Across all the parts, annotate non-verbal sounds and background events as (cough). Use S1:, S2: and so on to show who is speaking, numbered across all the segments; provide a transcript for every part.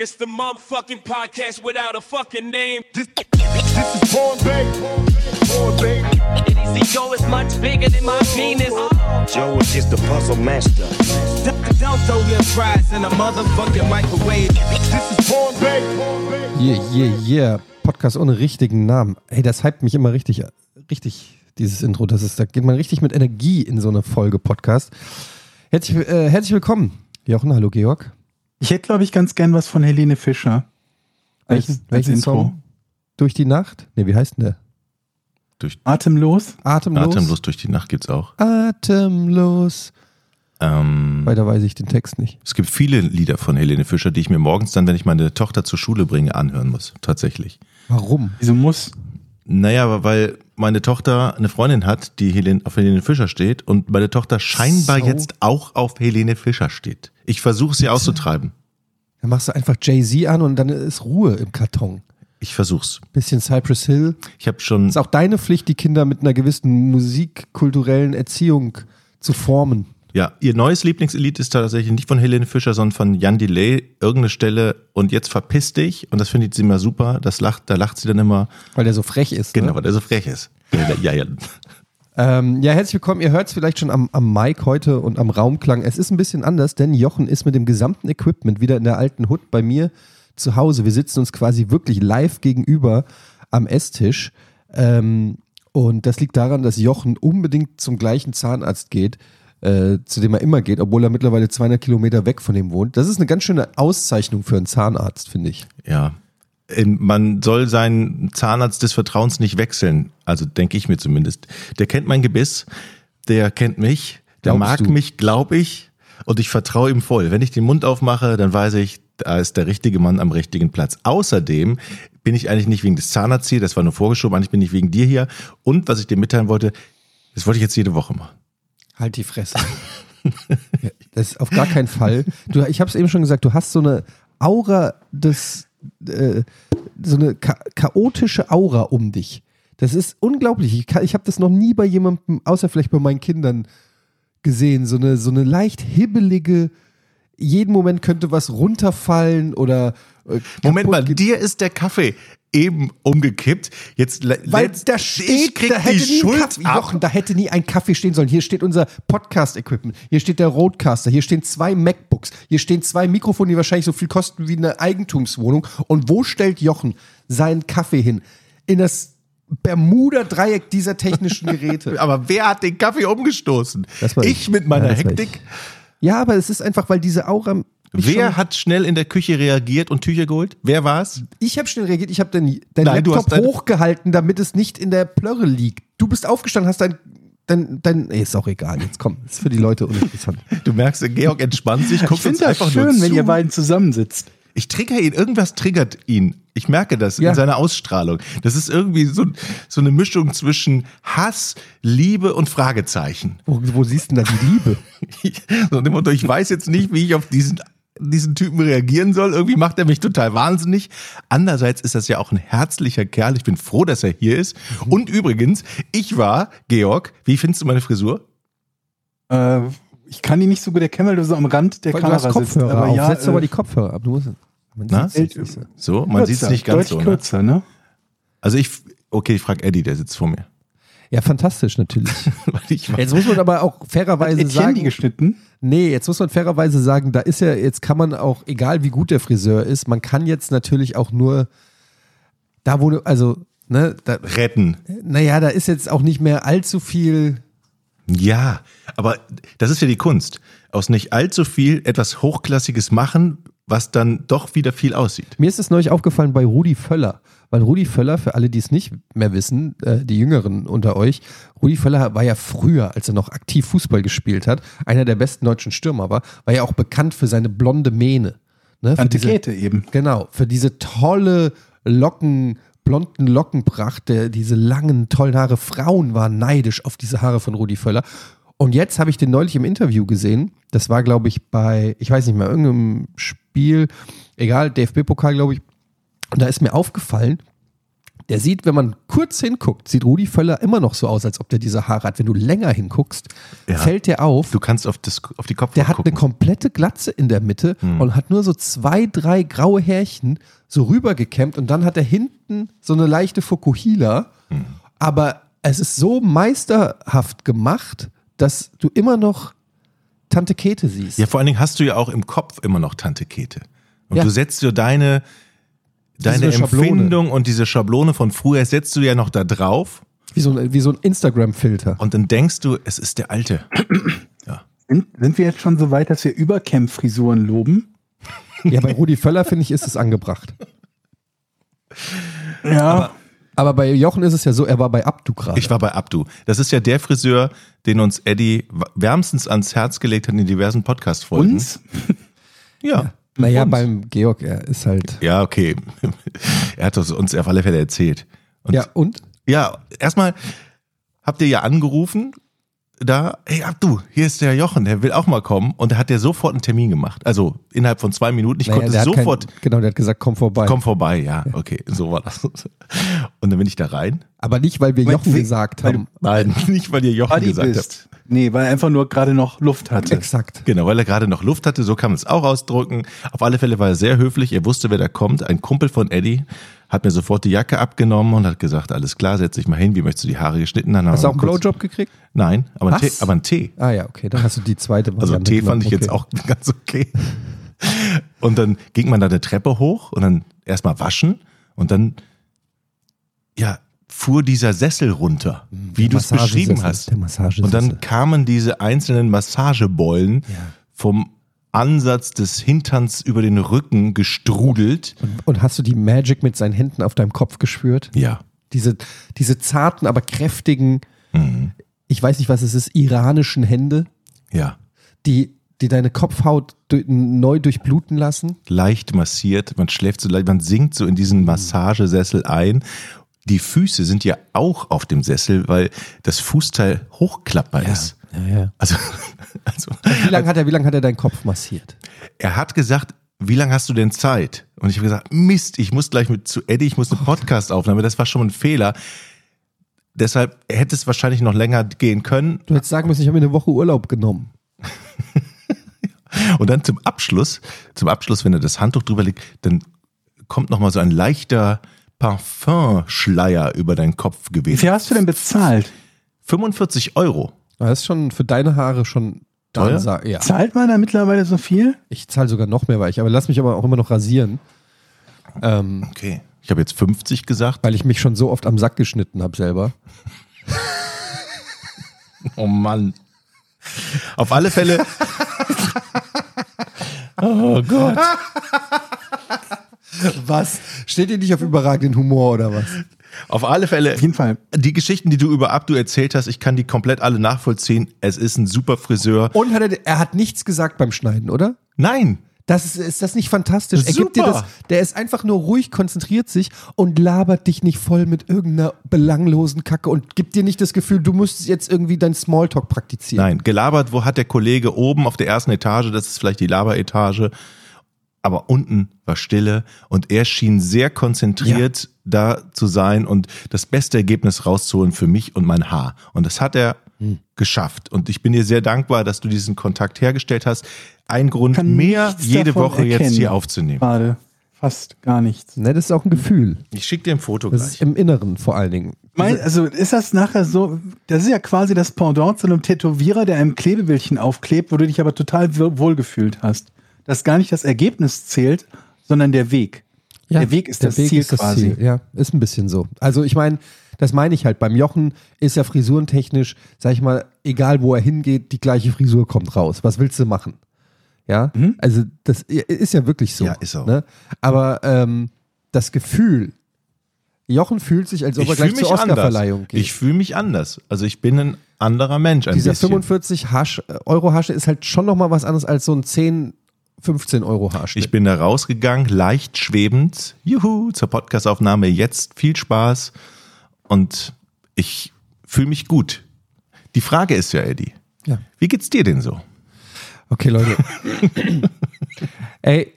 S1: It's the motherfucking podcast without a fucking name.
S2: This, this is Born Bay. Born Bay.
S1: Easy Joe is much bigger than my penis.
S3: Joe is the puzzle master.
S1: Don't throw your fries in a motherfucking microwave.
S2: This is. Born Bay.
S4: Yeah, yeah, yeah. Podcast ohne richtigen Namen. Hey, das hypt mich immer richtig, richtig, dieses Intro. Das ist, da geht man richtig mit Energie in so eine Folge Podcast. Herzlich, äh, herzlich willkommen. Jochen, hallo Georg.
S5: Ich hätte, glaube ich, ganz gern was von Helene Fischer.
S4: Welchen,
S5: als
S4: welchen
S5: Intro.
S4: Song? Durch die Nacht? Ne, wie heißt denn der?
S6: Durch
S5: Atemlos?
S4: Atemlos.
S6: Atemlos durch die Nacht gibt's auch.
S4: Atemlos.
S6: Ähm,
S4: Weiter weiß ich den Text nicht.
S6: es gibt viele Lieder von Helene Fischer, die ich mir morgens dann, wenn ich meine Tochter zur Schule bringe, anhören muss. Tatsächlich.
S4: Warum?
S5: Wieso muss?
S6: Naja, aber weil meine Tochter eine Freundin hat, die Helene, auf Helene Fischer steht und meine Tochter scheinbar
S4: So.
S6: jetzt auch auf Helene Fischer steht. Ich versuche sie auszutreiben.
S4: Dann machst du einfach Jay-Z an und dann ist Ruhe im Karton.
S6: Ich versuch's.
S4: Bisschen Cypress Hill.
S6: Ich habe schon
S4: Ist auch deine Pflicht, die Kinder mit einer gewissen musikkulturellen Erziehung zu formen.
S6: Ja, ihr neues Lieblingslied ist tatsächlich nicht von Helene Fischer, sondern von Jan Delay, irgendeine Stelle und jetzt verpiss dich und das findet sie immer super, das lacht, da lacht sie dann immer,
S4: Weil der so frech ist.
S6: genau,
S4: Ne?
S6: weil der so frech ist. Ja, ja, ja.
S4: Ähm, ja, herzlich willkommen. Ihr hört es vielleicht schon am, am Mic heute und am Raumklang. Es ist ein bisschen anders, denn Jochen ist mit dem gesamten Equipment wieder in der alten Hut bei mir zu Hause. Wir sitzen uns quasi wirklich live gegenüber am Esstisch. Ähm, und das liegt daran, dass Jochen unbedingt zum gleichen Zahnarzt geht, äh, zu dem er immer geht, obwohl er mittlerweile 200 Kilometer weg von ihm wohnt. Das ist eine ganz schöne Auszeichnung für einen Zahnarzt, finde ich.
S6: Ja. Ähm, Man soll seinen Zahnarzt des Vertrauens nicht wechseln. Also denke ich mir zumindest. Der kennt mein Gebiss, der kennt mich, der
S4: Glaubst
S6: mag
S4: du?
S6: mich, glaube ich, und ich vertraue ihm voll. Wenn ich den Mund aufmache, dann weiß ich, da ist der richtige Mann am richtigen Platz. Außerdem bin ich eigentlich nicht wegen des Zahnarztes hier, das war nur vorgeschoben, eigentlich bin ich wegen dir hier. Und was ich dir mitteilen wollte, das wollte ich jetzt jede Woche machen.
S4: Halt die Fresse. (laughs) Das ist auf gar keinen Fall. Du, ich habe es eben schon gesagt, du hast so eine Aura des, äh, so eine cha chaotische Aura um dich. Das ist unglaublich. Ich, kann- ich habe das noch nie bei jemandem, außer vielleicht bei meinen Kindern, gesehen. So eine, so eine leicht hibbelige, jeden Moment könnte was runterfallen oder. Äh,
S6: Moment mal, dir ist der Kaffee eben umgekippt. Jetzt
S4: Weil da steht, da hätte nie
S6: Schuld
S4: Kaffee. Jochen, da hätte nie ein Kaffee stehen sollen. Hier steht unser Podcast-Equipment. Hier steht der Roadcaster. Hier stehen zwei MacBooks. Hier stehen zwei Mikrofone, die wahrscheinlich so viel kosten wie eine Eigentumswohnung. Und wo stellt Jochen seinen Kaffee hin? In das Bermuda-Dreieck dieser technischen Geräte. (laughs)
S6: Aber wer hat den Kaffee umgestoßen?
S4: Das war
S6: ich
S4: ich.
S6: mit meiner
S4: Ja,
S6: Hektik.
S4: ja, aber es ist einfach, weil diese Aura.
S6: Wer
S4: schon-
S6: hat schnell in der Küche reagiert und Tücher geholt? Wer war's?
S4: Ich habe schnell reagiert. Ich habe deinen dein
S6: Nein,
S4: Laptop
S6: dein-
S4: hochgehalten, damit es nicht in der Plörre liegt. Du bist aufgestanden, hast dein. Dein, dein, nee, ist auch egal. Jetzt komm, ist für die Leute uninteressant. (laughs)
S6: Du merkst, Georg entspannt sich,
S5: Ich
S6: guckt uns
S5: finde das
S6: einfach nur
S5: schön,
S6: zu.
S5: wenn ihr beiden zusammensitzt.
S6: Ich trigger ihn, irgendwas triggert ihn. Ich merke das
S4: Ja.
S6: in seiner Ausstrahlung. Das ist irgendwie so, so eine Mischung zwischen Hass, Liebe und Fragezeichen.
S4: Wo, wo siehst du denn da die Liebe? (laughs)
S6: so dem Motto, ich weiß jetzt nicht, wie ich auf diesen, diesen Typen reagieren soll. Irgendwie macht er mich total wahnsinnig. Andererseits ist das ja auch ein herzlicher Kerl. Ich bin froh, dass er hier ist. Und übrigens, ich war, Georg, wie findest du meine Frisur?
S5: Äh, ich kann die nicht so gut erkennen, weil du so am Rand der
S4: Weil du
S5: Kamera
S4: hast Kopfhörer
S5: sitzt. Aber
S4: auf.
S5: ja,
S4: Setz doch mal
S5: äh,
S4: die Kopfhörer ab. Du musst, man
S6: Na?
S4: nicht so.
S6: So, man sieht es nicht ganz so.
S5: deutlich
S6: Ne?
S5: kürzer, ne?
S6: Also ich, okay, ich frage Eddie, der sitzt vor mir.
S4: Ja, fantastisch natürlich. (laughs) Jetzt muss man aber auch fairerweise
S5: die
S4: sagen,
S5: geschnitten?
S4: nee, jetzt muss man fairerweise sagen, da ist ja, jetzt kann man auch, egal wie gut der Friseur ist, man kann jetzt natürlich auch nur da, wo also, ne, da,
S6: retten.
S4: naja, da ist jetzt auch nicht mehr allzu viel,
S6: Ja, aber das ist ja die Kunst. Aus nicht allzu viel etwas Hochklassiges machen, was dann doch wieder viel aussieht.
S4: Mir ist es neulich aufgefallen bei Rudi Völler. Weil Rudi Völler, für alle, die es nicht mehr wissen, äh, die Jüngeren unter euch, Rudi Völler war ja früher, als er noch aktiv Fußball gespielt hat, einer der besten deutschen Stürmer war, war ja auch bekannt für seine blonde Mähne. Ne? Für diese-
S5: Antikete eben.
S4: Genau, für diese tolle Locken, blonden Lockenpracht, der, diese langen, tollen Haare. Frauen waren neidisch auf diese Haare von Rudi Völler. Und jetzt habe ich den neulich im Interview gesehen. Das war, glaube ich, bei, ich weiß nicht mehr, irgendeinem Spiel, egal, DFB-Pokal, glaube ich. Und da ist mir aufgefallen, der sieht, wenn man kurz hinguckt, sieht Rudi Völler immer noch so aus, als ob der diese Haare hat. Wenn du länger hinguckst,
S6: Ja.
S4: fällt der auf.
S6: Du kannst auf, das, auf die Kopfhaut
S4: Der hat
S6: gucken.
S4: eine komplette Glatze in der Mitte und hat nur so zwei, drei graue Härchen so rübergekämmt und dann hat er hinten so eine leichte Fokuhila. Aber es ist so meisterhaft gemacht, dass du immer noch Tante Kete siehst.
S6: Ja, vor allen Dingen hast du ja auch im Kopf immer noch Tante Kete. Und
S4: Ja.
S6: du setzt dir deine, deine. Empfindung und diese Schablone von früher setzt du ja noch da drauf
S4: Wie so ein, wie so ein Instagram-Filter.
S6: und dann denkst du, es ist der Alte. (clears throat)
S5: Sind, sind wir jetzt schon so weit, dass wir Übercamp-Frisuren loben?
S4: Ja, bei Rudi Völler, finde ich, ist es angebracht.
S5: Ja.
S4: Aber bei Jochen ist es ja so, er war bei Abdu gerade.
S6: Ich war bei Abdu. Das ist ja der Friseur, den uns Eddie wärmstens ans Herz gelegt hat in diversen Podcast-Folgen.
S5: uns?
S6: Ja.
S4: Naja,
S6: uns.
S4: beim Georg, er ist halt.
S6: Ja, okay. (laughs) er hat es uns auf alle Fälle erzählt. Und
S4: ja, und?
S6: Ja, erstmal habt ihr ja angerufen, da, hey Abdu, hier ist der Jochen, der will auch mal kommen. Und da hat der sofort einen Termin gemacht. Also innerhalb von zwei Minuten. Ich
S4: Naja,
S6: konnte sofort,
S4: Kein, genau, der hat gesagt, komm vorbei.
S6: komm vorbei, ja, okay, so war das. Und dann bin ich da rein.
S4: Aber nicht, weil wir
S5: Weil-
S4: Jochen
S5: weil-
S4: gesagt
S5: weil
S4: haben.
S6: Nein, (laughs) nicht weil ihr Jochen
S5: Buddy
S6: gesagt habt.
S5: Nee, weil er einfach nur gerade noch Luft hatte.
S4: Exakt.
S6: Genau, weil er gerade noch Luft hatte, so kann man es auch ausdrücken. Auf alle Fälle war er sehr höflich, er wusste, wer da kommt. Ein Kumpel von Eddie hat mir sofort die Jacke abgenommen und hat gesagt, alles klar, setz dich mal hin, wie möchtest du die Haare geschnitten? Haben
S4: Hast du auch einen Blowjob gekriegt?
S6: Nein, aber ein,
S4: Was?
S6: Tee, aber ein Tee.
S4: Ah ja, okay, dann hast du die zweite
S6: Also
S4: Variante
S6: Tee fand ich jetzt
S4: okay.
S6: auch (laughs) ganz okay. Und dann ging man da eine Treppe hoch und dann erstmal waschen und dann, ja, fuhr dieser Sessel runter, wie du es beschrieben hast. Und dann kamen diese einzelnen Massagebeulen vom Ansatz des Hinterns über den Rücken gestrudelt.
S4: Und hast du die Magic mit seinen Händen auf deinem Kopf gespürt?
S6: Ja.
S4: Diese, diese zarten, aber kräftigen,
S6: Mhm.
S4: ich weiß nicht, was es ist, iranischen Hände,
S6: Ja.
S4: die, die deine Kopfhaut neu durchbluten lassen.
S6: leicht massiert, man schläft so leicht, man sinkt so in diesen Massagesessel ein. Die Füße sind ja auch auf dem Sessel, weil das Fußteil hochklappbar ist.
S4: Ja, ja.
S6: Also, (laughs) also
S4: Wie lange hat er, wie lange hat er deinen Kopf massiert?
S6: er hat gesagt, wie lange hast du denn Zeit? Und ich habe gesagt, Mist, ich muss gleich mit zu Eddie, ich muss eine Podcast-Aufnahme, das war schon ein Fehler. Deshalb hätte es wahrscheinlich noch länger gehen können.
S4: Du hättest sagen müssen, ich habe mir eine Woche Urlaub genommen. (laughs)
S6: Und dann zum Abschluss, zum Abschluss, wenn er das Handtuch drüber legt, dann kommt noch mal so ein leichter Parfumschleier über deinen Kopf
S5: Wie
S6: gewesen.
S5: viel hast du denn bezahlt?
S6: 45 Euro.
S4: Das ist schon für deine Haare schon
S6: Teuer?
S4: Ansa- Ja.
S5: Zahlt man da mittlerweile so viel?
S4: Ich zahle sogar noch mehr weich, aber lass mich aber auch immer noch rasieren. Ähm,
S6: Okay. Ich habe jetzt 50 gesagt.
S4: weil ich mich schon so oft am Sack geschnitten habe selber. (laughs)
S6: Oh Mann. Auf alle Fälle. (laughs) oh Gott.
S4: Was? Steht ihr nicht auf überragenden Humor oder was?
S6: Auf alle Fälle.
S5: Auf jeden Fall.
S6: Die Geschichten, die du über Abdu erzählt hast, ich kann die komplett alle nachvollziehen. Es ist ein super Friseur.
S4: Und hat er, er hat nichts gesagt beim Schneiden, oder?
S6: Nein.
S4: Das ist, ist das nicht fantastisch? Er gibt dir das, der ist einfach nur ruhig, konzentriert sich und labert dich nicht voll mit irgendeiner belanglosen Kacke und gibt dir nicht das Gefühl, du musst jetzt irgendwie dein Smalltalk praktizieren.
S6: Nein. Gelabert, wo hat der Kollege oben auf der ersten Etage, das ist vielleicht die Laberetage, aber unten war Stille und er schien sehr konzentriert da zu sein und das beste Ergebnis rauszuholen für mich und mein Haar. Und das hat er geschafft. Und ich bin dir sehr dankbar, dass du diesen Kontakt hergestellt hast. Ein Grund
S5: Kann
S6: mehr, jede Woche jetzt
S5: erkennen.
S6: hier aufzunehmen.
S5: Gerade. Fast gar nichts.
S4: Ne, das ist auch ein Gefühl.
S6: Ich schicke dir ein Foto
S4: Das
S6: gleich.
S4: ist im Inneren vor allen Dingen.
S5: Mein, also ist das nachher so, das ist ja quasi das Pendant zu einem Tätowierer, der einem Klebebildchen aufklebt, wo du dich aber total wohl- wohlgefühlt hast. Dass gar nicht das Ergebnis zählt, sondern der Weg. der Weg ist das Ziel quasi.
S4: Ziel. Ja, ist ein bisschen so. Also ich meine, das meine ich halt. Beim Jochen ist ja frisurentechnisch, sag ich mal, egal wo er hingeht, die gleiche Frisur kommt raus. Was willst du machen? Ja, also das ist ja wirklich so.
S6: Mhm. Ja, ist so.
S4: Ne? Aber ähm, das Gefühl, Jochen fühlt sich, als ob er
S6: Ich
S4: gleich
S6: fühle
S4: zur
S6: mich
S4: Oscarverleihung
S6: anders.
S4: geht.
S6: Ich fühle mich anders. Also ich bin ein anderer Mensch ein
S4: Dieser
S6: bisschen.
S4: 45 Hasch, Euro Hasche ist halt schon nochmal was anderes als so ein 10, 15 Euro Haarschnitt.
S6: Ich bin da rausgegangen, leicht schwebend. Juhu, zur Podcastaufnahme jetzt. Viel Spaß. Und ich fühle mich gut. Die Frage ist ja, Eddie,
S4: Ja.
S6: wie geht's dir denn so?
S4: Okay, Leute. (laughs) Ey,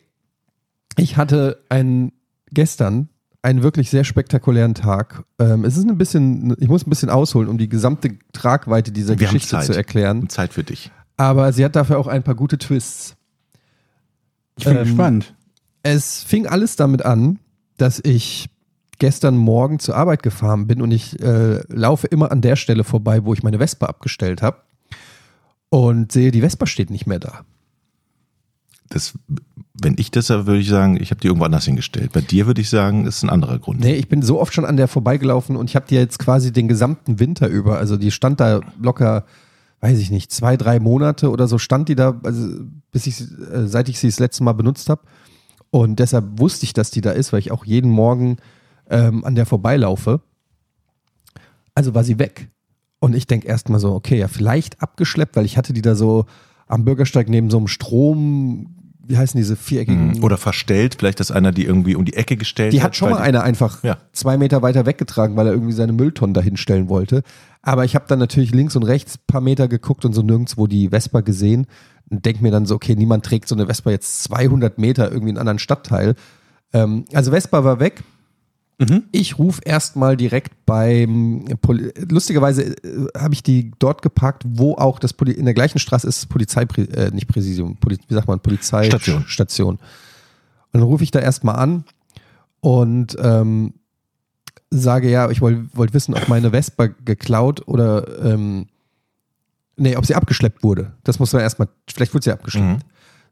S4: ich hatte einen gestern einen wirklich sehr spektakulären Tag. Ähm, es ist ein bisschen, ich muss ein bisschen ausholen, um die gesamte Tragweite dieser
S6: Wir haben
S4: Geschichte
S6: Zeit.
S4: zu erklären.
S6: Zeit für dich.
S4: Aber sie hat dafür auch ein paar gute Twists.
S5: Ich bin
S4: Ähm,
S5: gespannt.
S4: Es fing alles damit an, dass ich gestern Morgen zur Arbeit gefahren bin und ich äh, laufe immer an der Stelle vorbei, wo ich meine Vespa abgestellt habe und sehe, die Vespa steht nicht mehr da.
S6: Das, wenn ich das würde ich sagen, ich habe die irgendwo anders hingestellt. Bei dir würde ich sagen, ist ein anderer Grund.
S4: Nee, ich bin so oft schon an der vorbeigelaufen und ich habe die jetzt quasi den gesamten Winter über, also die stand da locker, weiß ich nicht, zwei, drei Monate oder so stand die da, also bis ich, äh, seit ich sie das letzte Mal benutzt habe. Und deshalb wusste ich, dass die da ist, weil ich auch jeden Morgen ähm, an der vorbeilaufe. Also war sie weg. Und ich denke erstmal so, okay, ja, vielleicht abgeschleppt, weil ich hatte die da so am Bürgersteig neben so einem Strom, wie heißen diese viereckigen
S6: Oder verstellt, vielleicht, dass einer die irgendwie um die Ecke gestellt
S4: die
S6: hat.
S4: hat schon mal einer einfach
S6: Ja.
S4: zwei Meter weiter weggetragen, weil er irgendwie seine Mülltonnen dahin stellen wollte. Aber ich habe dann natürlich links und rechts ein paar Meter geguckt und so nirgendwo die Vespa gesehen und denk mir dann so, okay, niemand trägt so eine Vespa jetzt 200 Meter irgendwie in einen anderen Stadtteil. Ähm, also Vespa war weg. Ich rufe erstmal direkt beim, Poli lustigerweise äh, habe ich die dort geparkt, wo auch das Poli in der gleichen Straße ist das Polizei, äh, nicht Präsidium, Poli wie sagt man, Polizeistation.
S6: Station.
S4: Und dann rufe ich da erstmal an und ähm, sage, ja, ich wollte wollt wissen, ob meine Vespa geklaut oder ähm, nee, ob sie abgeschleppt wurde. Das muss man erstmal, vielleicht wurde sie abgeschleppt.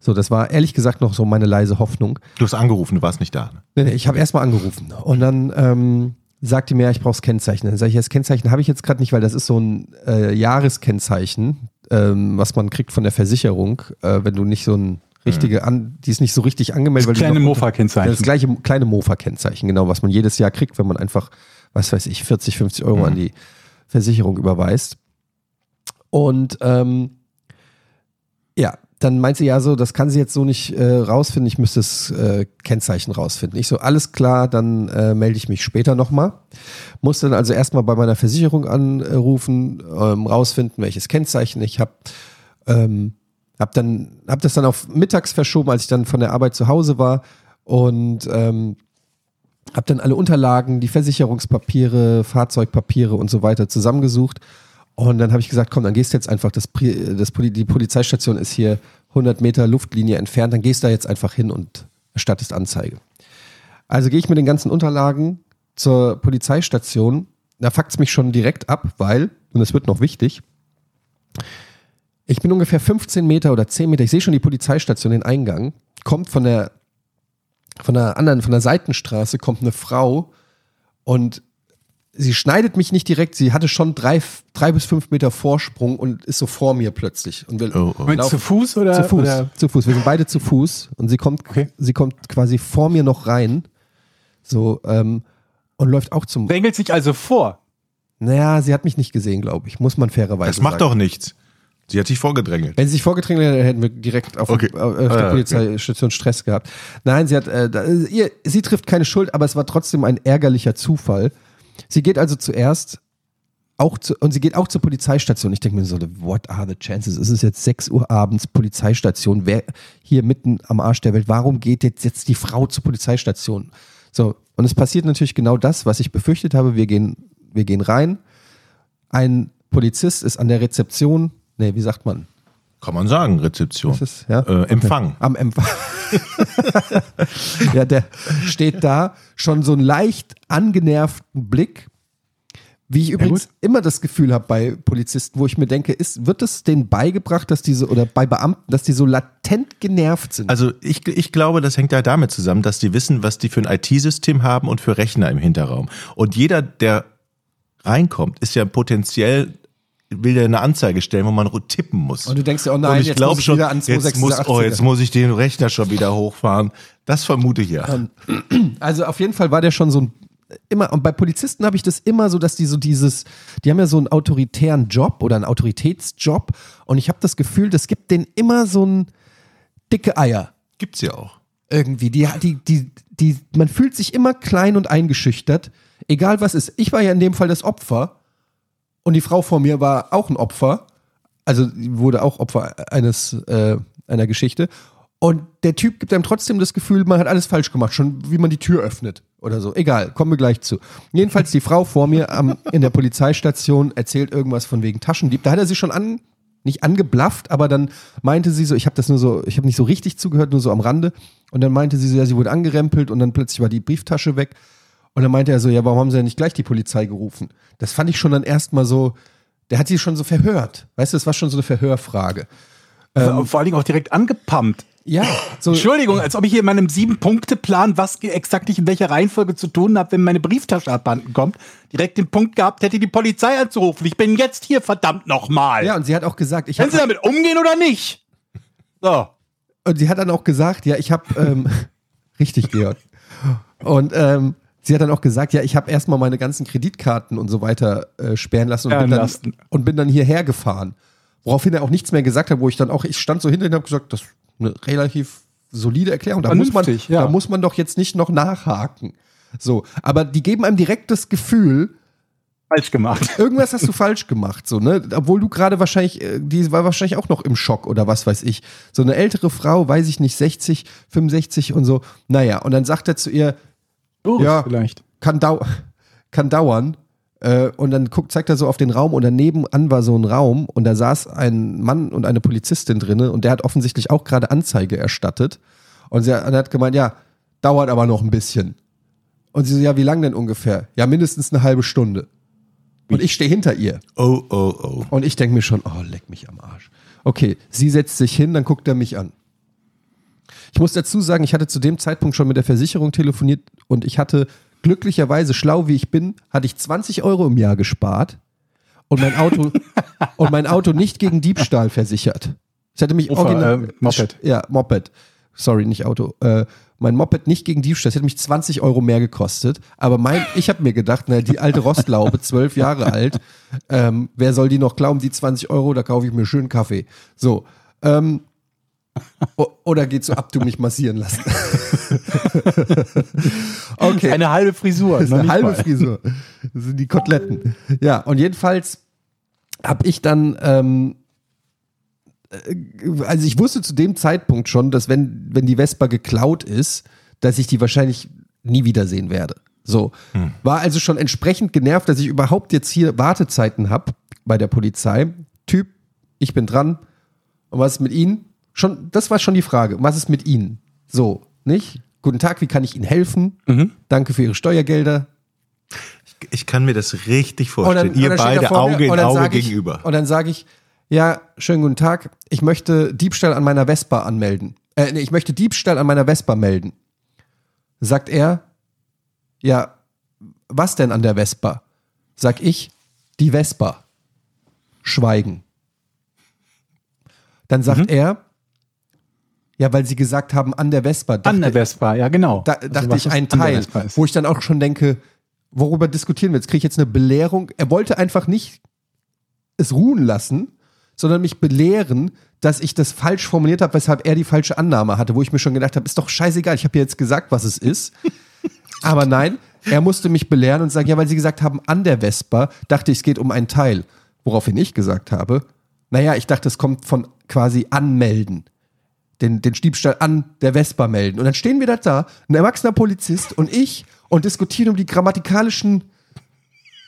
S4: So, das war ehrlich gesagt noch so meine leise Hoffnung.
S6: Du hast angerufen, du warst nicht da. ne?
S4: Nee, nee, ich habe erstmal angerufen und dann ähm, sagte mir, ja, ich brauche das Kennzeichen. Dann sage ich, das Kennzeichen habe ich jetzt gerade nicht, weil das ist so ein äh, Jahreskennzeichen, ähm, was man kriegt von der Versicherung, äh, wenn du nicht so ein richtige, an, die ist nicht so richtig angemeldet. weil
S5: Das
S4: die
S5: kleine Mofa-Kennzeichen.
S4: Das gleiche kleine Mofa-Kennzeichen, genau, was man jedes Jahr kriegt, wenn man einfach, was weiß ich, 40, 50 Euro an die Versicherung überweist. Und ähm, dann meint sie ja so, das kann sie jetzt so nicht äh, rausfinden, ich müsste das äh, Kennzeichen rausfinden. Ich so, alles klar, dann äh, melde ich mich später nochmal. Musste dann also erstmal bei meiner Versicherung anrufen, ähm, rausfinden, welches Kennzeichen ich habe. Ähm, hab dann, hab das dann auf mittags verschoben, als ich dann von der Arbeit zu Hause war und ähm, hab dann alle Unterlagen, die Versicherungspapiere, Fahrzeugpapiere und so weiter zusammengesucht. Und dann habe ich gesagt, komm, dann gehst du jetzt einfach, das, das, die Polizeistation ist hier 100 Meter Luftlinie entfernt, dann gehst du da jetzt einfach hin und erstattest Anzeige. Also gehe ich mit den ganzen Unterlagen zur Polizeistation. Da fuckt's mich schon direkt ab, weil, und es wird noch wichtig, ich bin ungefähr 15 Meter oder 10 Meter, ich sehe schon die Polizeistation, den Eingang, kommt von der, von der anderen, von der Seitenstraße kommt eine Frau und sie schneidet mich nicht direkt, sie hatte schon drei, drei bis fünf Meter Vorsprung und ist so vor mir plötzlich. Und wir
S6: Oh, oh.
S5: Zu Fuß oder?
S4: zu Fuß,
S5: Oder?
S4: zu Fuß. Wir sind beide zu Fuß und sie kommt,
S5: Okay.
S4: sie kommt quasi vor mir noch rein, so ähm, und läuft auch zum.
S5: Drängelt sich also vor.
S4: Naja, sie hat mich nicht gesehen, glaube ich. Muss man fairerweise
S6: Das macht
S4: sagen.
S6: doch nichts. Sie hat dich vorgedrängelt.
S4: Wenn sie sich vorgetränkt hätte, hätten wir direkt auf,
S6: Okay.
S4: auf, der
S6: Ah, ja, okay.
S4: Polizeistation Stress gehabt. Nein, sie hat, äh, da, ihr, sie trifft keine Schuld, aber es war trotzdem ein ärgerlicher Zufall. Sie geht also zuerst auch zu, und sie geht auch zur Polizeistation. Ich denke mir so, what are the chances? Es ist jetzt 6 Uhr abends, Polizeistation, wer hier mitten am Arsch der Welt, warum geht jetzt, jetzt die Frau zur Polizeistation? So, und es passiert natürlich genau das, was ich befürchtet habe. Wir gehen, wir gehen rein. Ein Polizist ist an der Rezeption, nee, wie sagt man?
S6: Kann man sagen, Rezeption.
S4: Ist, ja?
S6: äh, Empfang.
S4: Am Empfang. (laughs) ja, der steht da, schon so einen leicht angenervten Blick. Wie ich übrigens immer das Gefühl habe bei Polizisten, wo ich mir denke, ist, wird es denen beigebracht, dass diese, oder bei Beamten, dass die so latent genervt sind?
S6: Also ich, ich glaube, das hängt ja damit zusammen, dass die wissen, was die für ein IT-System haben und für Rechner im Hinterraum. Und jeder, der reinkommt, ist ja potenziell will ja eine Anzeige stellen, wo man tippen muss.
S4: Und du denkst dir, oh nein,
S6: Und ich
S4: jetzt
S6: glaube
S4: muss ich
S6: schon,
S4: wieder ans
S6: jetzt muss,
S4: 286er.
S6: oh, jetzt muss ich den Rechner schon wieder hochfahren. Das vermute ich ja. (clears throat)
S4: Also auf jeden Fall war der schon so ein immer und bei Polizisten habe ich das immer so, dass die so dieses, die haben ja so einen autoritären Job oder einen Autoritätsjob und ich habe das Gefühl, das gibt denen immer so ein dicke Eier
S6: Gibt's ja auch.
S4: irgendwie. Die, die, die, die, man fühlt sich immer klein und eingeschüchtert, egal was ist. Ich war ja in dem Fall das Opfer und die Frau vor mir war auch ein Opfer, also wurde auch Opfer eines äh, einer Geschichte. Und der Typ gibt einem trotzdem das Gefühl, man hat alles falsch gemacht, schon wie man die Tür öffnet. oder so. Egal, kommen wir gleich zu. Jedenfalls die Frau vor mir am, in der Polizeistation erzählt irgendwas von wegen Taschendieb. Da hat er sie schon an, nicht angeblafft, aber dann meinte sie so, ich habe das nur so, ich habe nicht so richtig zugehört, nur so am Rande. Und dann meinte sie so, ja, sie wurde angerempelt und dann plötzlich war die Brieftasche weg. Und dann meinte er so, ja, warum haben sie ja nicht gleich die Polizei gerufen? Das fand ich schon dann erstmal so, der hat sie schon so verhört. Weißt du, das war schon so eine Verhörfrage.
S5: Ähm, Vor allen Dingen auch direkt angepumpt.
S4: Ja, so.
S5: Entschuldigung, als ob ich hier in meinem Sieben-Punkte-Plan, was exakt ich in welcher Reihenfolge zu tun habe, wenn meine Brieftasche abhanden kommt, direkt den Punkt gehabt hätte, die Polizei anzurufen. Ich bin jetzt hier, verdammt nochmal.
S4: Ja, und sie hat auch gesagt, ich
S5: Können Sie damit umgehen oder nicht? So.
S4: Und sie hat dann auch gesagt, ja, ich habe ähm, (laughs) richtig, Georg. Und ähm, sie hat dann auch gesagt, ja, ich habe erstmal meine ganzen Kreditkarten und so weiter äh, sperren lassen und, bin dann,
S5: lassen.
S4: und bin dann hierher gefahren. Woraufhin er auch nichts mehr gesagt hat, wo ich dann auch, ich stand so hinter ihm und habe gesagt, das ist eine relativ solide Erklärung. Da muss, man,
S5: ja.
S4: da muss man doch jetzt nicht noch nachhaken. So, aber die geben einem direkt das Gefühl,
S5: Falsch gemacht. (laughs)
S4: irgendwas hast du falsch gemacht, so, ne? Obwohl du gerade wahrscheinlich, äh, die war wahrscheinlich auch noch im Schock oder was weiß ich. So eine ältere Frau, weiß ich nicht, 60, 65 und so. Naja, und dann sagt er zu ihr,
S5: Doris
S4: Ja.
S5: vielleicht.
S4: kann, dau (laughs) kann dauern. Äh, und dann guckt, zeigt er so auf den Raum und daneben an war so ein Raum und da saß ein Mann und eine Polizistin drinne und der hat offensichtlich auch gerade Anzeige erstattet. Und sie hat, er gemeint, ja, dauert aber noch ein bisschen. Und sie so, ja, wie lang denn ungefähr? Ja, mindestens eine halbe Stunde. Und ich stehe hinter ihr.
S6: Oh, oh, oh.
S4: Und ich denke mir schon, oh, leck mich am Arsch. Okay, sie setzt sich hin, dann guckt er mich an. Ich muss dazu sagen, ich hatte zu dem Zeitpunkt schon mit der Versicherung telefoniert und ich hatte glücklicherweise, schlau wie ich bin, hatte ich 20 Euro im Jahr gespart und mein Auto, (laughs) und mein Auto nicht gegen Diebstahl versichert. Ich hatte mich
S5: Ufer,
S4: original,
S5: äh, Moped.
S4: Ja, Moped. Sorry, nicht Auto. Äh, mein Moped nicht gegen Diebstahl. Das hätte mich 20 Euro mehr gekostet. Aber mein, ich habe mir gedacht, na, die alte Rostlaube, (laughs) zwölf Jahre alt, ähm, wer soll die noch glauben, die 20 Euro, da kaufe ich mir schön Kaffee. So. Ähm, oder geht so ab, du mich massieren lassen. (laughs) okay.
S5: Eine halbe Frisur.
S4: Das ist eine halbe
S5: mal.
S4: Frisur. Das sind die Koteletten. Ja, und jedenfalls habe ich dann, ähm, äh, also ich wusste zu dem Zeitpunkt schon, dass wenn, wenn die Vespa geklaut ist, dass ich die wahrscheinlich nie wiedersehen werde. So. War also schon entsprechend genervt, dass ich überhaupt jetzt hier Wartezeiten habe bei der Polizei. Typ, ich bin dran. Und was ist mit Ihnen? Schon, das war schon die Frage. Was ist mit Ihnen? So, nicht? Guten Tag, wie kann ich Ihnen helfen? Danke für Ihre Steuergelder.
S6: Ich kann mir das richtig
S4: Und
S6: vorstellen. Ihr
S4: und
S6: beide
S4: mir
S6: Auge in
S4: dann
S6: Auge
S4: sag ich,
S6: gegenüber.
S4: Und dann sage ich, ja, schönen guten Tag, ich möchte Diebstahl an meiner Vespa anmelden. Äh, nee, ich möchte Diebstahl an meiner Vespa melden. Sagt er, ja, was denn an der Vespa? Sag ich, die Vespa. Schweigen. Dann sagt er, ja, weil sie gesagt haben, an der Vespa.
S5: An der
S4: dachte-
S5: Vespa, ja genau.
S4: da
S5: Also
S4: dachte
S5: was
S4: ich ein Teil, wo ich dann auch schon denke, worüber diskutieren wir jetzt? Kriege ich jetzt eine Belehrung? Er wollte einfach nicht es ruhen lassen, sondern mich belehren, dass ich das falsch formuliert habe, weshalb er die falsche Annahme hatte, wo ich mir schon gedacht habe, ist doch scheißegal, ich habe ja jetzt gesagt, was es ist. (laughs) Aber nein, er musste mich belehren und sagen, ja, weil sie gesagt haben, an der Vespa, dachte ich, es geht um ein Teil. Woraufhin ich gesagt habe, naja, ich dachte, es kommt von quasi anmelden den, den Diebstahl an der Vespa melden. Und dann stehen wir da, ein erwachsener Polizist und ich und diskutieren um die grammatikalischen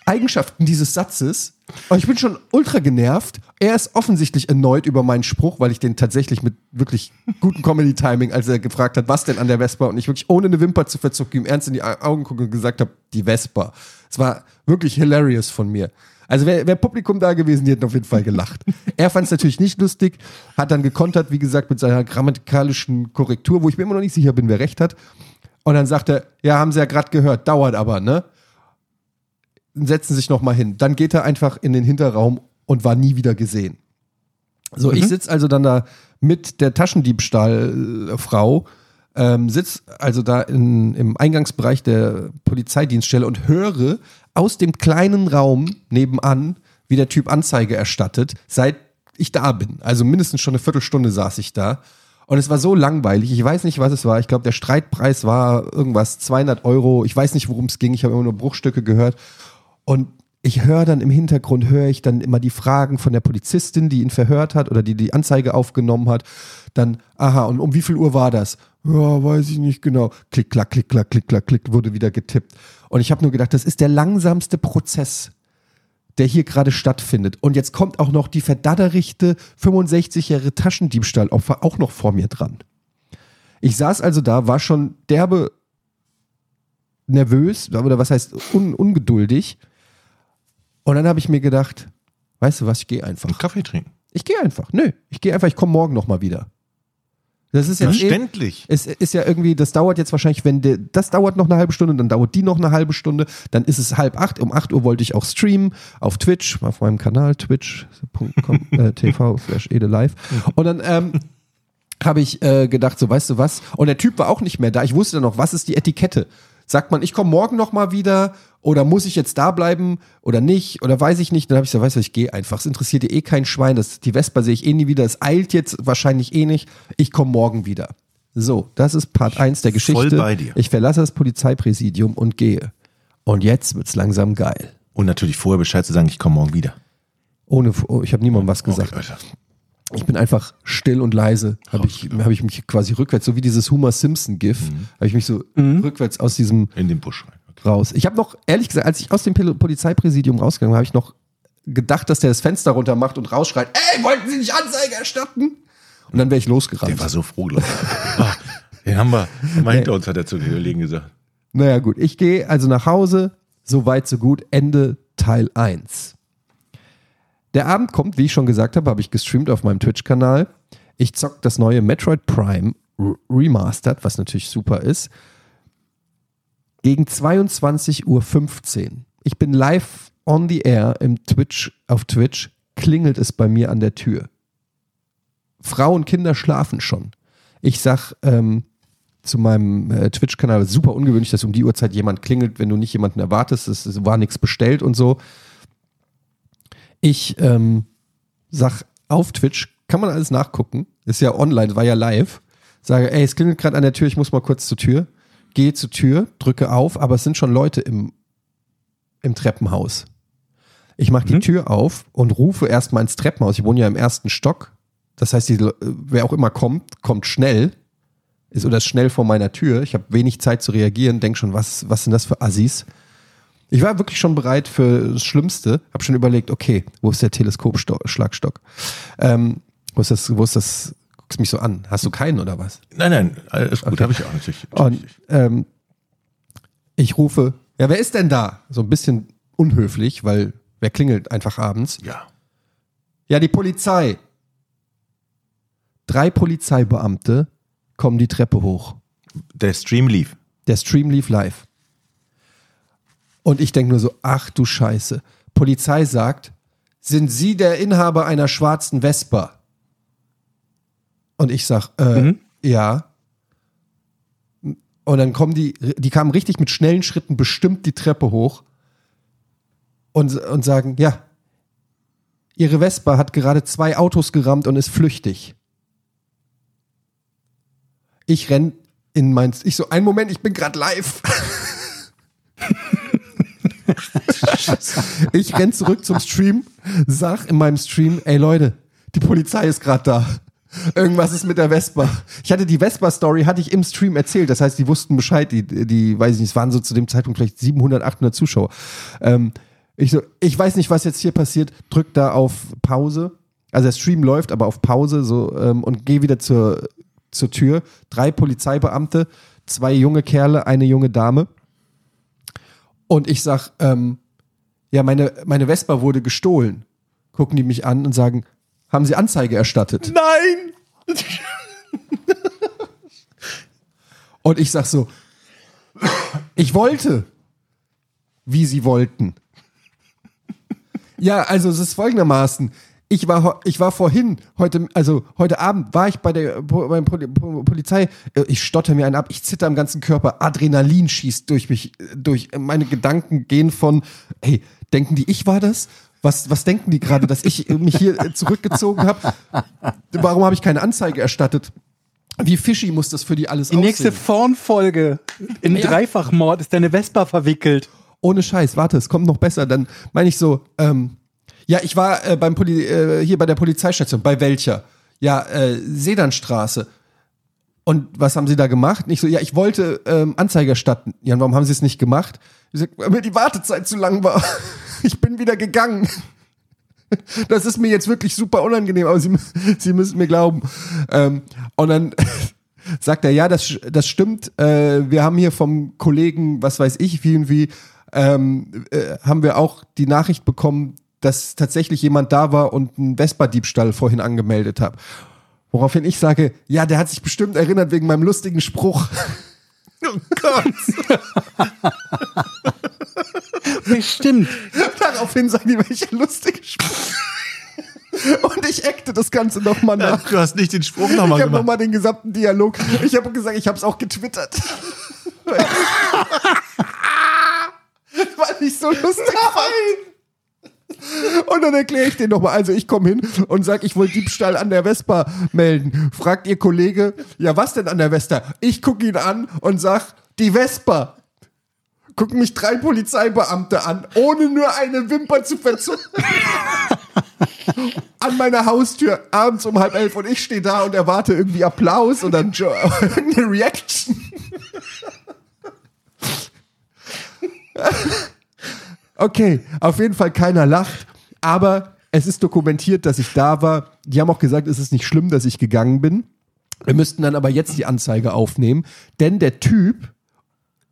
S4: Eigenschaften dieses Satzes. Und ich bin schon ultra genervt. Er ist offensichtlich erneut über meinen Spruch, weil ich den tatsächlich mit wirklich gutem Comedy-Timing, als er gefragt hat, was denn an der Vespa und ich wirklich ohne eine Wimper zu verzucken, ihm ernst in die Augen gucke und gesagt habe, die Vespa. Es war wirklich hilarious von mir. Also wäre wär Publikum da gewesen, die hätten auf jeden Fall gelacht. Er fand es natürlich nicht lustig, hat dann gekontert, wie gesagt, mit seiner grammatikalischen Korrektur, wo ich mir immer noch nicht sicher bin, wer recht hat. Und dann sagt er, ja, haben Sie ja gerade gehört, dauert aber, ne? Setzen Sie sich noch mal hin. Dann geht er einfach in den Hinterraum und war nie wieder gesehen. So, ich sitze also dann da mit der Taschendiebstahlfrau, ähm, sitz also da in, im Eingangsbereich der Polizeidienststelle und höre aus dem kleinen Raum nebenan, wie der Typ Anzeige erstattet, seit ich da bin. Also mindestens schon eine Viertelstunde saß ich da. Und es war so langweilig. Ich weiß nicht, was es war. Ich glaube, der Streitpreis war irgendwas 200 Euro. Ich weiß nicht, worum es ging. Ich habe immer nur Bruchstücke gehört. Und ich höre dann im Hintergrund, höre ich dann immer die Fragen von der Polizistin, die ihn verhört hat oder die die Anzeige aufgenommen hat. Dann, aha, und um wie viel Uhr war das? Ja, weiß ich nicht genau. Klick, klack, klick, klack, klick, klack, klick, wurde wieder getippt. Und ich habe nur gedacht, das ist der langsamste Prozess, der hier gerade stattfindet. Und jetzt kommt auch noch die verdadderichte 65-jährige Taschendiebstahlopfer auch noch vor mir dran. Ich saß also da, war schon derbe nervös, oder was heißt un, ungeduldig. Und dann habe ich mir gedacht, weißt du was, ich gehe einfach.
S6: Und Kaffee trinken.
S4: Ich gehe einfach. Nö, ich gehe einfach, ich komme morgen nochmal wieder. Das ist jetzt eh,
S6: Verständlich.
S4: es ist ja irgendwie, das dauert jetzt wahrscheinlich, wenn der, das dauert noch eine halbe Stunde, dann dauert die noch eine halbe Stunde, dann ist es halb acht. Um acht Uhr wollte ich auch streamen auf Twitch, auf meinem Kanal twitch.com (laughs) äh, tv slash edelive. Und dann ähm, habe ich äh, gedacht, so weißt du was? Und der Typ war auch nicht mehr da. Ich wusste dann noch, was ist die Etikette? Sagt man, ich komme morgen noch mal wieder oder muss ich jetzt da bleiben oder nicht oder weiß ich nicht? Dann habe ich gesagt, weißt du, ich gehe einfach. Es interessiert dir eh kein Schwein. Das, die Vespa sehe ich eh nie wieder. Es eilt jetzt wahrscheinlich eh nicht. Ich komme morgen wieder. So, das ist Part 1 der Geschichte.
S6: Voll bei dir.
S4: Ich verlasse das Polizeipräsidium und gehe. Und jetzt wird's langsam geil.
S6: Und natürlich vorher Bescheid zu sagen, ich komme morgen wieder.
S4: Ohne, oh, ich habe niemandem was gesagt.
S6: Okay.
S4: Ich bin einfach still und leise. Habe ich, hab ich mich quasi rückwärts, so wie dieses Homer Simpson GIF, habe ich mich so rückwärts aus diesem
S6: In den Busch rein. Okay.
S4: raus. Ich habe noch, ehrlich gesagt, als ich aus dem Pol- Polizeipräsidium rausgegangen bin, habe ich noch gedacht, dass der das Fenster runter macht und rausschreit, ey, wollten Sie nicht Anzeige erstatten? Und dann wäre ich losgerannt.
S6: Der war so froh, glaube ich. Ah, den haben wir mal hinter uns, hat er zu den Kollegen gesagt.
S4: Naja, gut. Ich gehe also nach Hause. So weit, so gut. Ende Teil 1. Der Abend kommt, wie ich schon gesagt habe, habe ich gestreamt auf meinem Twitch-Kanal. Ich zock das neue Metroid Prime Remastered, was natürlich super ist, gegen 22.15 Uhr. Ich bin live on the air im Twitch, auf Twitch, klingelt es bei mir an der Tür. Frau und Kinder schlafen schon. Ich sag ähm, zu meinem äh, Twitch-Kanal, super ungewöhnlich, dass um die Uhrzeit jemand klingelt, wenn du nicht jemanden erwartest. Es, es war nichts bestellt und so. Ich ähm, sag auf Twitch, kann man alles nachgucken. Ist ja online, war ja live. Sage, ey, es klingelt gerade an der Tür, ich muss mal kurz zur Tür. Gehe zur Tür, drücke auf, aber es sind schon Leute im, im Treppenhaus. Ich mache die Tür auf und rufe erstmal ins Treppenhaus. Ich wohne ja im ersten Stock. Das heißt, die, Le- wer auch immer kommt, kommt schnell. Ist oder ist schnell vor meiner Tür. Ich habe wenig Zeit zu reagieren, denk schon, was, was sind das für Assis? Ich war wirklich schon bereit für das Schlimmste. Habe schon überlegt, okay, wo ist der Teleskopschlagstock? Ähm, wo ist das, wo ist das, guckst mich so an. Hast du keinen oder was?
S6: Nein, nein, alles gut, habe ich auch natürlich.
S4: Und ähm, ich rufe, ja, wer ist denn da? So ein bisschen unhöflich, weil wer klingelt einfach abends?
S6: ja.
S4: Ja, die Polizei. Drei Polizeibeamte kommen die Treppe hoch.
S6: Der Stream lief.
S4: Der Stream lief live. Und ich denke nur so, ach du Scheiße. Polizei sagt, sind Sie der Inhaber einer schwarzen Vespa? Und ich sag, äh, ja. Und dann kommen die, die kamen richtig mit schnellen Schritten bestimmt die Treppe hoch und, und sagen, ja, Ihre Vespa hat gerade zwei Autos gerammt und ist flüchtig. Ich renn in mein, ich so, einen Moment, ich bin gerade live. (laughs) (laughs) ich renn zurück zum Stream, sag in meinem Stream, ey Leute, die Polizei ist gerade da. Irgendwas ist mit der Vespa. Ich hatte die Vespa-Story, hatte ich im Stream erzählt. Das heißt, die wussten Bescheid. Die, die weiß ich nicht, es waren so zu dem Zeitpunkt vielleicht 700, 800 Zuschauer. Ähm, ich so, ich weiß nicht, was jetzt hier passiert. Drück da auf Pause. Also der Stream läuft, aber auf Pause so ähm, und gehe wieder zur, zur Tür. Drei Polizeibeamte, zwei junge Kerle, eine junge Dame. Und ich sag, ähm, ja, meine, meine Vespa wurde gestohlen. Gucken die mich an und sagen, haben Sie Anzeige erstattet?
S6: Nein! (laughs)
S4: Und ich sag so, ich wollte, wie Sie wollten. Ja, also es ist folgendermaßen. Ich war, ich war vorhin, heute, also heute Abend war ich bei der beim Poli Po- Polizei. Äh, Ich stotter mir einen ab, ich zitter am ganzen Körper. Adrenalin schießt durch mich, äh, durch. Meine Gedanken gehen von, hey, denken die, ich war das? Was, was denken die gerade, dass ich äh, mich hier äh, zurückgezogen habe? Warum habe ich keine Anzeige erstattet? Wie fishy muss das für die alles
S5: Die nächste
S4: aussehen?
S5: Vornfolge in
S4: Ja.
S5: Dreifachmord ist deine Vespa verwickelt.
S4: ohne Scheiß, warte, es kommt noch besser. Dann meine ich so, ähm, ja, ich war äh, beim Poli äh, hier bei der Polizeistation. Bei welcher? Ja, äh, Sedanstraße. Und was haben Sie da gemacht? Nicht so, ja, ich wollte ähm, Anzeige erstatten. Ja, und warum haben Sie es nicht gemacht? Ich sag, weil mir die Wartezeit zu lang war. (laughs) Ich bin wieder gegangen. (laughs) Das ist mir jetzt wirklich super unangenehm, aber Sie, (laughs) Sie müssen mir glauben. Ähm, und dann sagt er, ja, das, das stimmt. Äh, wir haben hier vom Kollegen, was weiß ich, wie und wie, ähm, äh, haben wir auch die Nachricht bekommen, dass tatsächlich jemand da war und einen Vespa-Diebstahl vorhin angemeldet hat. Woraufhin ich sage, ja, der hat sich bestimmt erinnert wegen meinem lustigen Spruch. (laughs)
S6: Oh Gott. (laughs)
S5: Bestimmt.
S4: Daraufhin sagen die, welcher lustige Spruch. (laughs) Und ich eckte das Ganze nochmal nach.
S6: du hast nicht den Spruch
S4: Ich
S6: nochmal
S4: habe
S6: gemacht.
S4: nochmal den gesamten Dialog. Ich habe gesagt, ich habe es auch getwittert. Weil ich so lustig fand. Und dann erkläre ich den nochmal. Also ich komme hin und sag, ich wollte Diebstahl an der Vespa melden. Fragt ihr Kollege, ja was denn an der Vespa? Ich gucke ihn an und sag, die Vespa. Gucken mich drei Polizeibeamte an, ohne nur eine Wimper zu verzucken. (laughs) an meiner Haustür abends um halb elf und ich stehe da und erwarte irgendwie Applaus und dann irgendeine Reaction. (laughs) okay, auf jeden Fall keiner lacht, aber es ist dokumentiert, dass ich da war. Die haben auch gesagt, es ist nicht schlimm, dass ich gegangen bin. Wir müssten dann aber jetzt die Anzeige aufnehmen, denn der Typ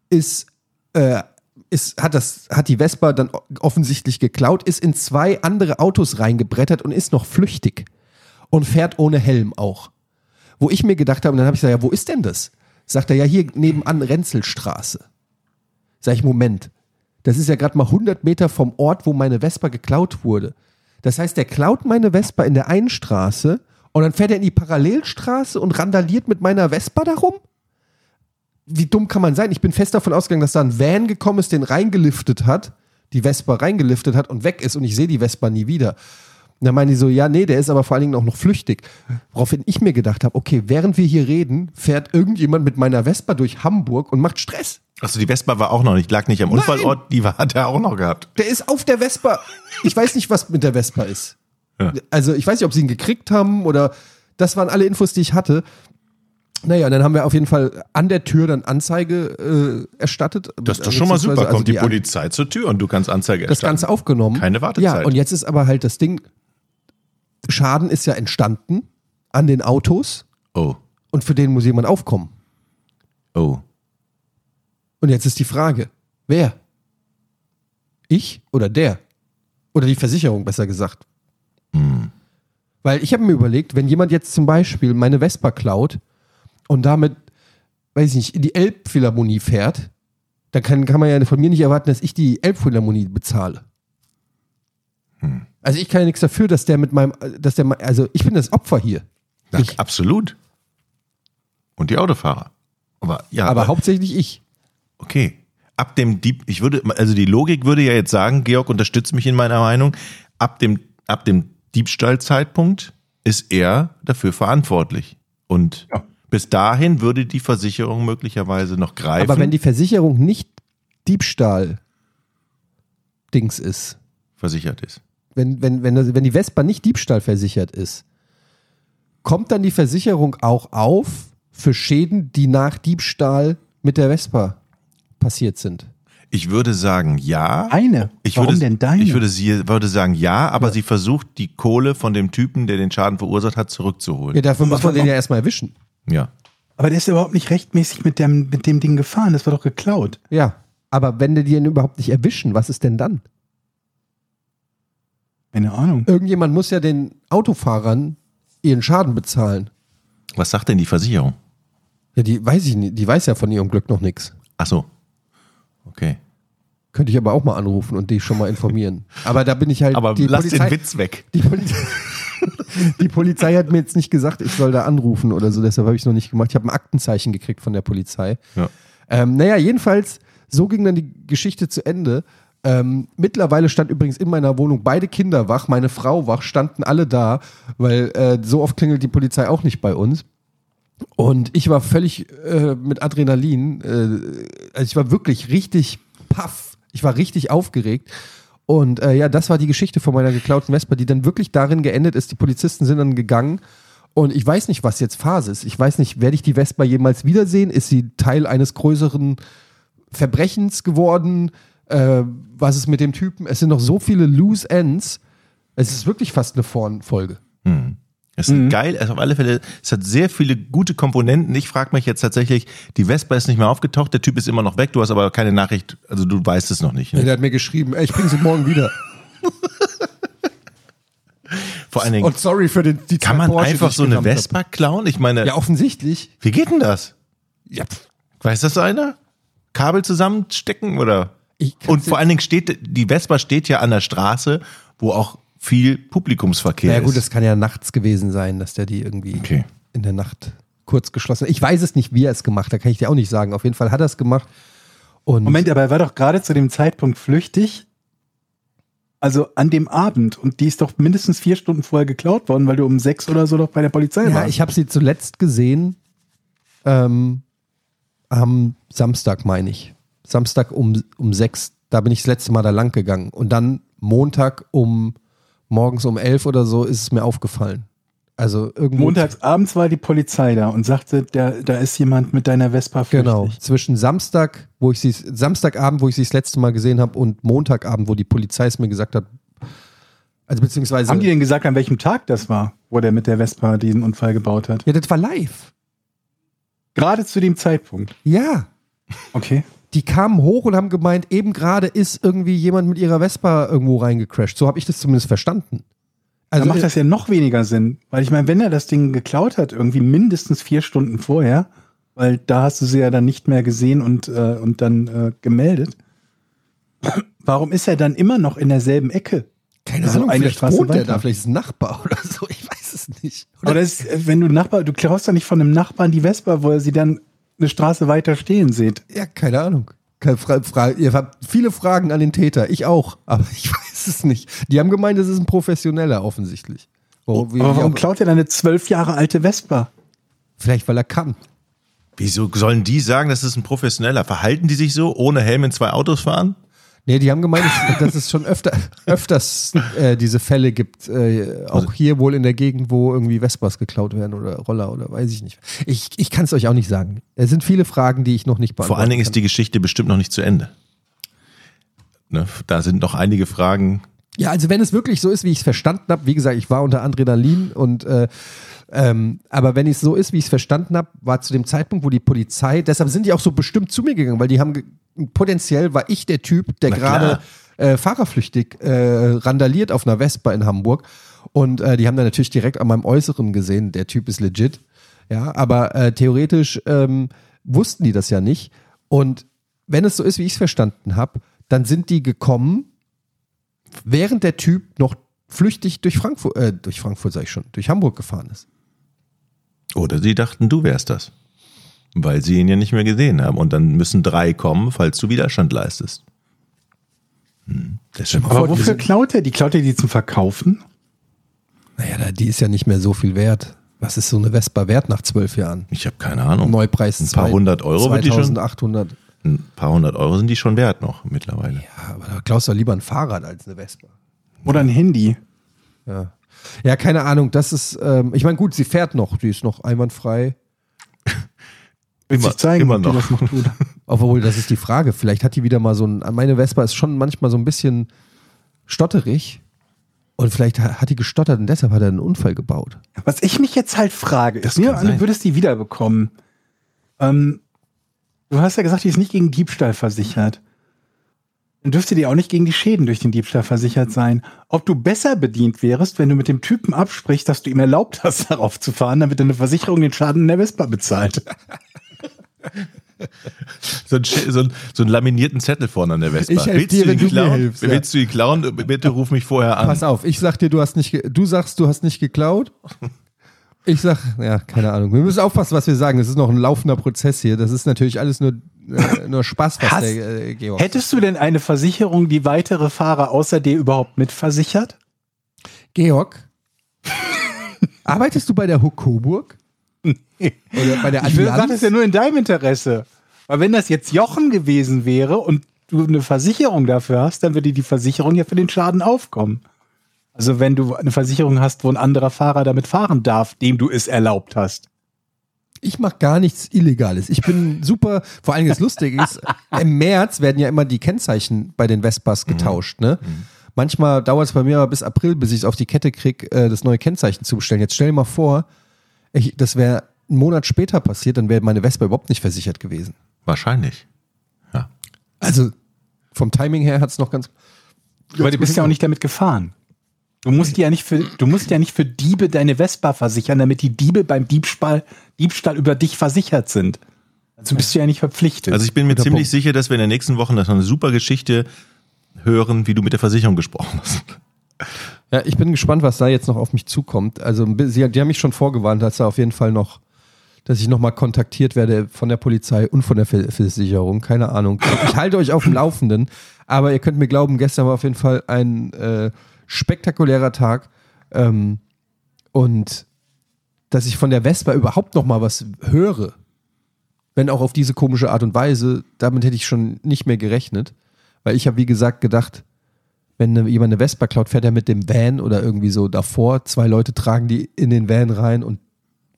S4: ist, äh, ist, hat, das, hat die Vespa dann offensichtlich geklaut, ist in zwei andere Autos reingebrettert und ist noch flüchtig. Und fährt ohne Helm auch. Wo ich mir gedacht habe, und dann habe ich gesagt, ja, wo ist denn das? Sagt er, ja, hier nebenan Renzelstraße. Sag ich, Moment, das ist ja gerade mal 100 Meter vom Ort, wo meine Vespa geklaut wurde. Das heißt, der klaut meine Vespa in der einen Straße und dann fährt er in die Parallelstraße und randaliert mit meiner Vespa darum? Wie dumm kann man sein? Ich bin fest davon ausgegangen, dass da ein Van gekommen ist, den reingeliftet hat, die Vespa reingeliftet hat und weg ist und ich sehe die Vespa nie wieder. Und dann meinen die so, ja, nee, der ist aber vor allen Dingen auch noch flüchtig. Woraufhin ich mir gedacht habe, okay, während wir hier reden, fährt irgendjemand mit meiner Vespa durch Hamburg und macht Stress.
S6: Achso, die Vespa war auch noch nicht, lag nicht am Unfallort, die war, hat er auch noch gehabt.
S4: Der ist auf der Vespa. Ich weiß nicht, was mit der Vespa ist.
S6: Ja.
S4: Also ich weiß nicht, ob sie ihn gekriegt haben oder das waren alle Infos, die ich hatte. Naja, dann haben wir auf jeden Fall an der Tür dann Anzeige äh, erstattet.
S6: Das ist doch
S4: Also
S6: schon mal super. Kommt die,
S4: An-
S6: Polizei zur Tür und du kannst Anzeige
S4: das Ganze aufgenommen.
S6: Keine Wartezeit.
S4: Ja, und jetzt ist aber halt das Ding, Schaden ist ja entstanden an den Autos
S6: Oh,
S4: und für den muss jemand aufkommen.
S6: oh.
S4: Und jetzt ist die Frage, wer? Ich oder der? Oder die Versicherung, besser gesagt. Weil ich habe mir überlegt, wenn jemand jetzt zum Beispiel meine Vespa klaut und damit, weiß ich nicht, in die Elbphilharmonie fährt, dann kann, kann man ja von mir nicht erwarten, dass ich die Elbphilharmonie bezahle. Also ich kann ja nichts dafür, dass der mit meinem, dass der, also ich bin das Opfer hier.
S6: Na,
S4: Ich.
S6: absolut. Und die Autofahrer. Aber ja,
S4: Aber hauptsächlich ich.
S6: okay. Ab dem Dieb, ich würde, also die Logik würde ja jetzt sagen, Georg unterstützt mich in meiner Meinung, ab dem, ab dem Diebstahlzeitpunkt ist er dafür verantwortlich. Und bis dahin würde die Versicherung möglicherweise noch greifen.
S4: Aber wenn die Versicherung nicht Diebstahl Dings ist,
S6: versichert ist.
S4: Wenn, wenn, wenn, wenn die Vespa nicht Diebstahl versichert ist, kommt dann die Versicherung auch auf für Schäden, die nach Diebstahl mit der Vespa passiert sind?
S6: Ich würde sagen, ja.
S5: Eine.
S6: Ich
S5: Warum
S6: würde,
S5: denn deine?
S6: Ich würde, sie, würde sagen, ja, aber sie versucht, die Kohle von dem Typen, der den Schaden verursacht hat, zurückzuholen.
S4: Ja, dafür muss man den ja erstmal erwischen.
S6: Ja.
S5: Aber der ist überhaupt nicht rechtmäßig mit dem, mit dem Ding gefahren. Das war doch geklaut.
S4: Ja, aber wenn die den überhaupt nicht erwischen, was ist denn dann?
S5: Keine Ahnung.
S4: Irgendjemand muss ja den Autofahrern ihren Schaden bezahlen.
S6: Was sagt denn die Versicherung?
S4: Ja, die weiß ich nicht, die weiß ja von ihrem Glück noch nichts.
S6: Ach so. Okay.
S4: Könnte ich aber auch mal anrufen und dich schon mal informieren. Aber da bin ich halt.
S6: Aber
S4: die
S6: lass
S4: Polizei,
S6: den Witz weg.
S4: Die Polizei, (laughs) die Polizei hat mir jetzt nicht gesagt, ich soll da anrufen oder so, deshalb habe ich es noch nicht gemacht. Ich habe ein Aktenzeichen gekriegt von der Polizei.
S6: Ja.
S4: Ähm, naja, jedenfalls, so ging dann die Geschichte zu Ende. Ähm, mittlerweile stand übrigens in meiner Wohnung beide Kinder wach, meine Frau wach, standen alle da, weil äh, so oft klingelt die Polizei auch nicht bei uns. Und ich war völlig äh, mit Adrenalin, äh, also ich war wirklich richtig paff, Ich war richtig aufgeregt. Und äh, ja, das war die Geschichte von meiner geklauten Vespa, die dann wirklich darin geendet ist. Die Polizisten sind dann gegangen und ich weiß nicht, was jetzt Phase ist. Ich weiß nicht, werde ich die Vespa jemals wiedersehen? Ist sie Teil eines größeren Verbrechens geworden? Äh, was ist mit dem Typen? Es sind noch so viele Loose Ends. Es ist wirklich fast eine Vorfolge.
S6: Es ist geil, also auf alle Fälle, es hat sehr viele gute Komponenten. Ich frage mich jetzt tatsächlich, die Vespa ist nicht mehr aufgetaucht, der Typ ist immer noch weg, du hast aber keine Nachricht, also du weißt es noch nicht. Ne?
S4: Der hat mir geschrieben, ey, ich bringe sie morgen wieder. (laughs)
S6: Vor allen Dingen,
S4: Und sorry für den, die
S6: kann man
S4: Porsche,
S6: einfach
S4: ich
S6: so eine
S4: gerammt hab.
S6: Vespa klauen? Ich meine,
S4: Ja, offensichtlich.
S6: wie geht denn das?
S4: Ja,
S6: Weiß das einer? Kabel zusammenstecken oder? Und vor allen Dingen steht, die Vespa steht ja an der Straße, wo auch viel Publikumsverkehr
S4: ja gut,
S6: ist.
S4: das kann ja nachts gewesen sein, dass der die irgendwie
S6: Okay.
S4: in der Nacht kurz geschlossen hat. Ich weiß es nicht, wie er es gemacht hat, kann ich dir auch nicht sagen. Auf jeden Fall hat er es gemacht. Und
S5: Moment, aber er war doch gerade zu dem Zeitpunkt flüchtig. Also an dem Abend. Und die ist doch mindestens vier Stunden vorher geklaut worden, weil du um sechs oder so doch bei der Polizei
S4: ja,
S5: warst.
S4: ich habe sie zuletzt gesehen ähm, am Samstag, meine ich. Samstag um, um sechs, da bin ich das letzte Mal da lang gegangen. Und dann Montag um morgens um elf oder so ist es mir aufgefallen. Also irgendwo.
S5: Montags abends war die Polizei da und sagte, der, da ist jemand mit deiner Vespa flüchtig.
S4: Genau. Zwischen Samstag, wo ich sie, Samstagabend, wo ich sie das letzte Mal gesehen habe, und Montagabend, wo die Polizei es mir gesagt hat. Also beziehungsweise.
S5: Haben die denn gesagt, an welchem Tag das war, wo der mit der Vespa diesen Unfall gebaut hat?
S4: ja, das war live.
S5: Gerade zu dem Zeitpunkt.
S4: Ja.
S5: Okay.
S4: Die kamen hoch und haben gemeint, eben gerade ist irgendwie jemand mit ihrer Vespa irgendwo reingecrashed. So habe ich das zumindest verstanden.
S5: Also dann macht das ja noch weniger Sinn. Weil ich meine, wenn er das Ding geklaut hat, irgendwie mindestens vier Stunden vorher, weil da hast du sie ja dann nicht mehr gesehen und, äh, und dann äh, gemeldet. Warum ist er dann immer noch in derselben Ecke?
S4: keine
S5: also
S4: Ahnung,
S5: eine
S4: vielleicht
S5: Straße
S4: wohnt
S5: weiter.
S4: da, vielleicht ist ein Nachbar oder so, ich weiß es nicht.
S5: Oder ist, äh, wenn du Nachbar, du klaust doch nicht von einem Nachbarn die Vespa, wo er sie dann eine Straße weiter stehen sieht.
S4: Ja, keine Ahnung. Keine Fra Fra ihr habt viele Fragen an den Täter, ich auch, (laughs) aber ich weiß es nicht. Die haben gemeint, es ist ein Professioneller offensichtlich. Wie,
S5: Aber warum klaut er eine zwölf Jahre alte Vespa?
S4: vielleicht, weil er kann.
S6: Wieso sollen die sagen, das ist ein Professioneller? Verhalten die sich so, ohne Helm in zwei Autos fahren?
S4: Nee, die haben gemeint, dass- es schon öfter, öfters äh, diese Fälle gibt, äh,
S6: Also
S4: auch hier wohl in der Gegend, wo irgendwie Vespas geklaut werden oder Roller oder weiß ich nicht. Ich, ich kann es euch auch nicht sagen. Es sind viele Fragen, die ich noch nicht beantworten
S6: Vor allen Dingen ist die Geschichte bestimmt noch nicht zu Ende. Ne? Da sind noch einige Fragen.
S4: Ja, also wenn es wirklich so ist, wie ich es verstanden habe, wie gesagt, ich war unter Adrenalin und äh, ähm, aber wenn es so ist, wie ich es verstanden habe, war zu dem Zeitpunkt, wo die Polizei, deshalb sind die auch so bestimmt zu mir gegangen, weil die haben ge- potenziell war ich der Typ, der gerade äh, fahrerflüchtig äh, randaliert auf einer Vespa in Hamburg. Und äh, die haben dann natürlich direkt an meinem Äußeren gesehen, der Typ ist legit, ja, aber äh, theoretisch ähm, wussten die das ja nicht. Und wenn es so ist, wie ich es verstanden habe, dann sind die gekommen während der Typ noch flüchtig durch Frankfurt, äh, durch Frankfurt sag ich schon, durch Hamburg gefahren ist.
S6: Oder sie dachten, du wärst das. Weil sie ihn ja nicht mehr gesehen haben. Und dann müssen drei kommen, falls du Widerstand leistest. Hm.
S5: Aber
S4: Vor-
S5: wofür klaut er? Die klaut er die zum Verkaufen?
S4: Naja, die ist ja nicht mehr so viel wert. Was ist so eine Vespa wert nach zwölf Jahren?
S6: ich habe keine Ahnung.
S4: Neupreis
S6: Ein paar
S4: zwei-
S6: hundert Euro wird die schon.
S4: 2800.
S6: Ein paar hundert Euro sind die schon wert noch mittlerweile.
S4: Ja, aber da klaust du lieber ein Fahrrad als eine Vespa.
S5: Oder ein Handy?
S4: Ja, ja keine Ahnung. Das ist, ähm, ich meine, gut, sie fährt noch, die ist noch einwandfrei.
S5: Willst
S6: Immer-
S5: du zeigen,
S6: immer
S5: ob die
S6: noch.
S5: das noch tut? (laughs)
S4: Obwohl, das ist die Frage. Vielleicht hat die wieder mal so ein. Meine Vespa ist schon manchmal so ein bisschen stotterig. Und vielleicht ha- hat die gestottert und deshalb hat er einen Unfall gebaut.
S5: Was ich mich jetzt halt frage, ist, mir an, du würdest die wiederbekommen. Ähm, du hast ja gesagt, die ist nicht gegen Diebstahl versichert. Dann dürfte die auch nicht gegen die Schäden durch den Diebstahl versichert sein. Ob du besser bedient wärst, wenn du mit dem Typen absprichst, dass du ihm erlaubt hast, (laughs) darauf zu fahren, damit deine Versicherung den Schaden in der Vespa bezahlt. (laughs)
S6: So ein, so, ein, so einen laminierten Zettel vorne an der Vespa.
S4: Ich helf
S6: willst
S4: dir,
S6: du
S4: wenn
S6: ihn
S4: du mir
S6: klauen?
S4: hilfst, ja.
S6: Willst du ihn klauen? Bitte ruf mich vorher an.
S4: Pass auf, ich sag dir, du hast nicht, du sagst, du hast nicht geklaut. Ich sag, ja, keine Ahnung. Wir müssen aufpassen, was wir sagen. Das ist noch ein laufender Prozess hier. Das ist natürlich alles nur, äh, nur Spaß, was
S5: Hast-
S4: der äh, Georg.
S5: Hättest du denn eine Versicherung, die weitere Fahrer außer dir überhaupt mitversichert?
S4: Georg, (laughs) arbeitest du bei der Huck Coburg? Oder bei der
S5: Ich
S4: Allianz?
S5: sag das ja nur in deinem Interesse. Weil wenn das jetzt Jochen gewesen wäre und du eine Versicherung dafür hast, dann würde die Versicherung ja für den Schaden aufkommen. Also wenn du eine Versicherung hast, wo ein anderer Fahrer damit fahren darf, dem du es erlaubt hast.
S4: Ich mache gar nichts Illegales. Ich bin super, vor allem das Lustige ist, (laughs) im März werden ja immer die Kennzeichen bei den Vespas getauscht. Ne? Manchmal dauert es bei mir aber bis April, bis ich es auf die Kette kriege, das neue Kennzeichen zu bestellen. Jetzt stell dir mal vor, ich, das wäre einen Monat später passiert, dann wäre meine Vespa überhaupt nicht versichert gewesen.
S6: Wahrscheinlich.
S4: Also vom Timing her hat es noch ganz.
S5: Aber du bist ja auch nicht damit gefahren. Du musst ja nicht für, du musst ja nicht für Diebe deine Vespa versichern, damit die Diebe beim Diebstahl, Diebstahl über dich versichert sind. Also bist du ja nicht verpflichtet.
S6: Also ich bin mir
S4: Guter
S6: ziemlich
S4: Punkt.
S6: sicher, dass wir in den nächsten Wochen noch eine super Geschichte hören, wie du mit der Versicherung gesprochen hast.
S4: Ja, ich bin gespannt, was da jetzt noch auf mich zukommt. Also sie, die haben mich schon vorgewarnt, dass da auf jeden Fall noch, dass ich nochmal kontaktiert werde von der Polizei und von der Ver- Versicherung. Keine Ahnung. Ich halte euch auf dem Laufenden. Aber ihr könnt mir glauben, gestern war auf jeden Fall ein äh, spektakulärer Tag. Ähm, und dass ich von der Vespa überhaupt noch mal was höre, wenn auch auf diese komische Art und Weise, damit hätte ich schon nicht mehr gerechnet. Weil ich habe, wie gesagt, gedacht, wenn jemand eine Vespa klaut, fährt er mit dem Van oder irgendwie so davor. Zwei Leute tragen die in den Van rein und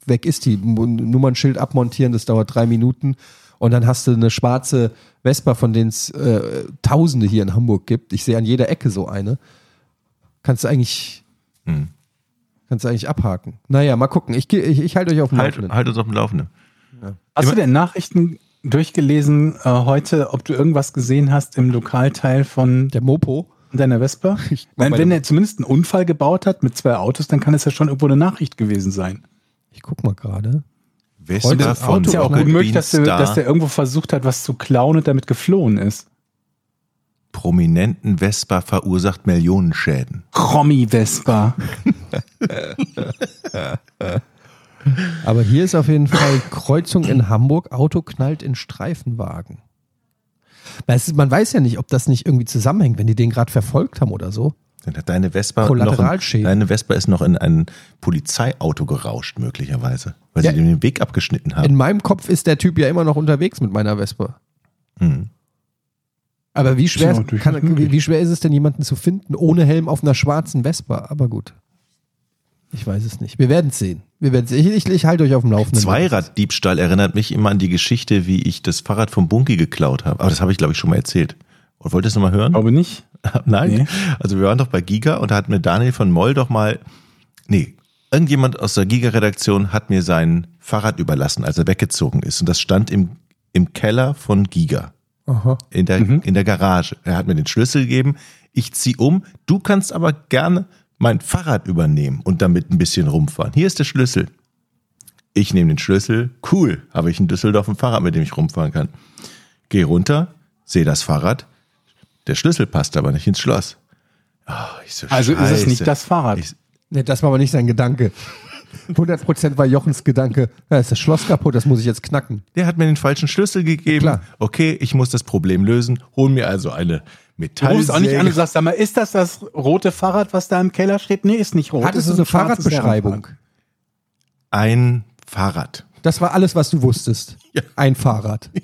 S4: weg ist die. Nummernschild abmontieren, das dauert drei Minuten. Und dann hast du eine schwarze Vespa, von denen es äh, Tausende hier in Hamburg gibt. Ich sehe an jeder Ecke so eine. Kannst du eigentlich,
S6: Hm.
S4: kannst du eigentlich abhaken. Naja, mal gucken. Ich, geh- ich, ich halte euch auf dem
S6: Halt,
S4: Laufenden.
S6: halt uns auf dem Laufenden.
S5: Hast du denn Nachrichten durchgelesen äh, heute, ob du irgendwas gesehen hast im Lokalteil von
S4: Der Mopo.
S5: deiner Vespa? (laughs)
S4: Ich guck
S5: Wenn, er zumindest einen Unfall gebaut hat mit zwei Autos, dann kann es ja schon irgendwo eine Nachricht gewesen sein.
S4: Ich guck mal gerade.
S6: Vespa
S4: Heute
S6: von
S5: Ist ja auch gut möglich, dass, der, dass der irgendwo versucht hat, was zu klauen und damit geflohen ist.
S6: Prominenten Vespa verursacht Millionenschäden.
S5: Romy Vespa. (laughs)
S4: Aber hier ist auf jeden Fall Kreuzung in Hamburg, Auto knallt in Streifenwagen. Ist, man weiß ja nicht, ob das nicht irgendwie zusammenhängt, wenn die den gerade verfolgt haben oder so.
S6: Dann hat deine Vespa noch in,
S4: Kollateralschäden.
S6: deine Vespa ist noch in ein Polizeiauto gerauscht möglicherweise, weil
S4: Ja.
S6: sie dem den Weg abgeschnitten haben.
S4: In meinem Kopf ist der Typ ja immer noch unterwegs mit meiner Vespa.
S6: Hm.
S4: Aber wie schwer,
S5: durchaus
S4: kann, wie, wie schwer ist es denn, jemanden zu finden ohne Helm auf einer schwarzen Vespa? Aber gut. Ich weiß es nicht. Wir werden es sehen. Wir werden Ich, ich, ich halte euch auf dem Laufenden.
S6: Zweiraddiebstahl erinnert mich immer an die Geschichte, wie ich das Fahrrad vom Bunky geklaut habe. Aber das habe ich, glaube ich, schon mal erzählt. Und wollt ihr es nochmal hören?
S5: Glaube nicht. (laughs)
S6: Nein.
S5: Nee.
S6: Also wir waren doch bei Giga und da hat mir Daniel von Moll doch mal, nee, irgendjemand aus der Giga-Redaktion hat mir sein Fahrrad überlassen, als er weggezogen ist. Und das stand im, im Keller von Giga.
S4: Aha.
S6: In der, in der Garage. Er hat mir den Schlüssel gegeben. Ich zieh um. Du kannst aber gerne mein Fahrrad übernehmen und damit ein bisschen rumfahren. Hier ist der Schlüssel. Ich nehme den Schlüssel. Cool. Habe ich in Düsseldorf ein Fahrrad, mit dem ich rumfahren kann. Geh runter, sehe das Fahrrad. Der Schlüssel passt aber nicht ins Schloss. Ich so,
S5: Also ist es
S6: Scheiße.
S5: nicht das Fahrrad.
S6: Ich,
S4: Nee, das war aber nicht sein Gedanke. 100% war Jochens Gedanke, ja, ist das Schloss kaputt, das muss ich jetzt knacken.
S6: der hat mir den falschen Schlüssel gegeben.
S4: Klar.
S6: Okay, ich muss das Problem lösen. Hol mir also eine
S5: Du rufst auch nicht an und sagst, sag mal, ist das das rote Fahrrad, was da im Keller steht? Nee, ist nicht rot.
S4: Hattest
S5: ist
S4: du eine Fahrradbeschreibung?
S6: Ein Fahrrad.
S4: Das war alles, was du wusstest.
S6: Ja.
S4: Ein Fahrrad. (laughs)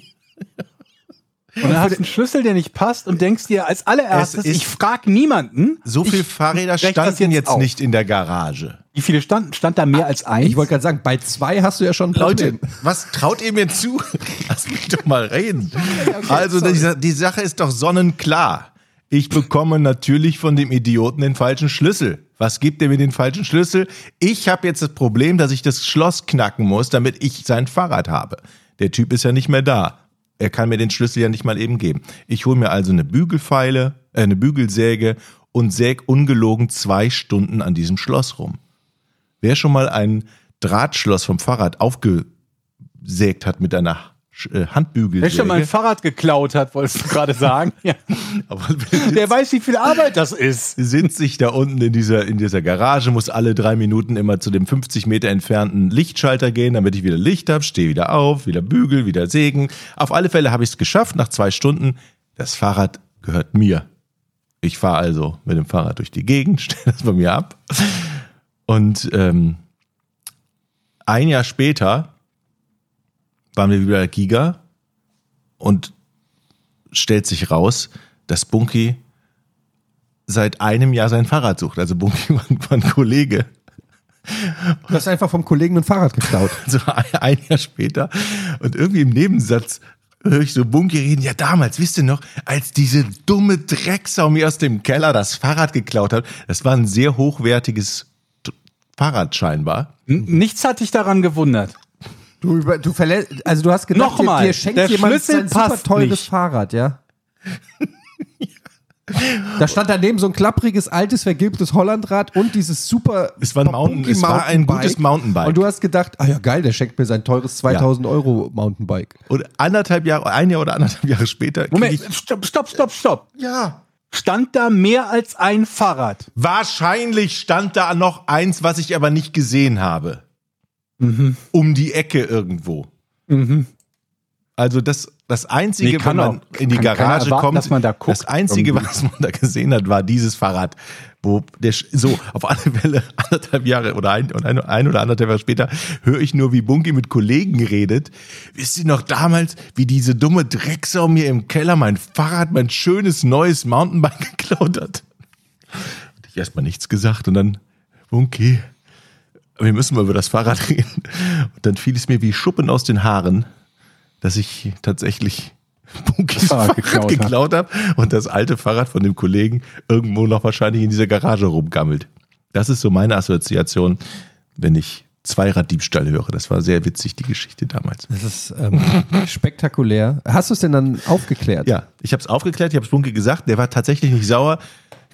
S5: Und dann hast du einen Schlüssel, der nicht passt und denkst dir als allererstes, ich frage niemanden.
S6: So viele Fahrräder standen jetzt,
S5: auf.
S6: nicht in der Garage.
S5: Wie viele standen? Stand da mehr als eins?
S4: Ich wollte gerade sagen, bei zwei hast du ja schon ein
S6: Leute,
S4: Problem.
S6: was traut ihr mir zu? (laughs) Lass mich doch mal reden. (laughs) also die, die Sache ist doch sonnenklar. Ich bekomme natürlich von dem Idioten den falschen Schlüssel. Was gibt er mir den falschen Schlüssel? Ich habe jetzt das Problem, dass ich das Schloss knacken muss, damit ich sein Fahrrad habe. Der Typ ist ja nicht mehr da. Er kann mir den Schlüssel ja nicht mal eben geben. Ich hole mir also eine Bügelfeile, äh, eine Bügelsäge und säg ungelogen zwei Stunden an diesem Schloss rum. Wer schon mal ein Drahtschloss vom Fahrrad aufgesägt hat mit einer Äh, Handbügelsäge,
S5: Wer schon mal ein Fahrrad geklaut hat, wolltest du gerade sagen? (laughs) ja.
S6: aber
S5: Der weiß, wie viel Arbeit das ist.
S6: sind sich da unten in dieser, in dieser Garage, muss alle drei Minuten immer zu dem 50 Meter entfernten Lichtschalter gehen, damit ich wieder Licht habe, stehe wieder auf, wieder bügel, wieder sägen. Auf alle Fälle habe ich es geschafft, nach zwei Stunden. Das Fahrrad gehört mir. Ich fahre also mit dem Fahrrad durch die Gegend, (laughs) stelle das bei mir ab. Und ähm, ein Jahr später waren wir wieder bei Giga und stellt sich raus, dass Bunky seit einem Jahr sein Fahrrad sucht. Also Bunky (laughs) war, war ein Kollege.
S4: Du hast einfach vom Kollegen ein Fahrrad geklaut. (laughs)
S6: So ein, Jahr später. Und irgendwie im Nebensatz höre ich so Bunky reden. Ja, damals, wisst ihr noch, als diese dumme Drecksau mir aus dem Keller das Fahrrad geklaut hat. Das war ein sehr hochwertiges Fahrrad scheinbar.
S5: N- Nichts hat dich daran gewundert.
S4: Du, über, du verlä also du hast gedacht,
S5: Nochmal,
S4: dir, dir schenkt
S5: der
S4: jemand
S5: Schlüssel
S4: sein super
S5: passt
S4: teures
S5: nicht.
S4: Fahrrad, ja? Da stand daneben so ein klappriges, altes, vergilbtes Hollandrad und dieses super
S6: Es war ein Mountain- es war ein gutes Mountainbike.
S4: Und du hast gedacht, ah ja geil, der schenkt mir sein teures 2000 Euro Mountainbike.
S6: Und anderthalb Jahre, ein Jahr oder anderthalb Jahre später. krieg
S5: Moment,
S6: Ich,
S5: stopp, stopp, stopp, stopp.
S6: ja.
S5: Stand da mehr als ein Fahrrad?
S6: Wahrscheinlich stand da noch eins, was ich aber nicht gesehen habe. Um die Ecke irgendwo. Also das, das Einzige,
S5: Nee,
S6: wenn man
S5: auch-
S6: in die Garage
S5: erwarten,
S6: kommt,
S5: guckt
S6: das Einzige,
S5: irgendwie.
S6: was man da gesehen hat, war dieses Fahrrad. Wo der so auf alle Fälle (laughs) anderthalb Jahre oder ein, oder ein, ein oder anderthalb Jahre später höre ich nur, wie Bunky mit Kollegen redet. Wisst ihr noch damals, wie diese dumme Drecksau mir im Keller mein Fahrrad, mein schönes neues Mountainbike (laughs) geklaut hat? Hatte ich erstmal nichts gesagt und dann, Bunky, wir müssen mal über das Fahrrad (laughs) reden. Und dann fiel es mir wie Schuppen aus den Haaren, dass ich tatsächlich (laughs) Bunkis
S5: Fahrrad
S6: Fahrrad
S5: geklaut
S6: geklaut, habe und das alte Fahrrad von dem Kollegen irgendwo noch wahrscheinlich in dieser Garage rumgammelt. Das ist so meine Assoziation, wenn ich Zweiraddiebstahl höre. Das war sehr witzig, die Geschichte damals.
S4: Das ist ähm, (laughs) spektakulär. Hast du es denn dann aufgeklärt?
S6: Ja, ich habe es aufgeklärt, ich habe es Bunke gesagt, der war tatsächlich nicht sauer.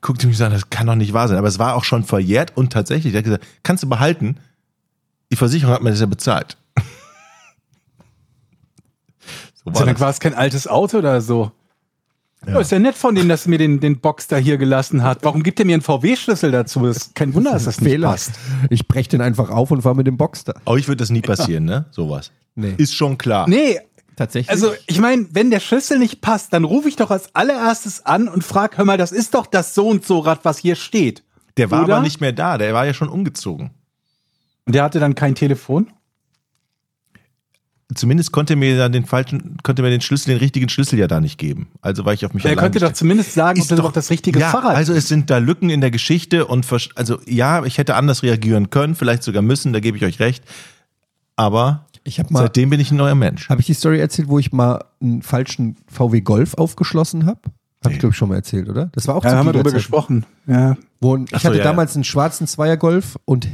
S6: Guckte mich so an, das kann doch nicht wahr sein. Aber es war auch schon verjährt und tatsächlich, der hat gesagt, kannst du behalten. Die Versicherung hat mir das ja bezahlt. (laughs) so
S5: Also dann war es kein altes Auto oder so. Ja. ist ja nett von dem, dass er mir den, den Box da hier gelassen hat. Warum gibt er mir einen VW-Schlüssel dazu? Das ist kein Wunder, dass das nicht
S4: Fehler.
S5: passt.
S4: Ich brech den einfach auf und fahr mit dem Boxster.
S6: Euch wird das nie passieren, ne? Sowas.
S4: Nee.
S6: Ist schon klar.
S5: Nee,
S4: Tatsächlich.
S5: also ich meine, wenn der Schlüssel nicht passt, dann rufe ich doch als allererstes an und frage, hör mal, das ist doch das so und so Rad, was hier steht.
S6: Der war
S5: Oder?
S6: aber nicht mehr da, der war ja schon umgezogen.
S5: Und der hatte dann kein Telefon?
S6: Zumindest konnte er mir dann den falschen, konnte mir den Schlüssel, den richtigen Schlüssel ja da nicht geben. Also war ich auf mich
S5: Er könnte doch zumindest sagen, ob
S6: Ist
S5: das
S6: doch-
S5: überhaupt das richtige
S6: ja,
S5: Fahrrad
S6: Also es sind da Lücken in der Geschichte und also ja, ich hätte anders reagieren können, vielleicht sogar müssen, da gebe ich euch recht. Aber
S4: Ich hab mal-
S6: seitdem bin ich ein neuer Mensch.
S4: Habe ich die Story erzählt, wo ich mal einen falschen VW Golf aufgeschlossen habe? Habe ich, glaube ich, schon mal erzählt, oder? Das war auch
S5: Ja,
S4: zu
S5: haben wir
S4: Giga-Zeiten.
S5: gesprochen. Ja.
S4: Wo ich
S6: so,
S4: hatte
S6: ja,
S4: damals einen schwarzen Zweier-Golf und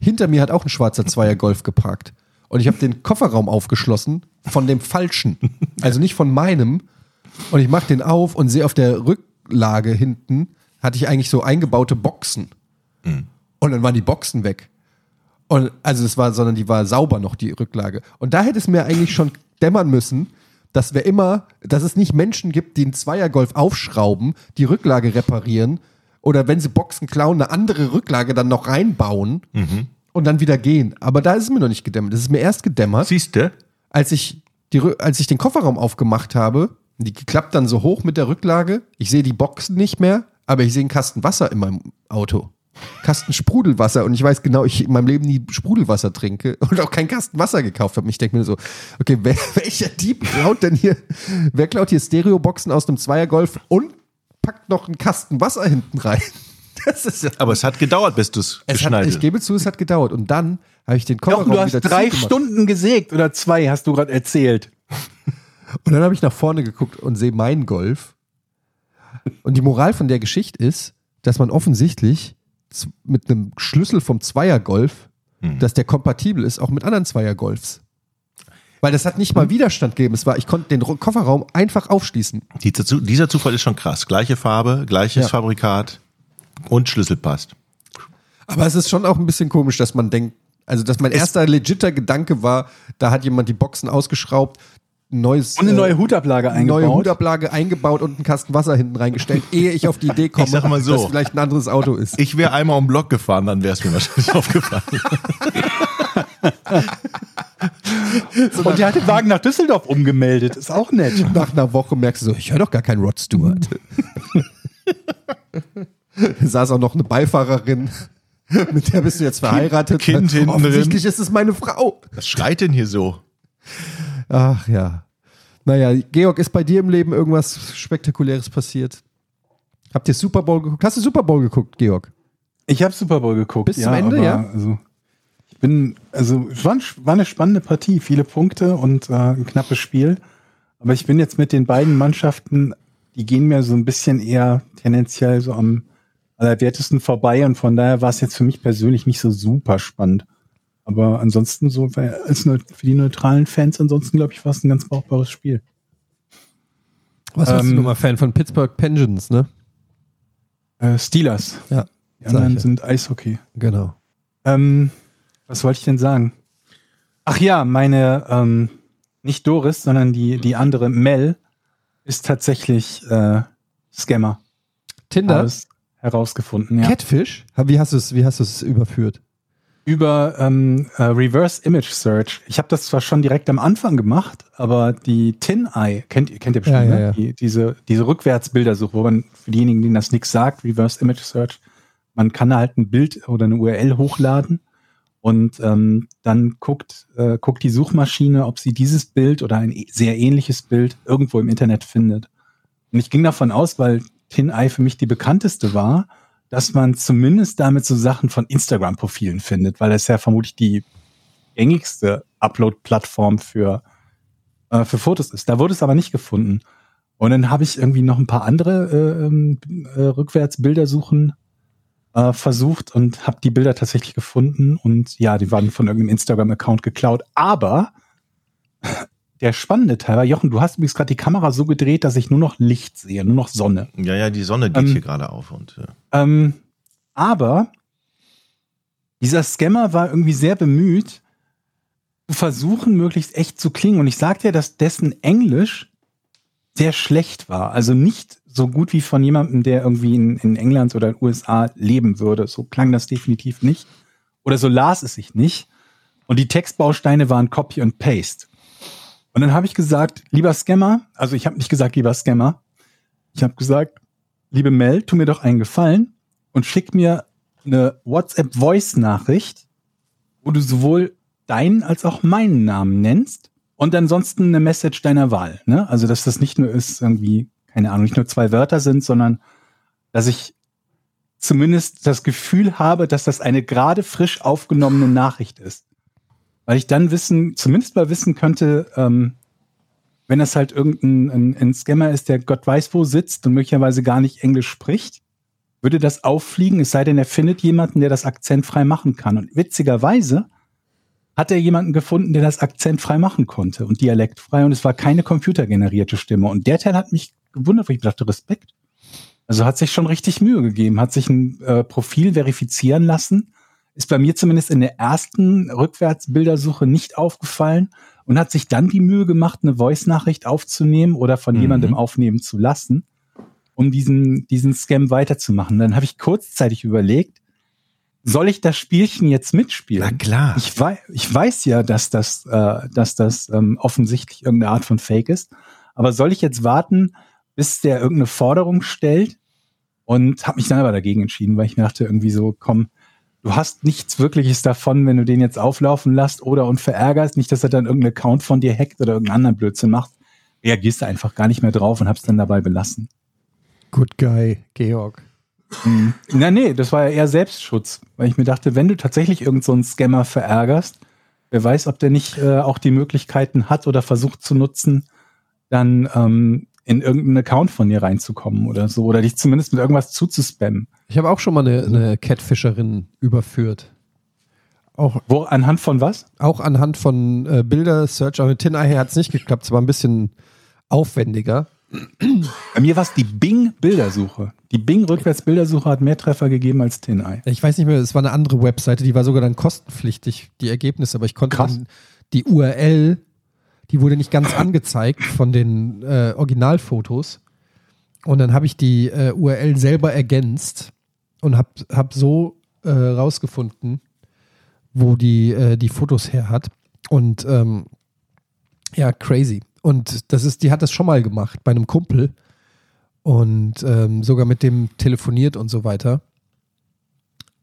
S4: hinter mir hat auch ein schwarzer Zweier-Golf geparkt. Und ich habe den Kofferraum aufgeschlossen von dem falschen. (laughs) Also nicht von meinem. Und ich mache den auf und sehe auf der Rücklage hinten, hatte ich eigentlich so eingebaute Boxen. Und dann waren die Boxen weg. Und also es war, sondern die war sauber noch, die Rücklage. Und da hätte es mir eigentlich schon dämmern müssen, dass wir immer, dass es nicht Menschen gibt, die einen Zweiergolf aufschrauben, die Rücklage reparieren oder wenn sie Boxen klauen, eine andere Rücklage dann noch reinbauen und dann wieder gehen. Aber da ist es mir noch nicht gedämmert. Das ist mir erst gedämmert,
S6: Siehst du?
S4: als ich, die, als ich den Kofferraum aufgemacht habe. Die klappt dann so hoch mit der Rücklage. Ich sehe die Boxen nicht mehr, aber ich sehe einen Kasten Wasser in meinem Auto. Kasten Sprudelwasser und ich weiß genau, ich in meinem Leben nie Sprudelwasser trinke und auch keinen Kasten Wasser gekauft habe. Ich denke mir so, okay, wer, (laughs) welcher Dieb klaut denn hier, wer klaut hier Stereoboxen aus einem Zweiergolf und packt noch einen Kasten Wasser hinten rein? (laughs) Das ist ja.
S6: Aber es hat gedauert, bis du es
S4: Es hat,
S6: geschnallt
S4: ich gebe zu, es hat gedauert. Und dann habe ich den
S5: Doch,
S4: Kofferraum
S5: du hast drei
S4: zugemacht.
S5: Stunden gesägt oder zwei, hast du gerade erzählt. (laughs)
S4: Und dann habe ich nach vorne geguckt und sehe meinen Golf. Und die Moral von der Geschichte ist, dass man offensichtlich mit einem Schlüssel vom Zweiergolf, dass der kompatibel ist, auch mit anderen Zweiergolfs. Weil das hat nicht mal Widerstand gegeben. Es war, ich konnte den Kofferraum einfach aufschließen.
S6: Dieser, Zu- dieser Zufall ist schon krass. Gleiche Farbe, gleiches
S4: Ja.
S6: Fabrikat und Schlüssel passt.
S4: Aber es ist schon auch ein bisschen komisch, dass man denkt, also dass mein erster legitter Gedanke war, da hat jemand die Boxen ausgeschraubt, neues,
S5: Und eine
S4: äh,
S5: neue Hutablage eingebaut.
S4: neue Hutablage eingebaut und einen Kasten Wasser hinten reingestellt, ehe ich auf die Idee komme,
S6: Ich sag mal so.
S4: dass vielleicht ein anderes Auto ist.
S6: Ich wäre einmal um den Block gefahren, dann wäre es mir wahrscheinlich (laughs) aufgefallen. (laughs)
S5: Und der hat den Wagen nach Düsseldorf umgemeldet. Ist auch nett.
S4: Nach einer Woche merkst du so, ich höre doch gar keinen Rod Stewart. (laughs) saß auch noch eine Beifahrerin, mit der bist du jetzt verheiratet.
S6: Kind hinten drin.
S4: Offensichtlich ist es meine Frau.
S6: Was schreit denn hier so?
S4: Ach ja. Naja, Georg, ist bei dir im Leben irgendwas Spektakuläres passiert? Habt ihr Super Bowl geguckt? Hast du Super Bowl geguckt, Georg?
S5: Ich habe Super Bowl geguckt.
S4: Bis zum Ende, ja?
S5: Also, ich bin, also es war, war eine spannende Partie, viele Punkte und äh, ein knappes Spiel. Aber ich bin jetzt mit den beiden Mannschaften, die gehen mir so ein bisschen eher tendenziell so am allerwertesten vorbei und von daher war es jetzt für mich persönlich nicht so super spannend. Aber ansonsten so neu- für die neutralen Fans, ansonsten glaube ich, war es ein ganz brauchbares Spiel.
S4: Was warst du
S5: Ähm,
S4: nochmal Fan von Pittsburgh Penguins, ne?
S5: Äh, Steelers.
S4: Ja,
S5: Die anderen
S4: ja.
S5: sind Eishockey.
S4: Genau.
S5: Ähm, was wollte ich denn sagen? Ach ja, meine, ähm, nicht Doris, sondern die, die andere Mel ist tatsächlich äh, Scammer.
S4: Tinder?
S5: Herausgefunden, ja.
S4: Catfish? Wie hast du es, wie hast du es überführt?
S5: Über ähm, äh, Reverse Image Search. Ich habe das zwar schon direkt am Anfang gemacht, aber die Tin Eye, kennt, ihr- kennt ihr bestimmt,
S4: Ja, ja,
S5: ne?
S4: ja.
S5: Die, diese, diese Rückwärtsbildersuche, wo man für diejenigen, denen das nichts sagt, Reverse Image Search, man kann da halt ein Bild oder eine URL hochladen und ähm, dann guckt, äh, guckt die Suchmaschine, ob sie dieses Bild oder ein e- sehr ähnliches Bild irgendwo im Internet findet. Und ich ging davon aus, weil Tin Eye für mich die bekannteste war, dass man zumindest damit so Sachen von Instagram-Profilen findet, weil das ja vermutlich die gängigste Upload-Plattform für, äh, für Fotos ist. Da wurde es aber nicht gefunden. Und dann habe ich irgendwie noch ein paar andere äh, ähm, äh, Rückwärtsbildersuchen äh, versucht und habe die Bilder tatsächlich gefunden. Und ja, die waren von irgendeinem Instagram-Account geklaut. Aber der spannende Teil war, Jochen, du hast übrigens gerade die Kamera so gedreht, dass ich nur noch Licht sehe, nur noch Sonne.
S6: Ja, ja, die Sonne geht
S5: Ähm,
S6: hier gerade auf und äh,
S5: Ähm, aber dieser Scammer war irgendwie sehr bemüht, zu versuchen, möglichst echt zu klingen. Und ich sagte ja, dass dessen Englisch sehr schlecht war. Also nicht so gut wie von jemandem, der irgendwie in, in England oder USA leben würde. So klang das definitiv nicht. Oder so las es sich nicht. Und die Textbausteine waren Copy und Paste. Und dann habe ich gesagt, lieber Scammer, also ich habe nicht gesagt, lieber Scammer, ich habe gesagt, liebe Mel, tu mir doch einen Gefallen und schick mir eine WhatsApp-Voice-Nachricht, wo du sowohl deinen als auch meinen Namen nennst und ansonsten eine Message deiner Wahl. Ne? Also, dass das nicht nur ist, irgendwie, keine Ahnung, nicht nur zwei Wörter sind, sondern dass ich zumindest das Gefühl habe, dass das eine gerade frisch aufgenommene Nachricht ist. Weil ich dann wissen, zumindest mal wissen könnte, ähm, wenn das halt irgendein ein, ein Scammer ist, der Gott weiß wo sitzt und möglicherweise gar nicht Englisch spricht, würde das auffliegen, es sei denn, er findet jemanden, der das akzentfrei machen kann. Und witzigerweise hat er jemanden gefunden, der das akzentfrei machen konnte und dialektfrei und es war keine computergenerierte Stimme. Und der Teil hat mich gewundert, weil ich dachte, Respekt. Also hat sich schon richtig Mühe gegeben, hat sich ein äh, Profil verifizieren lassen, ist bei mir zumindest in der ersten Rückwärtsbildersuche nicht aufgefallen und hat sich dann die Mühe gemacht, eine Voice-Nachricht aufzunehmen oder von
S6: Mhm.
S5: jemandem aufnehmen zu lassen, um diesen, diesen Scam weiterzumachen. Dann habe ich kurzzeitig überlegt, soll ich das Spielchen jetzt mitspielen?
S6: na klar.
S5: Ich weiß, ich weiß ja, dass das, äh, dass das ähm, offensichtlich irgendeine Art von Fake ist. Aber soll ich jetzt warten, bis der irgendeine Forderung stellt? Und habe mich dann aber dagegen entschieden, weil ich mir dachte irgendwie so, komm, du hast nichts Wirkliches davon, wenn du den jetzt auflaufen lässt oder und verärgerst, nicht, dass er dann irgendeinen Account von dir hackt oder irgendeinen anderen Blödsinn macht. Reagierst du einfach gar nicht mehr drauf und hab's dann dabei belassen.
S4: Good guy, Georg.
S5: Mhm. Na nee, das war ja eher Selbstschutz, weil ich mir dachte, wenn du tatsächlich irgendeinen so einen Scammer verärgerst, wer weiß, ob der nicht äh, auch die Möglichkeiten hat oder versucht zu nutzen, dann ähm, in irgendeinen Account von dir reinzukommen oder so oder dich zumindest mit irgendwas zuzuspammen.
S4: Ich habe auch schon mal eine, eine Catfisherin überführt. Auch,
S5: Wo anhand von was?
S4: auch anhand von äh, Bilder, Search, aber mit Tin Eye hat es nicht geklappt. Es war ein bisschen aufwendiger.
S5: Bei mir war es die Bing-Bildersuche. Die Bing-Rückwärts-Bildersuche hat mehr Treffer gegeben als TinEye.
S4: Ich weiß nicht mehr, es war eine andere Webseite, die war sogar dann kostenpflichtig, die Ergebnisse, aber ich konnte die URL, die wurde nicht ganz angezeigt von den äh, Originalfotos. Und dann habe ich die äh, URL selber ergänzt und habe hab so äh, rausgefunden, wo die, äh, die Fotos her hat. Und ähm, ja, crazy. Und das ist, die hat das schon mal gemacht bei einem Kumpel und ähm, sogar mit dem telefoniert und so weiter.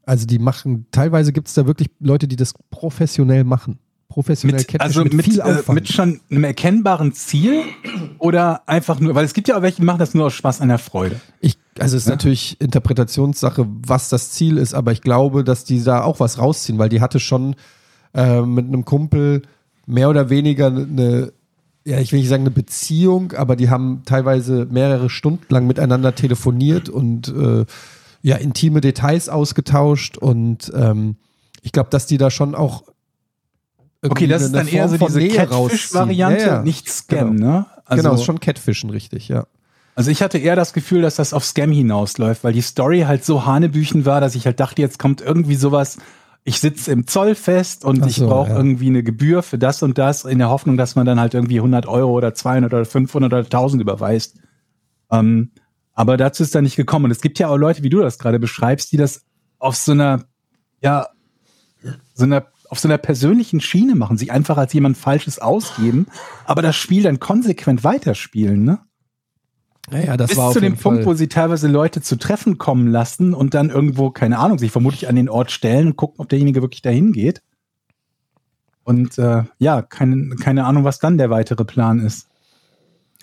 S4: Also die machen, teilweise gibt es da wirklich Leute, die das professionell machen. Professionell
S5: Mit,
S4: catfishen
S5: also mit,
S4: viel
S5: äh,
S4: Aufwand.
S5: mit schon einem erkennbaren Ziel oder einfach nur, weil es gibt ja auch welche, die machen das nur aus Spaß an der Freude.
S4: Ich, also es ist natürlich Interpretationssache, was das Ziel ist, aber ich glaube, dass die da auch was rausziehen, weil die hatte schon äh, mit einem Kumpel mehr oder weniger eine, ja, ich will nicht sagen eine Beziehung, aber die haben teilweise mehrere Stunden lang miteinander telefoniert und äh, ja, intime Details ausgetauscht und ähm, ich glaube, dass die da schon auch
S5: Okay, das ist dann eher so
S4: Form
S5: diese Catfish-Variante.
S4: Ja, ja.
S5: nicht Scam,
S4: Genau.
S5: ne? Also,
S4: genau, ist schon Catfischen, richtig, ja.
S5: also ich hatte eher das Gefühl, dass das auf Scam hinausläuft, weil die Story halt so hanebüchen war, dass ich halt dachte, jetzt kommt irgendwie sowas, ich sitze im Zoll fest und
S4: Ach
S5: ich
S4: so,
S5: brauche
S4: ja.
S5: irgendwie eine Gebühr für das und das, in der Hoffnung, dass man dann halt irgendwie 100 Euro oder 200 oder 500 oder 1000 überweist. Ähm, aber dazu ist da nicht gekommen. Und es gibt ja auch Leute, wie du das gerade beschreibst, die das auf so einer, ja, so einer, auf so einer persönlichen Schiene machen, sich einfach als jemand Falsches ausgeben, aber das Spiel dann konsequent weiterspielen, ne?
S4: Naja, das
S5: Bis
S4: war
S5: zu dem
S4: jeden
S5: Punkt,
S4: Fall.
S5: wo sie teilweise Leute zu Treffen kommen lassen und dann irgendwo, keine Ahnung, sich vermutlich an den Ort stellen und gucken, ob derjenige wirklich dahin geht. Und äh, ja, keine, keine Ahnung, was dann der weitere Plan ist.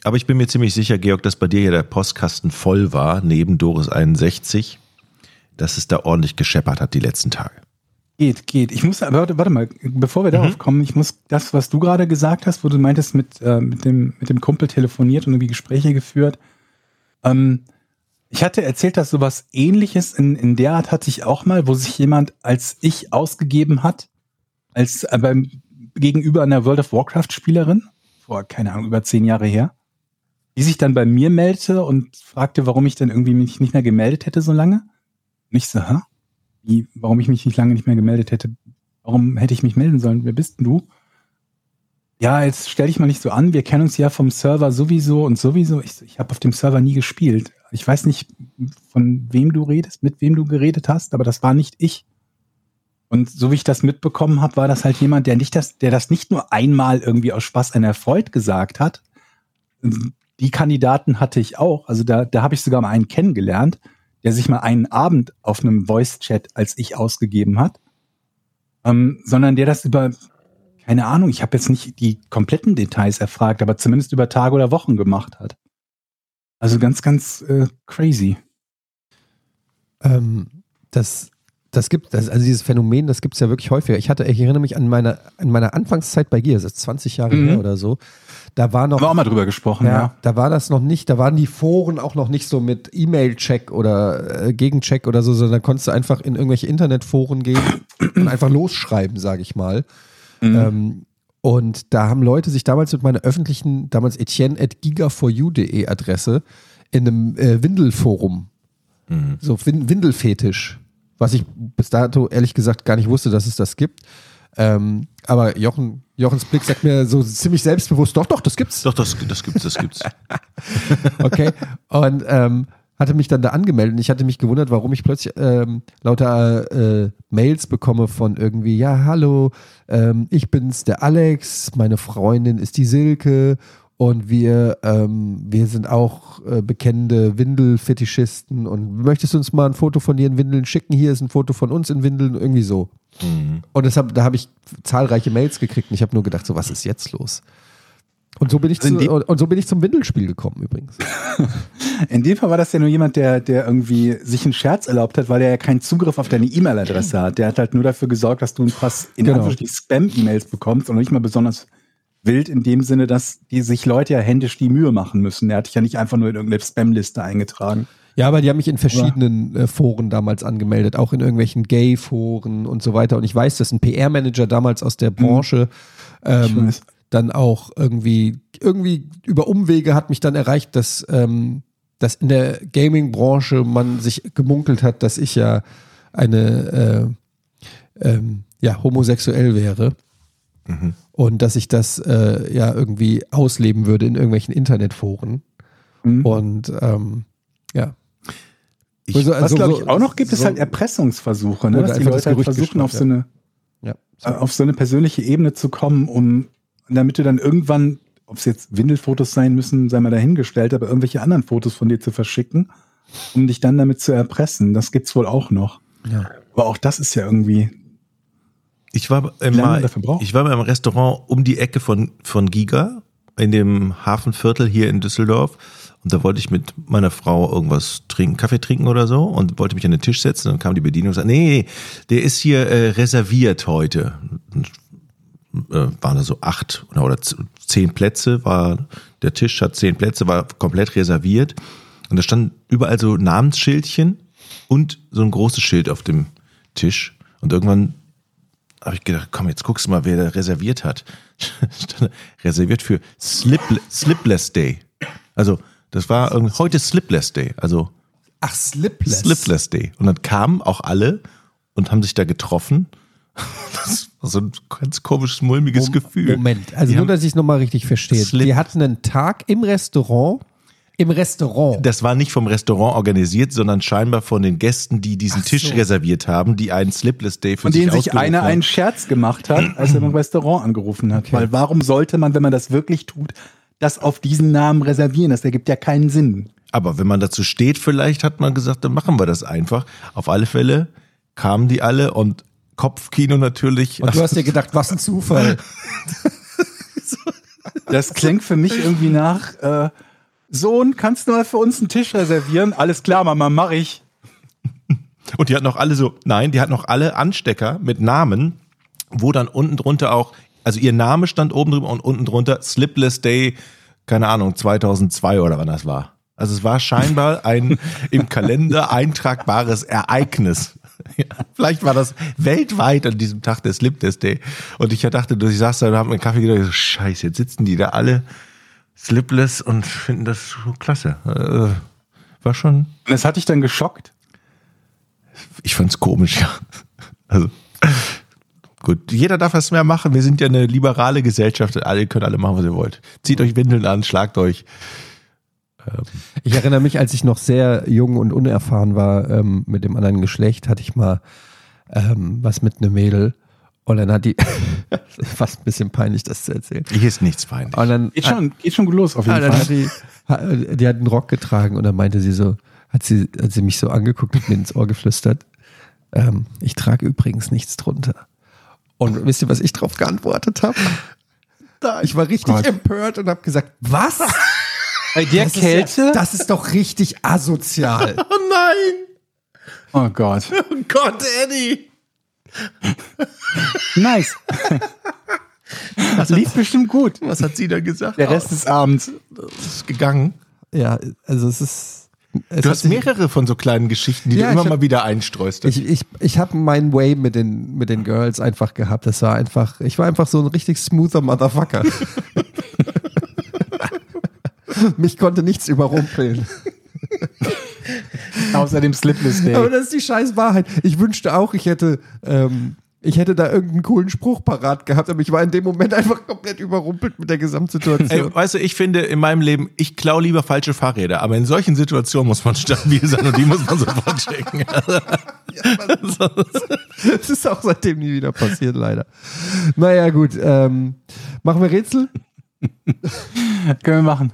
S6: Aber ich bin mir ziemlich sicher, Georg, dass bei dir ja der Postkasten voll war, neben Doris 61, dass es da ordentlich gescheppert hat die letzten Tage.
S5: Geht, geht. Ich muss, aber warte, warte mal, bevor wir darauf kommen, ich muss das, was du gerade gesagt hast, wo du meintest, mit, äh, mit, dem, mit dem Kumpel telefoniert und irgendwie Gespräche geführt. Ähm, ich hatte erzählt, dass sowas ähnliches in, in der Art hatte ich auch mal, wo sich jemand als ich ausgegeben hat, als äh, beim gegenüber einer World of Warcraft Spielerin, vor, keine Ahnung, über zehn Jahre her, die sich dann bei mir meldete und fragte, warum ich dann irgendwie mich nicht mehr gemeldet hätte so lange. Und ich so, hä? Warum ich mich nicht lange nicht mehr gemeldet hätte. Warum hätte ich mich melden sollen? Wer bist denn du? Ja, jetzt stell dich mal nicht so an. Wir kennen uns ja vom Server sowieso und sowieso. Ich, ich habe auf dem Server nie gespielt. Ich weiß nicht, von wem du redest, mit wem du geredet hast, aber das war nicht ich. Und so wie ich das mitbekommen habe, war das halt jemand, der nicht das, der das nicht nur einmal irgendwie aus Spaß an Erfreut gesagt hat. Die Kandidaten hatte ich auch. Also da, da habe ich sogar mal einen kennengelernt, der sich mal einen Abend auf einem Voice-Chat als ich ausgegeben hat, ähm, sondern der das über, keine Ahnung, ich habe jetzt nicht die kompletten Details erfragt, aber zumindest über Tage oder Wochen gemacht hat. Also ganz, ganz äh, crazy.
S4: Ähm, das, das gibt, das, also dieses Phänomen, das gibt es ja wirklich häufiger. Ich hatte, ich erinnere mich an meine, an meine Anfangszeit bei Gears, das ist 20 Jahre
S5: Mhm.
S4: her oder so. Da war noch,
S5: Haben wir auch mal drüber gesprochen,
S4: ja,
S5: ja.
S4: da war das noch nicht, da waren die Foren auch noch nicht so mit E-Mail-Check oder äh, Gegencheck oder so, sondern da konntest du einfach in irgendwelche Internetforen gehen und einfach losschreiben, sage ich mal.
S5: Mhm.
S4: Ähm, und da haben Leute sich damals mit meiner öffentlichen, damals etienne at giga4u.de Adresse in einem äh, Windelforum, so Win Windelfetisch, was ich bis dato ehrlich gesagt gar nicht wusste, dass es das gibt. Ähm, aber Jochen, Jochens Blick sagt mir so ziemlich selbstbewusst, doch, doch, das gibt's.
S6: Doch, das, das gibt's, das gibt's. (laughs)
S4: Okay. Und ähm, hatte mich dann da angemeldet und ich hatte mich gewundert, warum ich plötzlich ähm, lauter äh, Mails bekomme von irgendwie, ja, hallo, ähm, ich bin's, der Alex, meine Freundin ist die Silke und wir, ähm, wir sind auch äh, bekennende Windelfetischisten und möchtest du uns mal ein Foto von dir in Windeln schicken? Hier ist ein Foto von uns in Windeln, irgendwie so. Und deshalb, da habe ich zahlreiche Mails gekriegt und ich habe nur gedacht, so was ist jetzt los? Und so bin ich,
S5: Also
S4: zu, und, und so bin ich zum Windelspiel gekommen übrigens. (laughs)
S5: In dem Fall war das ja nur jemand, der, der irgendwie sich einen Scherz erlaubt hat, weil er ja keinen Zugriff auf deine E-Mail-Adresse hat. Der hat halt nur dafür gesorgt, dass du ein paar in
S4: Genau.
S5: Spam-E-Mails bekommst und nicht mal besonders wild in dem Sinne, dass die sich Leute ja händisch die Mühe machen müssen. Der hat dich ja nicht einfach nur in irgendeine Spam-Liste eingetragen.
S4: Ja, aber die haben mich in verschiedenen äh, Foren damals angemeldet, auch in irgendwelchen Gay-Foren und so weiter. Und ich weiß, dass ein PR-Manager damals aus der Branche ähm, dann auch irgendwie, irgendwie über Umwege hat mich dann erreicht, dass, ähm, dass in der Gaming-Branche man sich gemunkelt hat, dass ich ja eine äh, ähm, ja, homosexuell wäre. Und dass ich das äh, ja irgendwie ausleben würde in irgendwelchen Internetforen.
S5: Mhm.
S4: Und ähm, ja.
S6: Ich-
S4: Also-
S5: Was
S4: also
S5: glaube
S4: so-
S5: ich auch noch gibt, ist
S4: so-
S5: halt Erpressungsversuche, ne? Dass die Leute halt versuchen, auf so eine
S4: ja.
S5: äh, auf so eine persönliche Ebene zu kommen, um damit du dann irgendwann, ob es jetzt Windelfotos sein müssen, sei mal dahingestellt, aber irgendwelche anderen Fotos von dir zu verschicken, um dich dann damit zu erpressen. Das gibt's wohl auch noch.
S4: Ja.
S5: Aber auch das ist ja irgendwie.
S6: Ich war, mal, ich war mal im Restaurant um die Ecke von, von Giga in dem Hafenviertel hier in Düsseldorf. Und da wollte ich mit meiner Frau irgendwas trinken, Kaffee trinken oder so und wollte mich an den Tisch setzen. Dann kam die Bedienung und sagte, nee, der ist hier äh, reserviert heute. Und, äh, waren da so acht oder, zehn Plätze, war, der Tisch hat zehn Plätze, war komplett reserviert. Und da standen überall so Namensschildchen und so ein großes Schild auf dem Tisch. Und irgendwann habe ich gedacht, komm, jetzt guckst du mal, wer da reserviert hat. (laughs) Reserviert für Slip, Slipless Day. Also, das war irgendwie, heute Slipless Day. Also,
S4: Ach, Slipless.
S6: Slipless Day. Und dann kamen auch alle und haben sich da getroffen. Das war so ein ganz komisches, mulmiges Gefühl.
S4: Moment, also
S6: Die
S4: nur, dass ich es nochmal richtig verstehe.
S6: Slip-
S4: Die hatten einen Tag im Restaurant, im Restaurant.
S6: Das war nicht vom Restaurant organisiert, sondern scheinbar von den Gästen, die diesen
S4: Ach
S6: Tisch
S4: so.
S6: reserviert haben, die einen Slipless Day für
S5: Von
S6: sich
S5: denen sich einer
S6: haben.
S5: einen Scherz gemacht hat, als er im Restaurant angerufen hat. Weil warum sollte man, wenn man das wirklich tut, das auf diesen Namen reservieren? Das ergibt ja keinen Sinn.
S6: Aber wenn man dazu steht, vielleicht hat man gesagt, dann machen wir das einfach. Auf alle Fälle kamen die alle und Kopfkino natürlich.
S4: Und du hast dir gedacht, was ein Zufall. (laughs)
S5: Das klingt für mich irgendwie nach, äh, Sohn, kannst du mal für uns einen Tisch reservieren? Alles klar, Mama, mach ich. (laughs)
S6: Und die hatten auch alle so, nein, die hatten auch alle Anstecker mit Namen, wo dann unten drunter auch, also ihr Name stand oben drüber und unten drunter Slipless Day, keine Ahnung, 2002 oder wann das war. Also es war scheinbar ein (laughs) im Kalender eintragbares Ereignis. (laughs) Ja, vielleicht war das weltweit an diesem Tag der Slipless Day. Und ich dachte, ich saß da und habe mir einen Kaffee gedacht, so, scheiße, jetzt sitzen die da alle slipless und finden das so klasse. Äh, war schon,
S5: Und das hat dich dann geschockt?
S6: ich fand's komisch, ja. Also, gut, jeder darf was mehr machen. Wir sind ja eine liberale Gesellschaft. Alle ihr könnt alle machen, was ihr wollt. Zieht euch Windeln an, schlagt euch.
S4: Ich erinnere mich, als ich noch sehr jung und unerfahren war ähm, mit dem anderen Geschlecht, hatte ich mal ähm, was mit einem Mädel. Und dann hat die, (laughs) fast ein bisschen peinlich, das zu erzählen.
S6: Hier ist nichts peinlich.
S4: Und dann,
S5: Geht schon, geht schon gut los, auf jeden
S4: dann
S5: Fall.
S4: hat die, ha- die hat einen Rock getragen und dann meinte sie so, hat sie, hat sie mich so angeguckt und mir ins Ohr geflüstert, ähm, ich trage übrigens nichts drunter. Und wisst ihr, was ich drauf geantwortet habe? Ich war richtig
S5: Gott.
S4: empört und habe gesagt, was?
S5: Bei der
S4: Das ist
S5: Kälte?
S4: Ja, das ist doch richtig asozial.
S6: oh (laughs) nein!
S5: oh Gott.
S6: Oh Gott, Eddie!
S5: Nice. (laughs) Das lief bestimmt gut.
S6: Was hat sie da gesagt?
S5: Der Rest des Abends.
S6: das ist gegangen.
S4: ja, also es ist. Es
S6: Du hast mehrere von so kleinen Geschichten, die
S4: Ja,
S6: du immer
S4: hab-
S6: mal wieder einstreust.
S4: Ich, ich, ich habe meinen Way mit den, mit den Girls einfach gehabt. Das war einfach, ich war einfach so ein richtig smoother Motherfucker. (laughs) Mich konnte nichts überrumpeln.
S5: Außer dem Slipless
S4: Aber
S5: Day.
S4: das ist die scheiß Wahrheit. Ich wünschte auch, ich hätte, ähm, ich hätte da irgendeinen coolen Spruch parat gehabt, aber ich war in dem Moment einfach komplett überrumpelt mit der Gesamtsituation.
S6: Ey, weißt du, ich finde in meinem Leben, ich klau lieber falsche Fahrräder, aber in solchen Situationen muss man stabil sein und die muss man sofort checken. (laughs)
S4: Das ist auch seitdem nie wieder passiert, leider. Naja, gut. Ähm, machen wir Rätsel?
S5: Können wir machen.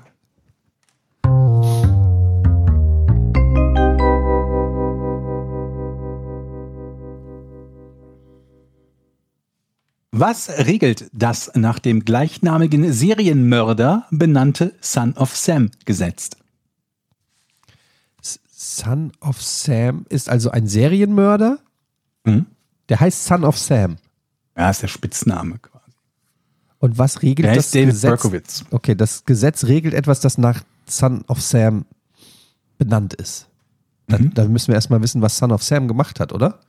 S5: Was regelt das nach dem gleichnamigen Serienmörder benannte Son of Sam Gesetz?
S4: Son of Sam ist also ein Serienmörder.
S5: Mhm.
S4: Der heißt Son of Sam.
S5: Ja, ist der Spitzname quasi.
S4: Und was regelt
S5: Der
S4: das
S5: heißt David
S4: Gesetz?
S5: Berkowitz.
S4: Okay, das Gesetz regelt etwas, das nach Son of Sam benannt ist. Da,
S5: Mhm.
S4: da müssen wir erstmal wissen, was Son of Sam gemacht hat, oder?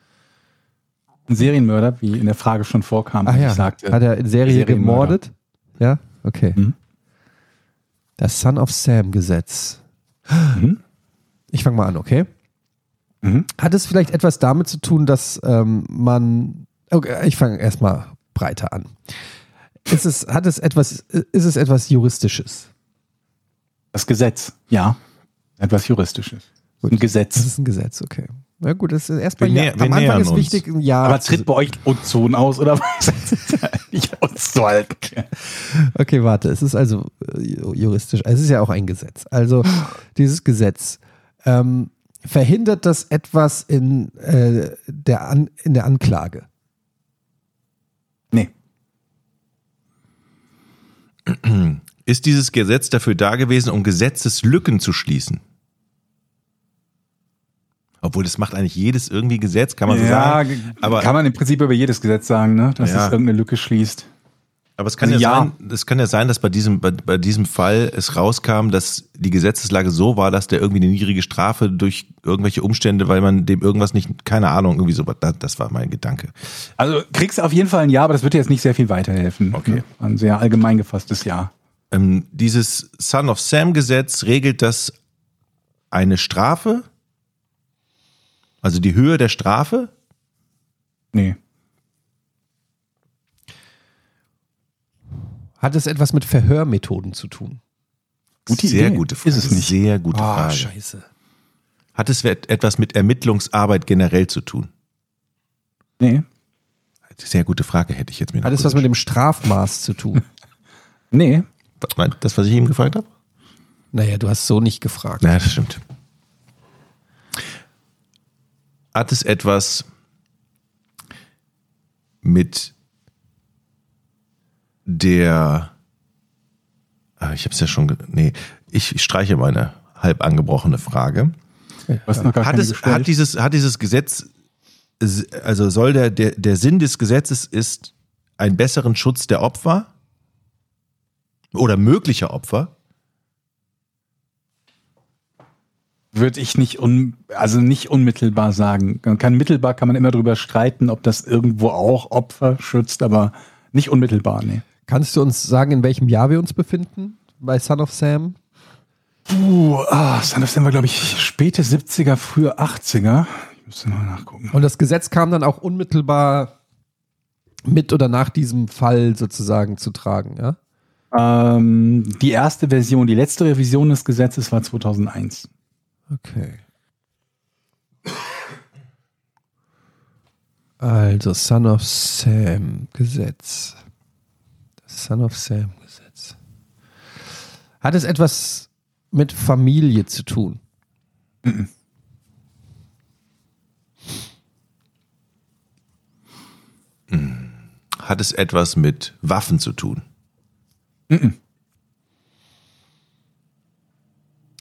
S5: Ein Serienmörder, wie in der Frage schon vorkam,
S4: Ach
S5: als
S4: ja,
S5: ich sagte.
S4: hat er in Serie gemordet? Ja, okay.
S5: Mhm.
S4: Das Son of Sam Gesetz.
S5: Mhm.
S4: Ich fange mal an, okay?
S5: Mhm.
S4: Hat es vielleicht etwas damit zu tun, dass ähm, man. Okay, ich fange erstmal breiter an. Ist es, hat es etwas, ist es etwas Juristisches?
S5: Das Gesetz, ja. Etwas Juristisches. Ein
S4: Das
S5: Gesetz.
S4: ist ein Gesetz, okay. Na gut, das ist erstmal ja, am Anfang ist
S6: uns.
S4: wichtig ein
S5: Aber tritt bei euch Ozon aus oder was? (laughs) Ozon.
S4: okay, warte, es ist also äh, juristisch, es ist ja auch ein Gesetz. Also dieses Gesetz ähm, verhindert das etwas in, äh, der An in der Anklage? Nee. (clears throat)
S6: Ist dieses Gesetz dafür da gewesen, um Gesetzeslücken zu schließen? Obwohl, das macht eigentlich jedes irgendwie Gesetz, kann man so sagen.
S5: g-
S6: Aber,
S5: kann man im Prinzip über jedes Gesetz sagen, ne? dass
S6: Ja.
S5: es irgendeine Lücke schließt.
S6: aber es kann
S5: Also
S6: ja,
S5: ja.
S6: sein, es kann ja sein, dass bei diesem, bei, bei diesem Fall es rauskam, dass die Gesetzeslage so war, dass der irgendwie eine niedrige Strafe durch irgendwelche Umstände, weil man dem irgendwas nicht, keine Ahnung, irgendwie so, das, das war mein Gedanke.
S5: Also kriegst auf jeden Fall ein Ja, aber das wird dir jetzt nicht sehr viel weiterhelfen.
S6: Okay.
S5: Ne? Ein sehr allgemein gefasstes Ja.
S6: Ähm, dieses Son of Sam Gesetz regelt das eine Strafe, also die Höhe der Strafe.
S5: Nee.
S4: Hat es etwas mit Verhörmethoden zu tun?
S5: Gute
S6: Sehr
S5: Idee.
S6: gute Frage.
S5: Ist es nicht.
S6: Sehr gute
S4: Ah,
S6: Frage.
S4: scheiße.
S6: Hat es et- etwas mit Ermittlungsarbeit generell zu tun?
S5: Nee.
S6: Sehr gute Frage, hätte ich jetzt mir noch
S4: Hat es was mit dem Strafmaß zu tun? (laughs)
S5: Nee.
S6: Das, was ich ihm gefragt habe?
S4: naja, du hast so nicht gefragt.
S6: Ja, das stimmt. Hat es etwas mit der. Ah, Ich habe es ja schon. Nee, ich, ich streiche meine halb angebrochene Frage. Hat, es, hat, dieses, hat dieses Gesetz, also soll der, der, der Sinn des Gesetzes ist einen besseren Schutz der Opfer oder möglicher Opfer?
S5: Würde ich nicht un, also nicht unmittelbar sagen. Man kann mittelbar kann man immer drüber streiten, ob das irgendwo auch Opfer schützt, aber nicht unmittelbar, nee.
S4: Kannst du uns sagen, in welchem Jahr wir uns befinden? Bei Son of Sam?
S5: Uh, ah, Son of Sam war, glaube ich, späte 70er, frühe 80er. Ich müsste mal nachgucken.
S4: Und das Gesetz kam dann auch unmittelbar mit oder nach diesem Fall sozusagen zu tragen, ja?
S5: Ähm, die erste Version, die letzte Revision des Gesetzes war 2001.
S4: Okay. Also, Son of Sam Gesetz. Das Son of Sam Gesetz. Hat es etwas mit Familie zu tun?
S6: Hat es etwas mit Waffen zu tun?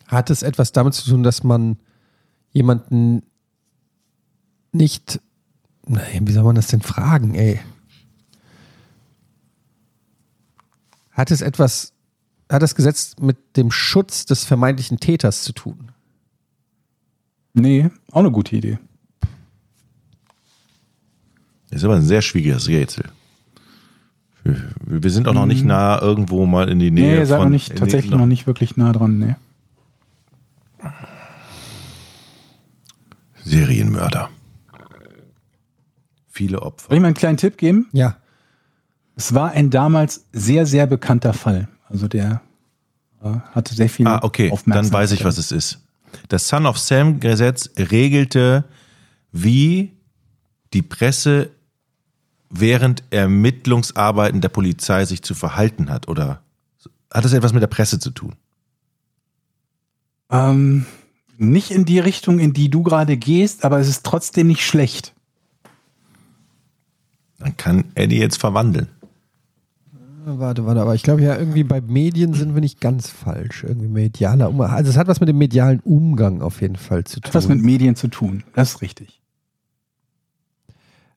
S4: Hat es etwas damit zu tun, dass man jemanden nicht. Nein, wie soll man das denn fragen, ey? Hat es etwas. Hat das Gesetz mit dem Schutz des vermeintlichen Täters zu tun?
S5: Nee, auch eine gute Idee.
S6: Das ist aber ein sehr schwieriges Rätsel. Wir, wir sind auch noch nicht nah irgendwo mal in die Nähe
S5: nee seid
S6: von
S5: noch nicht, tatsächlich noch nicht wirklich nah dran, nee.
S6: Serienmörder. Viele Opfer.
S5: Soll ich mal einen kleinen Tipp geben?
S4: Ja.
S5: Es war ein damals sehr, sehr bekannter Fall. Also der äh, hatte sehr viel
S6: Ah, okay, dann weiß ich, was es ist. Das Son of Sam Gesetz regelte, wie die Presse während Ermittlungsarbeiten der Polizei sich zu verhalten hat. Oder hat es etwas mit der Presse zu tun?
S5: Ähm, nicht in die Richtung, in die du gerade gehst, aber es ist trotzdem nicht schlecht.
S6: Dann kann Eddie jetzt verwandeln.
S4: Warte, warte, aber ich glaube ja, irgendwie bei Medien sind wir nicht ganz falsch. Irgendwie medialer Umgang. Also es hat was mit dem medialen Umgang auf jeden Fall zu tun.
S5: Hat was mit Medien zu tun. Das ist richtig.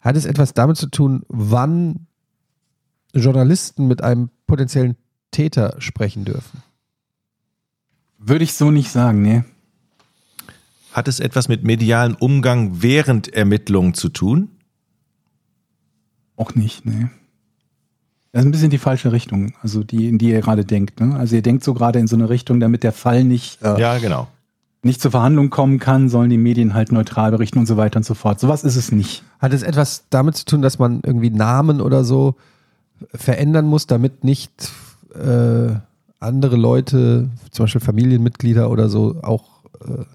S4: Hat es etwas damit zu tun, wann Journalisten mit einem potenziellen Täter sprechen dürfen?
S5: Würde ich so nicht sagen, nee.
S6: Hat es etwas mit medialen Umgang während Ermittlungen zu tun?
S5: Auch nicht, nee. Das ist ein bisschen die falsche Richtung, also die, in die ihr gerade denkt. Ne? Also ihr denkt so gerade in so eine Richtung, damit der Fall nicht, äh,
S6: Ja, genau.
S5: nicht zur Verhandlung kommen kann, sollen die Medien halt neutral berichten und so weiter und so fort. Sowas ist es nicht.
S4: Hat es etwas damit zu tun, dass man irgendwie Namen oder so verändern muss, damit nicht äh, andere Leute, zum Beispiel Familienmitglieder oder so, auch äh,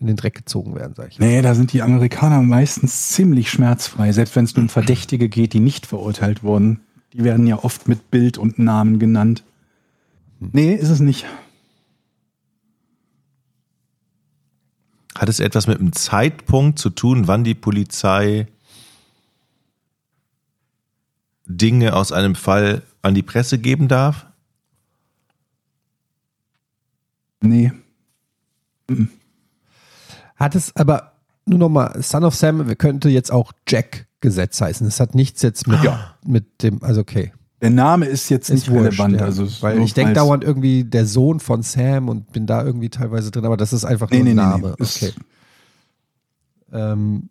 S4: in den Dreck gezogen werden, sag ich.
S5: Nee, da sind die Amerikaner meistens ziemlich schmerzfrei, selbst wenn es nur um Verdächtige geht, die nicht verurteilt wurden. Die werden ja oft mit Bild und Namen genannt. Nee, ist es nicht.
S6: Hat es etwas mit dem Zeitpunkt zu tun, wann die Polizei Dinge aus einem Fall an die Presse geben darf?
S5: Nee.
S4: Hat es aber nur nochmal, Son of Sam könnte jetzt auch Jack-Gesetz heißen. Es hat nichts jetzt mit, mit dem, also okay.
S5: Der Name ist jetzt nicht
S4: Ist wurscht,
S5: relevant.
S4: ja.
S5: Also
S4: Weil ich denke dauernd irgendwie der Sohn von Sam und bin da irgendwie teilweise drin, aber das ist einfach
S5: Nee,
S4: nur
S5: nee,
S4: ein Name.
S5: nee.
S4: Okay. Ähm,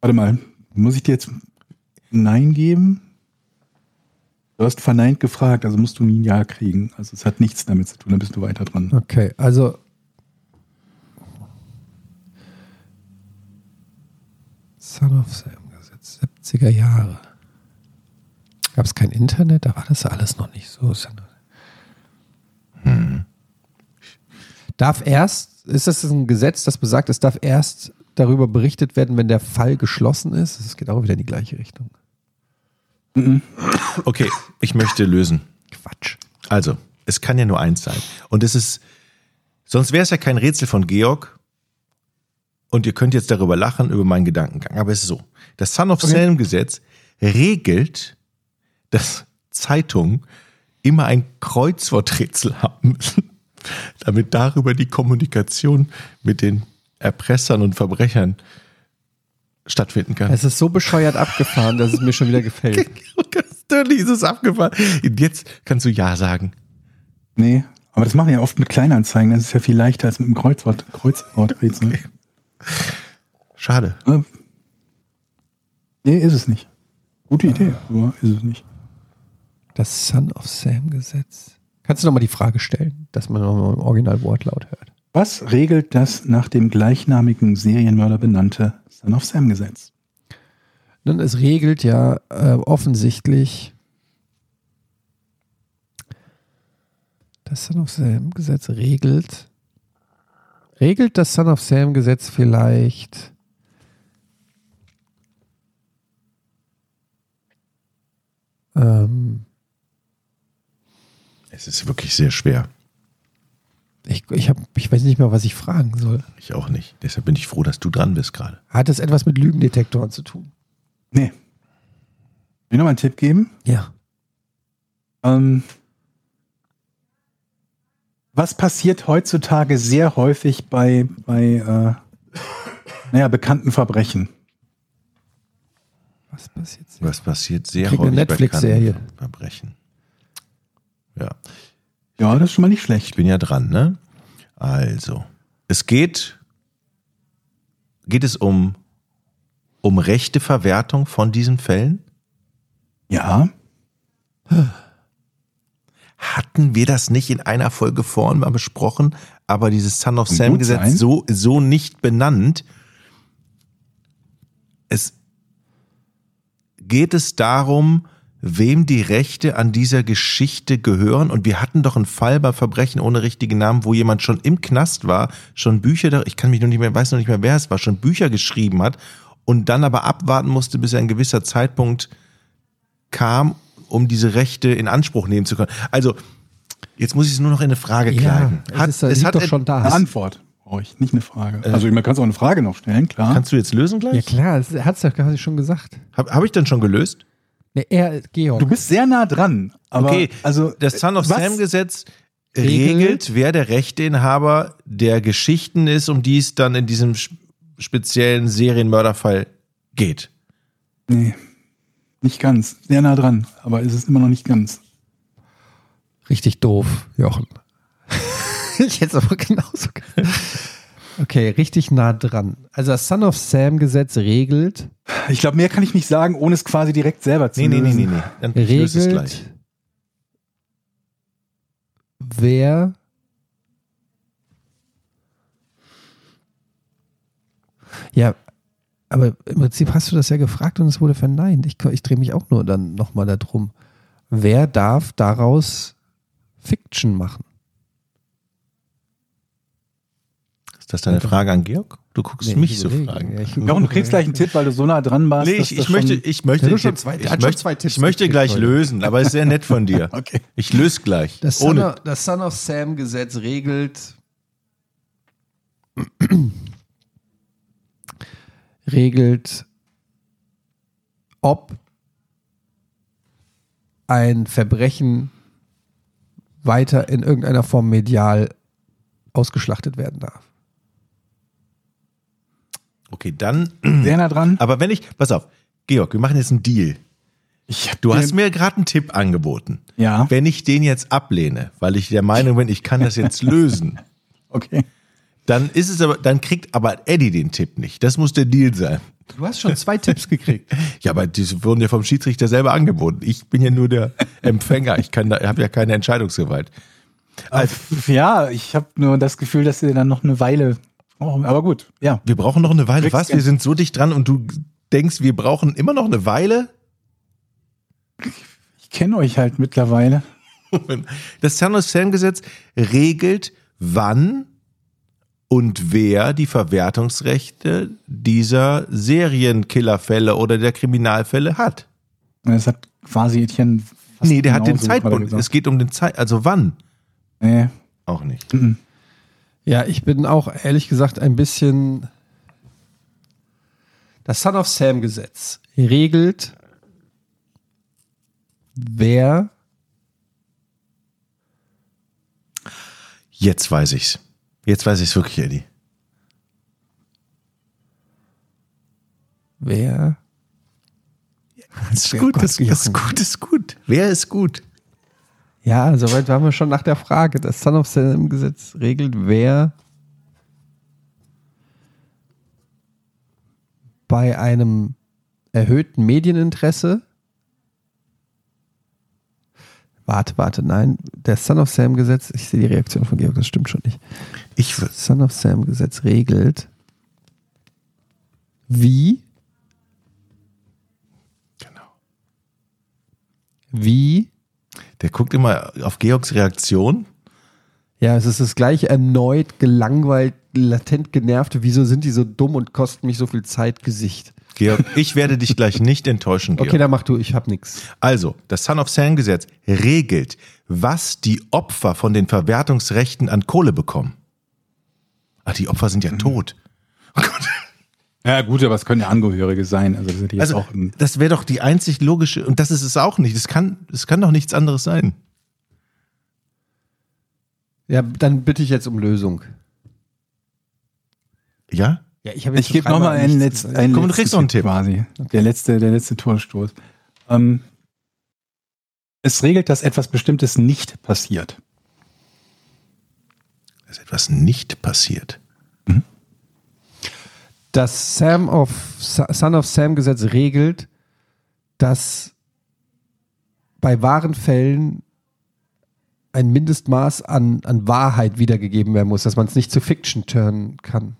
S5: Warte mal, muss ich dir jetzt Nein geben? Du hast verneint gefragt, also musst du nie ein Ja kriegen. Also es hat nichts damit zu tun, dann bist du weiter dran.
S4: okay, also Son of Sam Gesetz, 70er Jahre. Gab es kein Internet? Da war das alles noch nicht so.
S5: Hm.
S4: Darf erst, ist das ein Gesetz, das besagt, es darf erst darüber berichtet werden, wenn der Fall geschlossen ist? Das geht auch wieder in die gleiche Richtung.
S6: Okay, ich möchte lösen.
S4: Quatsch.
S6: Also, es kann ja nur eins sein. Und es ist, sonst wäre es ja kein Rätsel von Georg. Und ihr könnt jetzt darüber lachen, über meinen Gedankengang. Aber es ist so. Das Son of Sam Gesetz regelt, dass Zeitungen immer ein Kreuzworträtsel haben müssen, (laughs) damit darüber die Kommunikation mit den Erpressern und Verbrechern stattfinden kann.
S4: Es ist so bescheuert abgefahren, dass es mir schon wieder gefällt. (laughs)
S6: Natürlich ist es abgefahren. Und Jetzt kannst du Ja sagen.
S5: Nee, aber das machen wir ja oft mit Kleinanzeigen. Das ist ja viel leichter als mit einem Kreuzwort, Kreuzworträtsel.
S6: Schade.
S5: Äh, nee, ist es nicht. Gute Idee, aber ist es nicht.
S4: Das Son of Sam Gesetz. Kannst du nochmal die Frage stellen, dass man nochmal im Original-Wortlaut hört?
S5: Was regelt das nach dem gleichnamigen Serienmörder benannte Son of Sam Gesetz?
S4: Nun, es regelt ja äh, offensichtlich das Son of Sam Gesetz regelt. Regelt das Son of Sam Gesetz vielleicht ähm,
S6: Es ist wirklich sehr schwer.
S4: ich, ich, hab, ich weiß nicht mehr, was ich fragen soll.
S6: Ich auch nicht. Deshalb bin ich froh, dass du dran bist gerade.
S4: Hat es etwas mit Lügendetektoren zu tun?
S5: Nee. Will ich noch mal einen Tipp geben?
S4: Ja.
S5: Ähm, was passiert heutzutage sehr häufig bei, bei äh, naja, bekannten Verbrechen?
S4: Was passiert? jetzt?
S6: Was passiert sehr
S4: Krieg eine
S6: häufig bei
S4: Netflix-Serie.
S6: bekannten Verbrechen. Ja,
S5: Ja, das ist schon mal nicht
S6: ich
S5: schlecht.
S6: bin ja dran, ne? Also, es geht, geht es um, um rechte Verwertung von diesen Fällen?
S5: Ja,
S6: Hatten wir das nicht in einer Folge vorhin mal besprochen, aber dieses Son of Sam Gesetz so, so nicht benannt? Es geht es darum, wem die Rechte an dieser Geschichte gehören. Und wir hatten doch einen Fall bei Verbrechen ohne richtigen Namen, wo jemand schon im Knast war, schon Bücher, ich kann mich noch nicht mehr, weiß noch nicht mehr, wer es war, schon Bücher geschrieben hat und dann aber abwarten musste, bis ein gewisser Zeitpunkt kam, um diese Rechte in Anspruch nehmen zu können. Also, jetzt muss ich es nur noch in eine Frage
S4: Ja,
S6: kleiden.
S4: es, ist, es liegt doch schon da.
S5: eine Antwort brauche ich, nicht eine Frage. also man kann auch eine Frage noch stellen, klar.
S6: Kannst du jetzt lösen
S4: Ja
S6: gleich?
S4: klar, das hat es ja quasi schon gesagt.
S6: Habe hab ich denn schon gelöst?
S4: Ne, er, Georg.
S5: Du bist sehr nah dran. Aber
S6: Okay,
S5: also
S6: das Son of
S5: was-
S6: Sam Gesetz
S4: regelt-
S6: regelt, wer der Rechteinhaber der Geschichten ist, um die es dann in diesem speziellen Serienmörderfall geht.
S5: Nee, nicht ganz. Sehr nah dran, aber ist es immer noch nicht ganz.
S4: Richtig doof, Jochen. (laughs) ich hätte es aber genauso ge- Okay, richtig nah dran. Also das Son of Sam Gesetz regelt,
S5: Ich glaube, mehr kann ich nicht sagen, ohne es quasi direkt selber zu
S6: Nee, nee, nee,
S5: lösen.
S6: nee, nee. Dann löse es gleich.
S4: regelt, wer Ja, aber im Prinzip hast du das ja gefragt und es wurde verneint. Ich, ich drehe mich auch nur dann nochmal darum. Wer darf daraus Fiction machen?
S6: Ist das deine Frage an Georg? Du guckst
S4: Nee,
S6: mich
S4: ich
S6: so fragen.
S4: Ja, ich-
S5: Jochen, du kriegst gleich einen Tipp, weil du so nah dran warst.
S6: Nee, ich, ich möchte, ich möchte, ich,
S4: zwei-
S6: ich, möchte,
S4: zwei Tipps
S6: ich möchte gleich
S4: heute.
S6: lösen, aber ist sehr nett von dir. (laughs)
S5: Okay.
S6: Ich löse gleich.
S4: Das Son, of, das Son of Sam Gesetz regelt regelt, ob ein Verbrechen weiter in irgendeiner Form medial ausgeschlachtet werden darf.
S6: Okay, dann.
S5: Sehr nah dran.
S6: Aber wenn ich, pass auf, Georg, wir machen jetzt einen Deal. Du hast mir gerade einen Tipp angeboten.
S5: Ja.
S6: Wenn ich den jetzt ablehne, weil ich der Meinung bin, ich kann das jetzt lösen, (laughs)
S5: Okay.
S6: Dann ist es aber, dann kriegt aber Eddie den Tipp nicht. Das muss der Deal sein.
S4: Du hast schon zwei Tipps gekriegt. (laughs)
S6: Ja, aber die wurden ja vom Schiedsrichter selber angeboten. Ich bin ja nur der Empfänger. Ich kann da, habe ja keine Entscheidungsgewalt. Also,
S5: Ja, ich habe nur das Gefühl, dass wir dann noch eine Weile. Oh, aber gut, ja.
S6: wir brauchen noch eine Weile.
S5: Kriegst
S6: Was? Wir sind so dicht dran und du denkst, wir brauchen immer noch eine Weile?
S5: Ich kenne euch halt mittlerweile. (laughs)
S6: Das San Sam-Gesetz regelt, wann und wer die Verwertungsrechte dieser Serienkillerfälle oder der Kriminalfälle hat.
S5: Das hat quasi Etienne. fast
S6: Nee, der hat den Zeitpunkt. Es geht um den Zeit, also wann?
S5: Nee.
S6: Auch nicht.
S4: Ja, ich bin auch ehrlich gesagt ein bisschen. Das Son of Sam Gesetz regelt, wer
S6: Jetzt weiß ich's. Jetzt weiß ich's wirklich, Eddie.
S4: wer
S6: Das ist gut, das, das ist gut, das ist gut. Wer ist gut?
S4: Ja, soweit waren wir schon nach der Frage. Das Son of Sam Gesetz regelt, wer bei einem erhöhten Medieninteresse Warte, warte, nein. Der Son of Sam Gesetz, ich sehe die Reaktion von Georg, das stimmt schon nicht.
S6: Ich, w-
S4: Son of Sam Gesetz regelt, wie,
S6: genau.
S4: wie
S6: Der guckt immer auf Georgs Reaktion.
S4: Ja, es ist das gleiche erneut gelangweilt, latent genervte, wieso sind die so dumm und kosten mich so viel Zeit Gesicht.
S6: Georg, ich werde dich gleich nicht enttäuschen, Georg.
S4: Okay, dann mach du, ich hab nix.
S6: Also, das Son of Sam Gesetz regelt, was die Opfer von den Verwertungsrechten an Kohle bekommen. Ach, die Opfer sind ja tot. Oh Gott.
S5: Ja, gut, aber es können ja Angehörige sein. Also, das
S6: Also, das wäre doch die einzig logische, und das ist es auch nicht. Es kann, es kann doch nichts anderes sein.
S4: Ja, dann bitte ich jetzt um Lösung.
S6: Ja?
S4: Ja, ich habe
S5: Ich gebe nochmal einen, Letz-, einen
S6: Komm, du
S5: letzten
S6: kriegst noch einen Tipp.
S5: quasi. Der letzte, der letzte Torstoß. Ähm, es regelt, dass etwas Bestimmtes nicht passiert.
S6: Dass etwas nicht passiert.
S4: Das Sam of, Son of Sam Gesetz regelt, dass bei wahren Fällen ein Mindestmaß an, an Wahrheit wiedergegeben werden muss, dass man es nicht zu Fiction turnen kann.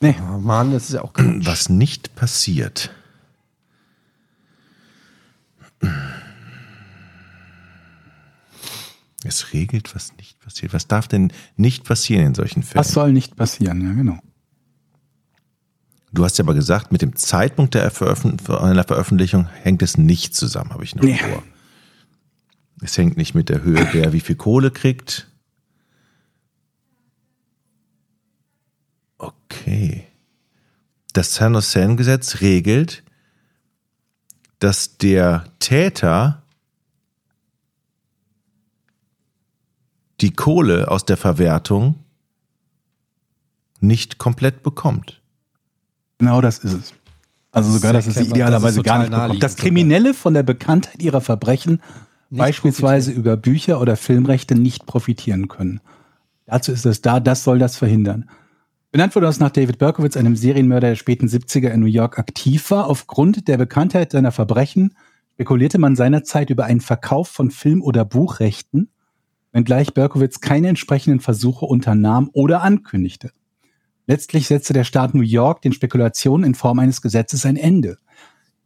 S5: Nee.
S4: Oh Mann, das ist ja auch Quatsch. (clears throat)
S6: Was nicht passiert. Es regelt, was nicht passiert. Was darf denn nicht passieren in solchen Fällen?
S5: Was soll nicht passieren? Ja, genau.
S6: Du hast ja aber gesagt, mit dem Zeitpunkt der Veröffent einer Veröffentlichung hängt es nicht zusammen, habe ich noch
S5: Nee.
S6: vor. Es hängt nicht mit der Höhe, wer wie viel Kohle kriegt. Okay. Das San Hussein-Gesetz regelt, dass der Täter die Kohle aus der Verwertung nicht komplett bekommt.
S5: Genau das ist es. Also sogar, dass es sie idealerweise gar nicht bekommt.
S4: naheliegend
S5: Das Kriminelle von der Bekanntheit ihrer Verbrechen beispielsweise über Bücher oder Filmrechte nicht profitieren können. Dazu ist es da, das soll das verhindern. Benannt wurde das nach David Berkowitz, einem Serienmörder der späten 70er in New York aktiv war. Aufgrund der Bekanntheit seiner Verbrechen spekulierte man seinerzeit über einen Verkauf von Film- oder Buchrechten, wenngleich Berkowitz keine entsprechenden Versuche unternahm oder ankündigte. Letztlich setzte der Staat New York den Spekulationen in Form eines Gesetzes ein Ende.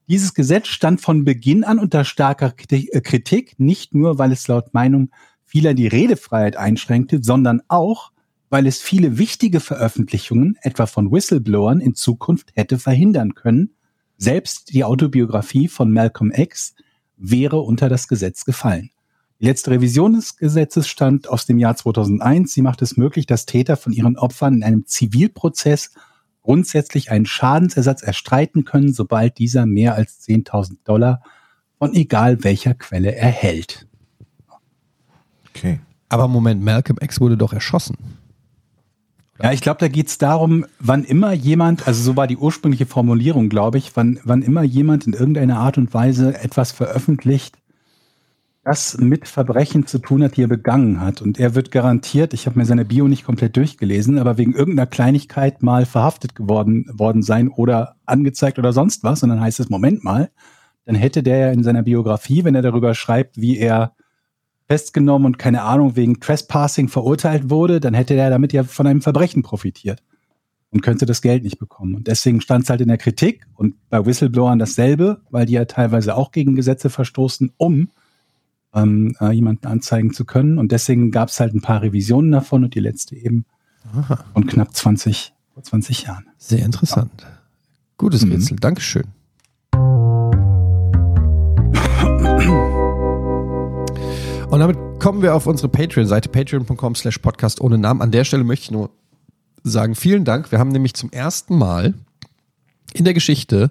S5: Dieses Gesetz stand von Beginn an unter starker Kriti- äh, Kritik, nicht nur, weil es laut Meinung vieler die Redefreiheit einschränkte, sondern auch, weil es viele wichtige Veröffentlichungen, etwa von Whistleblowern, in Zukunft hätte verhindern können. Selbst die Autobiografie von Malcolm X wäre unter das Gesetz gefallen. Die letzte Revision des Gesetzes stammt aus dem Jahr 2001. Sie macht es möglich, dass Täter von ihren Opfern in einem Zivilprozess grundsätzlich einen Schadensersatz erstreiten können, sobald dieser mehr als 10.000 Dollar von egal welcher Quelle erhält.
S6: Okay.
S4: Aber Moment, Malcolm X wurde doch erschossen.
S5: Ja, ich glaube, da geht es darum, wann immer jemand, also so war die ursprüngliche Formulierung, glaube ich, wann, wann immer jemand in irgendeiner Art und Weise etwas veröffentlicht, das mit Verbrechen zu tun hat, die er begangen hat. Und er wird garantiert, ich habe mir seine Bio nicht komplett durchgelesen, aber wegen irgendeiner Kleinigkeit mal verhaftet geworden worden sein oder angezeigt oder sonst was. Und dann heißt es, Moment mal, dann hätte der ja in seiner Biografie, wenn er darüber schreibt, wie er festgenommen und keine Ahnung wegen Trespassing verurteilt wurde, dann hätte er damit ja von einem Verbrechen profitiert und könnte das Geld nicht bekommen. Und deswegen stand es halt in der Kritik und bei Whistleblowern dasselbe, weil die ja teilweise auch gegen Gesetze verstoßen, um ähm, äh, jemanden anzeigen zu können. Und deswegen gab es halt ein paar Revisionen davon und die letzte eben
S4: Aha.
S5: von knapp 20, vor 20 Jahren.
S4: Sehr interessant. Gutes
S5: Mhm.
S4: Rätsel, Dankeschön. (clears throat) Und damit kommen wir auf unsere Patreon-Seite, patreon.com slash podcast ohne Namen. An der Stelle möchte ich nur sagen, vielen Dank. Wir haben nämlich zum ersten Mal in der Geschichte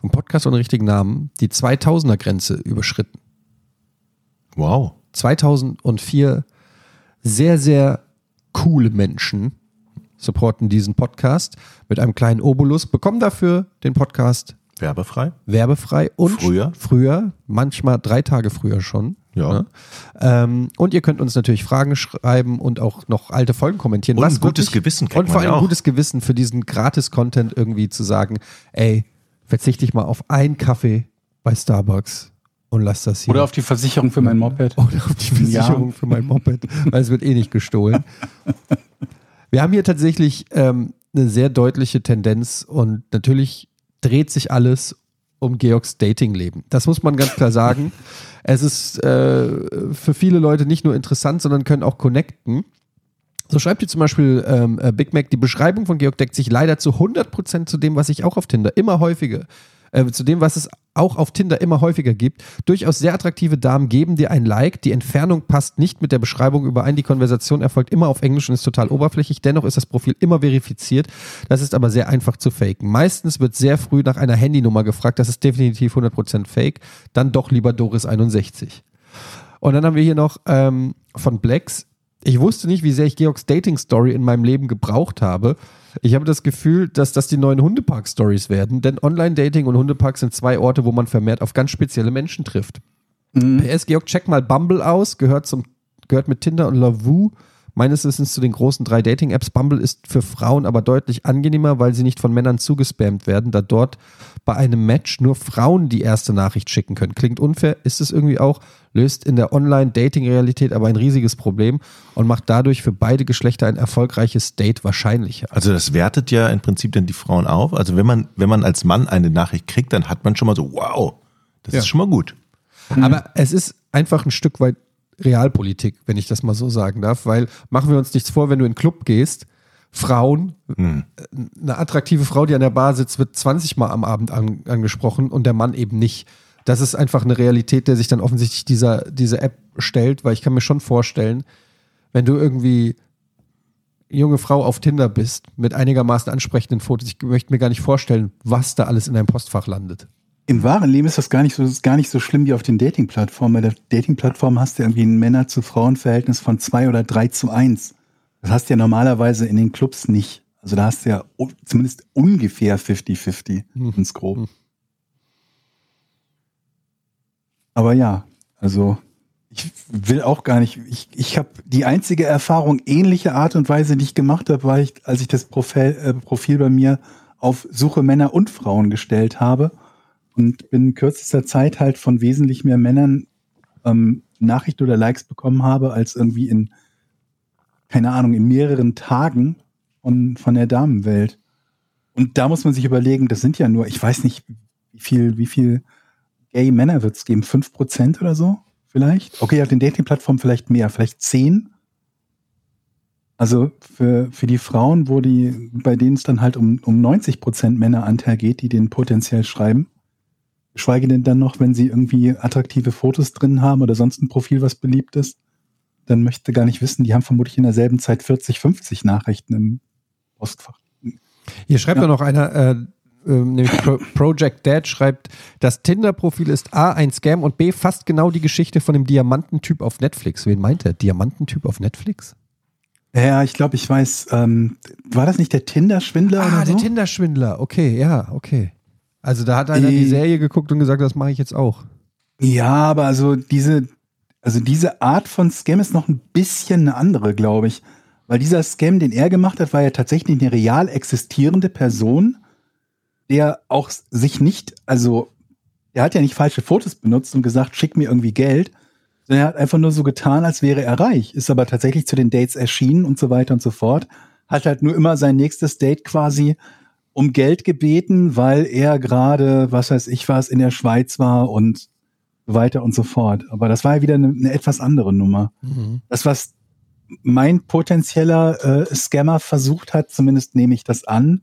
S4: vom Podcast ohne richtigen Namen die 2000er-Grenze überschritten.
S6: Wow.
S4: 2004 sehr, sehr coole Menschen supporten diesen Podcast mit einem kleinen Obolus, bekommen dafür den Podcast
S6: Werbefrei?
S4: werbefrei und
S6: Früher?
S4: früher, manchmal drei Tage früher schon.
S6: Ja.
S4: Ne? Ähm, und ihr könnt uns natürlich Fragen schreiben und auch noch alte Folgen kommentieren.
S6: Und
S4: was
S6: ein gutes
S4: wirklich-
S6: Gewissen kriegt
S4: Und vor
S6: ja
S4: allem
S6: auch.
S4: gutes Gewissen für diesen Gratis-Content irgendwie zu sagen, ey, verzichte ich mal auf einen Kaffee bei Starbucks und lass das hier.
S5: Oder auf die Versicherung für mein Moped. (laughs)
S4: Oder auf die Versicherung für mein Moped, weil es wird eh nicht gestohlen. (laughs) Wir haben hier tatsächlich ähm, eine sehr deutliche Tendenz und natürlich dreht sich alles um Georgs Datingleben. Das muss man ganz klar sagen. (laughs) Es ist äh, für viele Leute nicht nur interessant, sondern können auch connecten. So schreibt hier zum Beispiel ähm, äh, Big Mac, die Beschreibung von Georg deckt sich leider zu 100% zu dem, was ich auch auf Tinder immer häufiger, äh, zu dem, was es auch auf Tinder immer häufiger gibt. Durchaus sehr attraktive Damen geben dir ein Like, die Entfernung passt nicht mit der Beschreibung überein, die Konversation erfolgt immer auf Englisch und ist total oberflächlich, dennoch ist das Profil immer verifiziert, das ist aber sehr einfach zu faken. Meistens wird sehr früh nach einer Handynummer gefragt, das ist definitiv 100% fake, dann doch lieber Doris 61. Und dann haben wir hier noch ähm, von Blacks. Ich wusste nicht, wie sehr ich Georgs Dating-Story in meinem Leben gebraucht habe. Ich habe das Gefühl, dass das die neuen Hundepark-Stories werden, denn Online-Dating und Hundepark sind zwei Orte, wo man vermehrt auf ganz spezielle Menschen trifft. PS, Georg, check mal Bumble aus, gehört, zum, gehört mit Tinder und Lovoo meines Wissens zu den großen drei Dating-Apps. Bumble ist für Frauen aber deutlich angenehmer, weil sie nicht von Männern zugespammt werden, da dort bei einem Match nur Frauen die erste Nachricht schicken können. Klingt unfair, ist es irgendwie auch, löst in der Online-Dating-Realität aber ein riesiges Problem und macht dadurch für beide Geschlechter ein erfolgreiches Date wahrscheinlicher.
S6: Also das wertet ja im Prinzip dann die Frauen auf. Also wenn man, wenn man als Mann eine Nachricht kriegt, dann hat man schon mal so, wow, das
S4: Ja.
S6: ist schon mal gut.
S4: Aber es ist einfach ein Stück weit Realpolitik, wenn ich das mal so sagen darf, weil machen wir uns nichts vor, wenn du in den Club gehst, Frauen,
S6: Hm.
S4: äh, eine attraktive Frau, die an der Bar sitzt, wird 20 Mal am Abend an, angesprochen und der Mann eben nicht. Das ist einfach eine Realität, der sich dann offensichtlich dieser, diese App stellt, weil ich kann mir schon vorstellen, wenn du irgendwie junge Frau auf Tinder bist mit einigermaßen ansprechenden Fotos, ich möchte mir gar nicht vorstellen, was da alles in deinem Postfach landet.
S5: Im wahren Leben ist das gar nicht so, gar nicht so schlimm wie auf den Dating-Plattformen. Bei der Dating-Plattform hast du irgendwie ein Männer- zu Frauen-Verhältnis von zwei oder drei zu eins. Das hast du ja normalerweise in den Clubs nicht. Also da hast du ja zumindest ungefähr 50-50 ins Grob. Aber ja, also ich will auch gar nicht, ich, ich habe die einzige Erfahrung ähnliche Art und Weise, die ich gemacht habe, war ich, als ich das Profil, äh, Profil bei mir auf Suche Männer und Frauen gestellt habe und binnen kürzester Zeit halt von wesentlich mehr Männern ähm, Nachrichten oder Likes bekommen habe, als irgendwie in, keine Ahnung, in mehreren Tagen von, von der Damenwelt. Und da muss man sich überlegen, das sind ja nur, ich weiß nicht, wie viel, wie viel gay Männer wird es geben, 5% oder so vielleicht? Okay, auf den Dating-Plattformen vielleicht mehr, vielleicht 10. Also für, für die Frauen, wo die, bei denen es dann halt um, um 90% Männeranteil geht, die den potenziell schreiben. Geschweige denn dann noch, wenn sie irgendwie attraktive Fotos drin haben oder sonst ein Profil, was beliebt ist, dann möchte gar nicht wissen, die haben vermutlich in derselben Zeit 40, 50 Nachrichten im Postfach.
S4: Hier schreibt
S5: Ja.
S4: ja. noch einer, äh, ähm, nämlich Pro Project Dad schreibt, das Tinder-Profil ist A, ein Scam und B, fast genau die Geschichte von dem Diamantentyp auf Netflix. Wen meint er? Diamantentyp auf Netflix?
S5: Ja, ich glaube, ich weiß, ähm, war das nicht der Tinder-Schwindler
S4: Ah,
S5: oder so?
S4: der Tinder-Schwindler. Okay, ja, okay. Also da hat einer die
S5: Äh.
S4: Serie geguckt und gesagt, das mache ich jetzt auch.
S5: Ja, aber also diese, also diese Art von Scam ist noch ein bisschen eine andere, glaube ich. Weil dieser Scam, den er gemacht hat, war ja tatsächlich eine real existierende Person, der auch sich nicht, also er hat ja nicht falsche Fotos benutzt und gesagt, schick mir irgendwie Geld, sondern er hat einfach nur so getan, als wäre er reich, ist aber tatsächlich zu den Dates erschienen und so weiter und so fort, hat halt nur immer sein nächstes Date quasi um Geld gebeten, weil er gerade, was weiß ich was, in der Schweiz war und weiter und so fort. Aber das war ja wieder eine, eine etwas andere Nummer. Das, was mein potenzieller äh, Scammer versucht hat, zumindest nehme ich das an,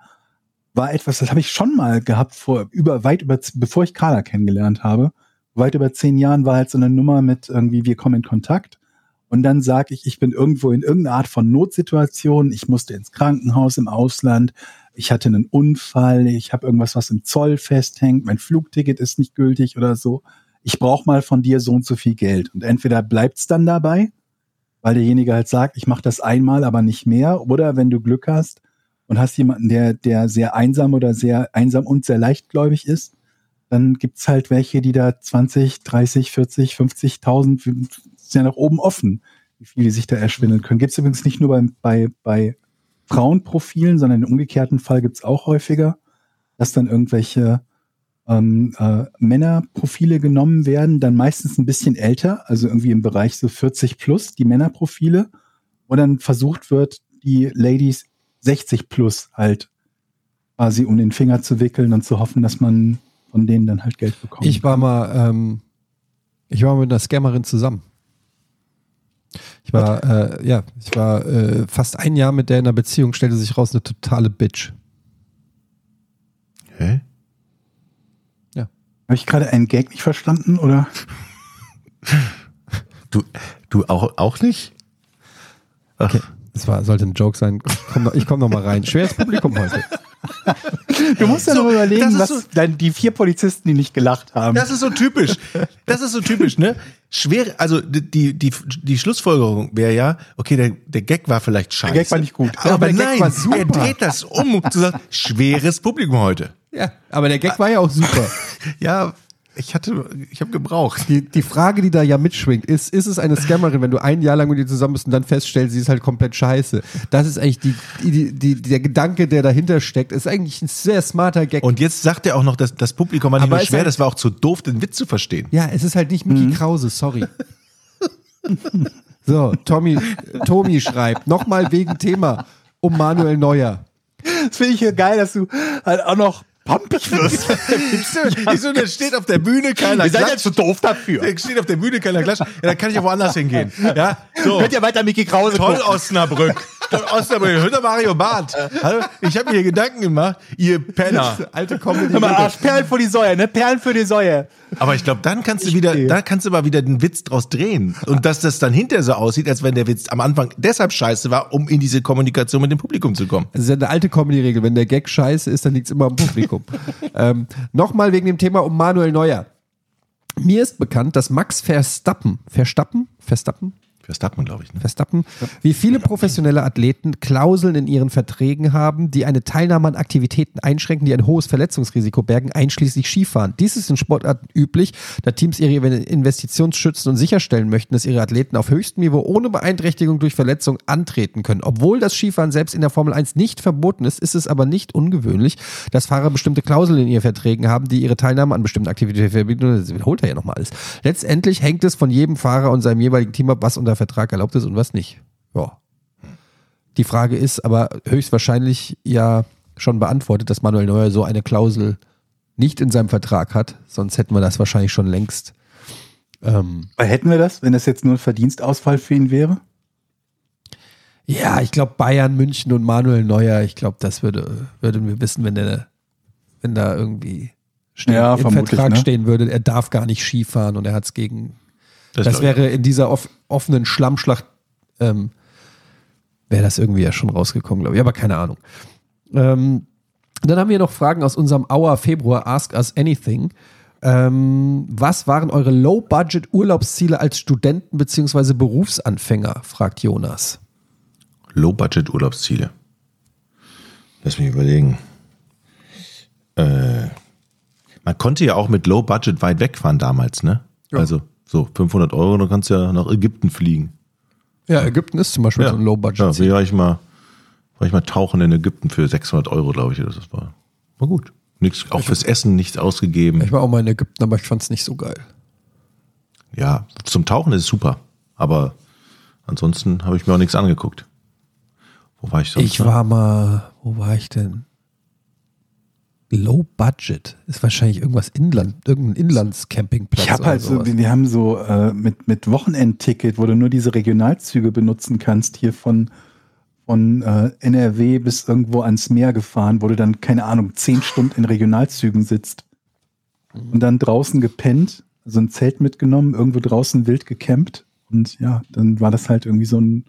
S5: war etwas, das habe ich schon mal gehabt vor über weit über bevor ich Carla kennengelernt habe. Weit über zehn Jahren war halt so eine Nummer mit irgendwie wir kommen in Kontakt und dann sage ich, ich bin irgendwo in irgendeiner Art von Notsituation, ich musste ins Krankenhaus im Ausland, ich hatte einen Unfall, ich habe irgendwas, was im Zoll festhängt, mein Flugticket ist nicht gültig oder so. Ich brauche mal von dir so und so viel Geld und entweder bleibt's dann dabei, weil derjenige halt sagt, ich mache das einmal, aber nicht mehr, oder wenn du Glück hast und hast jemanden, der der sehr einsam oder sehr einsam und sehr leichtgläubig ist, dann gibt's halt welche, die da 20, 30, 40, 50.000 ist ja nach oben offen, wie viel die sich da erschwindeln können. Gibt's übrigens nicht nur bei, bei, bei Frauenprofilen, sondern im umgekehrten Fall gibt's auch häufiger, dass dann irgendwelche ähm, äh, Männerprofile genommen werden, dann meistens ein bisschen älter, also irgendwie im Bereich so 40 plus, die Männerprofile, wo dann versucht wird, die Ladies 60 plus halt quasi um den Finger zu wickeln und zu hoffen, dass man von denen dann halt Geld bekommt.
S4: Ich war mal, ähm, ich war mit einer Scammerin zusammen. Ich war, äh, ja, ich war äh, fast ein Jahr mit der in einer Beziehung, stellte sich raus, eine totale Bitch.
S6: Hä?
S5: Habe ich gerade einen Gag nicht verstanden oder? (laughs)
S6: Du, du auch, auch nicht?
S4: Okay. Das war, sollte ein Joke sein. Ich komme noch, komm noch mal rein. Schweres Publikum heute.
S5: Du musst ja
S6: So,
S5: nur überlegen, was
S6: so-
S5: dann die vier Polizisten, die nicht gelacht haben.
S6: Das ist so typisch. Das ist so typisch, ne? Schwer, also die, die, die Schlussfolgerung wäre ja, okay, der, der Gag war vielleicht scheiße.
S5: Gag war nicht gut.
S6: Aber,
S4: Aber der Gag
S6: nein,
S4: war super.
S6: er dreht das um und zu sagen, schweres Publikum heute.
S4: Ja, aber der Gag war ja auch super.
S6: Ja, ich hatte, ich habe gebraucht.
S4: Die, die Frage, die da ja mitschwingt, ist, ist es eine Scammerin, wenn du ein Jahr lang mit ihr zusammen bist und dann feststellst, sie ist halt komplett scheiße? Das ist eigentlich die, die, die, der Gedanke, der dahinter steckt, ist eigentlich ein sehr smarter Gag.
S6: Und jetzt sagt er auch noch, dass das Publikum war nicht
S4: Aber
S6: nur
S4: es
S6: schwer,
S4: halt-
S6: das war auch zu doof, den Witz zu verstehen.
S4: ja, es ist halt nicht Mickey Krause, sorry. so, Tommy, Tommy schreibt, nochmal wegen Thema um Manuel Neuer.
S5: Das finde ich ja geil, dass du halt auch noch pampig wirst. (laughs)
S6: Wieso, der steht auf der Bühne, keiner
S5: Ihr seid ja zu doof dafür.
S6: Der steht auf der Bühne, keiner klatscht. Ja, dann kann ich auch woanders hingehen. Ja, so.
S5: Könnt ihr weiter Mickey Krause
S6: Toll,
S5: gucken.
S6: Osnabrück. Osnabrück. Hört doch Mario Barth. Hallo? Ich habe mir hier Gedanken gemacht, ihr Penner.
S4: Alte Comedy.
S5: Mal, Arsch, Perlen für die Säue, ne? Perlen für die Säue.
S6: Aber ich glaube, dann kannst du wieder, da kannst du aber wieder den Witz draus drehen. Und dass das dann hinterher so aussieht, als wenn der Witz am Anfang deshalb scheiße war, um in diese Kommunikation mit dem Publikum zu kommen.
S4: Das ist ja eine alte Comedy-Regel. Wenn der Gag scheiße ist, dann liegt es immer am Publikum. (laughs) ähm, Nochmal wegen dem Thema um Manuel Neuer. Mir ist bekannt, dass Max Verstappen, Verstappen, Verstappen,
S6: Verstappen, glaube ich. Ne?
S4: Verstappen, wie viele professionelle Athleten Klauseln in ihren Verträgen haben, die eine Teilnahme an Aktivitäten einschränken, die ein hohes Verletzungsrisiko bergen, einschließlich Skifahren. Dies ist in Sportarten üblich, da Teams ihre Investitions schützen und sicherstellen möchten, dass ihre Athleten auf höchstem Niveau ohne Beeinträchtigung durch Verletzung antreten können. Obwohl das Skifahren selbst in der Formel 1 nicht verboten ist, ist es aber nicht ungewöhnlich, dass Fahrer bestimmte Klauseln in ihren Verträgen haben, die ihre Teilnahme an bestimmten Aktivitäten verbieten. Das wiederholt er ja nochmal alles. Letztendlich hängt es von jedem Fahrer und seinem jeweiligen Team ab, was unter Vertrag erlaubt ist und was nicht. Ja. Die Frage ist aber höchstwahrscheinlich ja schon beantwortet, dass Manuel Neuer so eine Klausel nicht in seinem Vertrag hat. Sonst hätten wir das wahrscheinlich schon längst. Ähm,
S5: hätten wir das, wenn das jetzt nur ein Verdienstausfall für ihn wäre?
S4: ja, ich glaube Bayern, München und Manuel Neuer, ich glaube, das würde, würden wir wissen, wenn der, wenn da irgendwie stehen,
S5: Ja,
S4: im Vertrag
S5: ne?
S4: stehen würde, er darf gar nicht Skifahren und er hat es gegen Das,
S6: ich
S4: wäre in dieser off offenen Schlammschlacht, ähm, wäre das irgendwie ja schon rausgekommen, glaube ich. Aber keine Ahnung. Ähm, dann haben wir noch Fragen aus unserem Auer Februar Ask Us Anything. Ähm, was waren eure Low-Budget-Urlaubsziele als Studenten bzw. Berufsanfänger? fragt Jonas.
S6: Low-Budget-Urlaubsziele. Lass mich überlegen. Äh, man konnte ja auch mit Low-Budget weit wegfahren damals, ne? Also so 500 Euro, dann kannst du ja nach Ägypten fliegen.
S4: Ja, Ägypten ist zum Beispiel so ein Low-Budget.
S6: Ja, war ich mal, war ich mal tauchen in Ägypten für 600 Euro, glaube ich. Das war, war gut. Nix, auch fürs Essen nichts ausgegeben.
S4: ich war auch mal in Ägypten, aber ich fand es nicht so geil.
S6: Ja, zum Tauchen ist es super. Aber ansonsten habe ich mir auch nichts angeguckt. Wo war ich sonst?
S4: Ich war mal, wo war ich denn? Low Budget ist wahrscheinlich irgendwas Inland, irgendein Inlandscampingplatz.
S5: Ich habe halt so, die, die haben so äh, mit, mit Wochenendticket, wo du nur diese Regionalzüge benutzen kannst, hier von, von äh, NRW bis irgendwo ans Meer gefahren, wo du dann, keine Ahnung, zehn Stunden in Regionalzügen sitzt. Und dann draußen gepennt, also ein Zelt mitgenommen, irgendwo draußen wild gecampt. Und ja, dann war das halt irgendwie so ein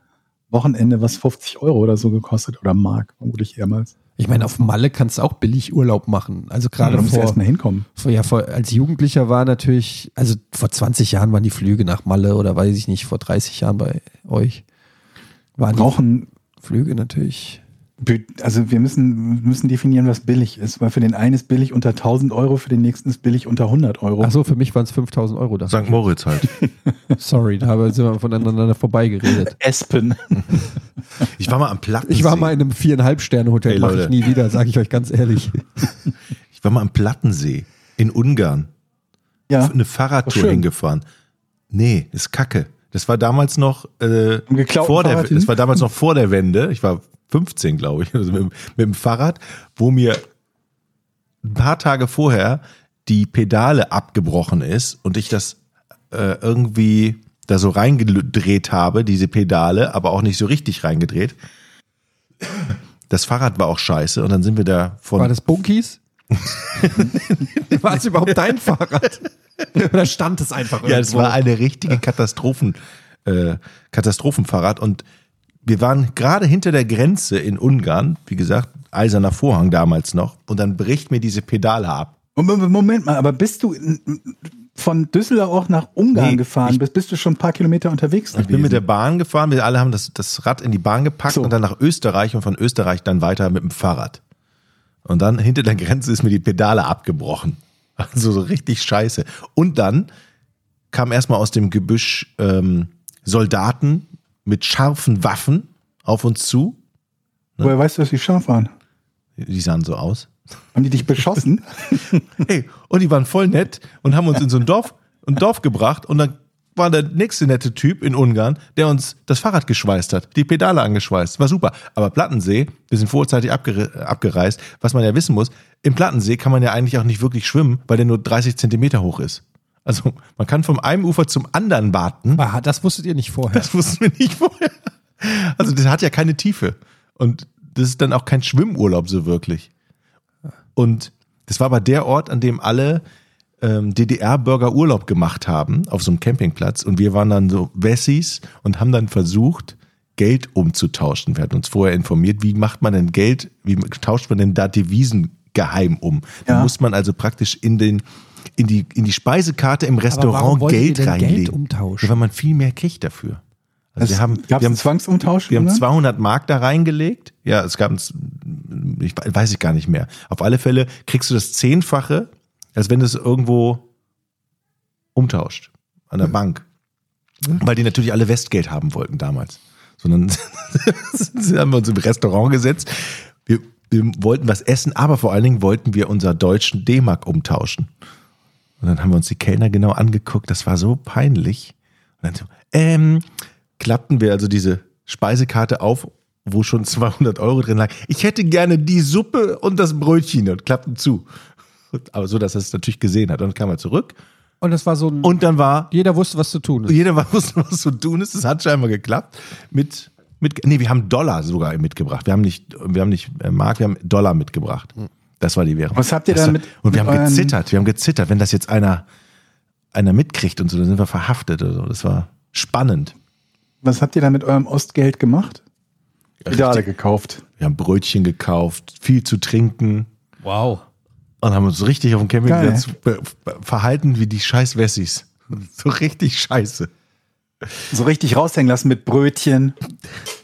S5: Wochenende, was 50 Euro oder so gekostet oder Mark, vermutlich ehemals.
S4: Ich meine, auf Malle kannst du auch billig Urlaub machen. Also gerade
S5: du
S4: vor,
S5: erst mal hinkommen.
S4: vor, ja, vor, als Jugendlicher war natürlich, also vor 20 Jahren waren die Flüge nach Malle oder weiß ich nicht, vor 30 Jahren bei euch. Waren
S5: Brauchen
S4: Flüge natürlich.
S5: Also wir müssen, müssen definieren, was billig ist, weil für den einen ist billig unter 1000 Euro, für den nächsten ist billig unter 100 Euro.
S4: Ach so, für mich waren es 5000 Euro. Das.
S6: St. Moritz halt. (laughs)
S4: Sorry, da haben- sind wir voneinander vorbeigeredet. (laughs)
S5: Espen. (laughs)
S6: Ich war mal am Plattensee.
S4: Ich war mal in einem viereinhalb Sterne Hotel, mache ich nie wieder, sage ich euch ganz ehrlich.
S6: Ich war mal am Plattensee in Ungarn.
S5: Ja,
S6: Eine Fahrradtour hingefahren. Nee, ist kacke. Das war damals noch äh, vor der, das war damals noch vor der Wende. Ich war 15, glaube ich, (laughs) also mit, dem- mit dem Fahrrad, wo mir ein paar Tage vorher die Pedale abgebrochen ist und ich das äh, irgendwie da so reingedreht habe, diese Pedale, aber auch nicht so richtig reingedreht. Das Fahrrad war auch scheiße und dann sind wir da von
S4: War das Bunkies? (laughs) war es überhaupt dein Fahrrad? Oder stand es einfach
S6: Ja, es
S4: irgendwo?
S6: war eine richtige Katastrophen, äh, Katastrophenfahrrad und wir waren gerade hinter der Grenze in Ungarn, wie gesagt, eiserner Vorhang damals noch, und dann bricht mir diese Pedale ab.
S5: Moment mal, aber bist du von Düsseldorf nach Ungarn
S6: Nee,
S5: gefahren? Bist, bist du schon ein paar Kilometer unterwegs
S6: Ich bin mit der Bahn gefahren, wir alle haben das, das Rad in die Bahn gepackt
S5: So.
S6: und dann nach Österreich und von Österreich dann weiter mit dem Fahrrad. Und dann hinter der Grenze ist mir die Pedale abgebrochen. (laughs) Also so richtig scheiße. Und dann kam erstmal aus dem Gebüsch ähm, Soldaten mit scharfen Waffen auf uns zu.
S5: Woher weißt du, dass die scharf waren?
S6: Die sahen so aus.
S5: Haben die dich beschossen? (laughs)
S6: Hey, und die waren voll nett und haben uns in so ein Dorf, ein Dorf gebracht und dann war der nächste nette Typ in Ungarn, der uns das Fahrrad geschweißt hat, die Pedale angeschweißt. War super. Aber Plattensee, wir sind vorzeitig abgere abgereist, was man ja wissen muss, im Plattensee kann man ja eigentlich auch nicht wirklich schwimmen, weil der nur 30 Zentimeter hoch ist. Also man kann vom einen Ufer zum anderen warten.
S4: Das wusstet ihr nicht vorher.
S6: Das wussten wir nicht vorher. Also das hat ja keine Tiefe. Und das ist dann auch kein Schwimmurlaub so wirklich. Und das war aber der Ort, an dem alle ähm, DDR-Bürger Urlaub gemacht haben, auf so einem Campingplatz. Und wir waren dann so Wessis und haben dann versucht, Geld umzutauschen. Wir hatten uns vorher informiert, wie macht man denn Geld, wie tauscht man denn da Devisen geheim um? Da
S5: Ja.
S6: muss man also praktisch in den in die, in die Speisekarte im Restaurant Geld
S4: denn
S6: reinlegen.
S4: Geld umtauschen?
S6: Ja, weil man viel mehr kriegt dafür. Also wir haben,
S5: Gab
S6: wir haben
S5: es Zwangsumtausch?
S6: wir haben
S5: oder?
S6: 200 Mark da reingelegt. Ja, es gab, ich weiß ich gar nicht mehr. Auf alle Fälle kriegst du das Zehnfache, als wenn du es irgendwo umtauscht. An der Bank. Weil die natürlich alle Westgeld haben wollten damals. Sondern (laughs) haben wir uns im Restaurant gesetzt. Wir, wir wollten was essen, aber vor allen Dingen wollten wir unser deutschen D-Mark umtauschen. Und dann haben wir uns die Kellner genau angeguckt. Das war so peinlich. Und dann so, ähm, klappten wir also diese Speisekarte auf, wo schon 200 Euro drin lag. Ich hätte gerne die Suppe und das Brötchen und klappten zu. Aber so, dass er es natürlich gesehen hat. Und dann kam er zurück
S4: Und das war so ein.
S6: und dann war,
S4: jeder wusste, was zu tun ist.
S6: jeder (laughs) wusste, was zu tun ist. Es hat scheinbar geklappt. Mit, mit, nee, wir haben Dollar sogar mitgebracht. Wir haben nicht, wir haben nicht äh, Mark, wir haben Dollar mitgebracht. Das war die Währung.
S5: Was habt ihr
S6: das
S5: dann
S6: war,
S5: mit-
S6: Und wir
S5: mit
S6: haben gezittert. Wir haben gezittert. Wenn das jetzt einer, einer mitkriegt und so, dann sind wir verhaftet oder so. Das war spannend.
S5: Was habt ihr da mit eurem Ostgeld gemacht? Pedale gekauft.
S6: Wir haben Brötchen gekauft, viel zu trinken
S4: Wow.
S6: und haben uns richtig auf dem Campingplatz verhalten wie die scheiß Wessis. (laughs) So richtig scheiße.
S5: So richtig raushängen lassen mit Brötchen.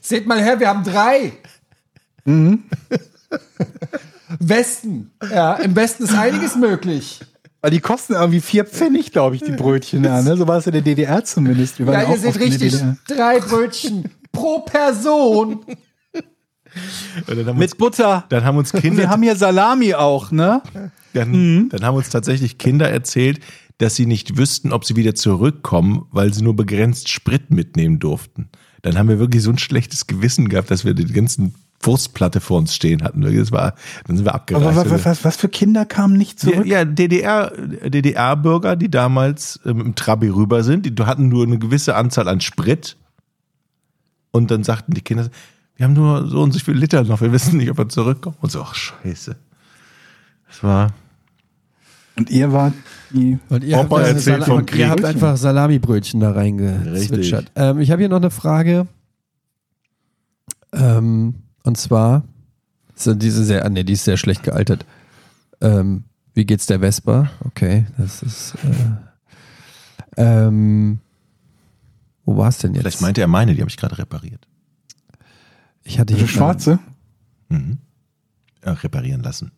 S4: Seht mal her, wir haben drei. (laughs) Westen. Ja, im Westen ist einiges möglich.
S5: Weil die kosten irgendwie vier Pfennig, glaube ich, die Brötchen. Ja, ne? So war es in der DDR zumindest. Wir waren
S4: Ja,
S5: auch
S4: ihr seht richtig, drei Brötchen pro Person.
S5: Mit
S6: uns,
S5: Butter.
S6: dann haben uns Kinder,
S5: wir haben hier Salami auch, ne?
S6: dann, dann haben uns tatsächlich Kinder erzählt, dass sie nicht wüssten, ob sie wieder zurückkommen, weil sie nur begrenzt Sprit mitnehmen durften. Dann haben wir wirklich so ein schlechtes Gewissen gehabt, dass wir die ganzen Wurstplatte vor uns stehen hatten. Das war, dann sind wir abgereist.
S5: Aber was, was, was für Kinder kamen nicht zurück?
S6: Ja, DDR, DDR-Bürger, die damals ähm, im Trabi rüber sind, die hatten nur eine gewisse Anzahl an Sprit. Und dann sagten die Kinder, wir haben nur so und so viel Liter noch, wir wissen nicht, ob wir zurückkommen. Und so, ach, scheiße. Das war,
S5: Und ihr wart die.
S4: Und ihr, habt,
S6: Opa
S4: das
S6: erzählt vom
S4: und ihr habt
S6: Krieg.
S4: einfach Salamibrötchen da reingezwitschert. Ähm, ich habe hier noch eine Frage. Ähm, und zwar, so diese sehr, ah, nee, die ist sehr schlecht gealtert. Ähm, wie geht's der Vespa? Okay, das ist. Äh, ähm, wo war's denn jetzt?
S6: vielleicht meinte er meine, die habe ich gerade repariert.
S4: ich hatte
S5: Die
S4: hier
S5: schwarze?
S6: Mhm. Ja, reparieren lassen.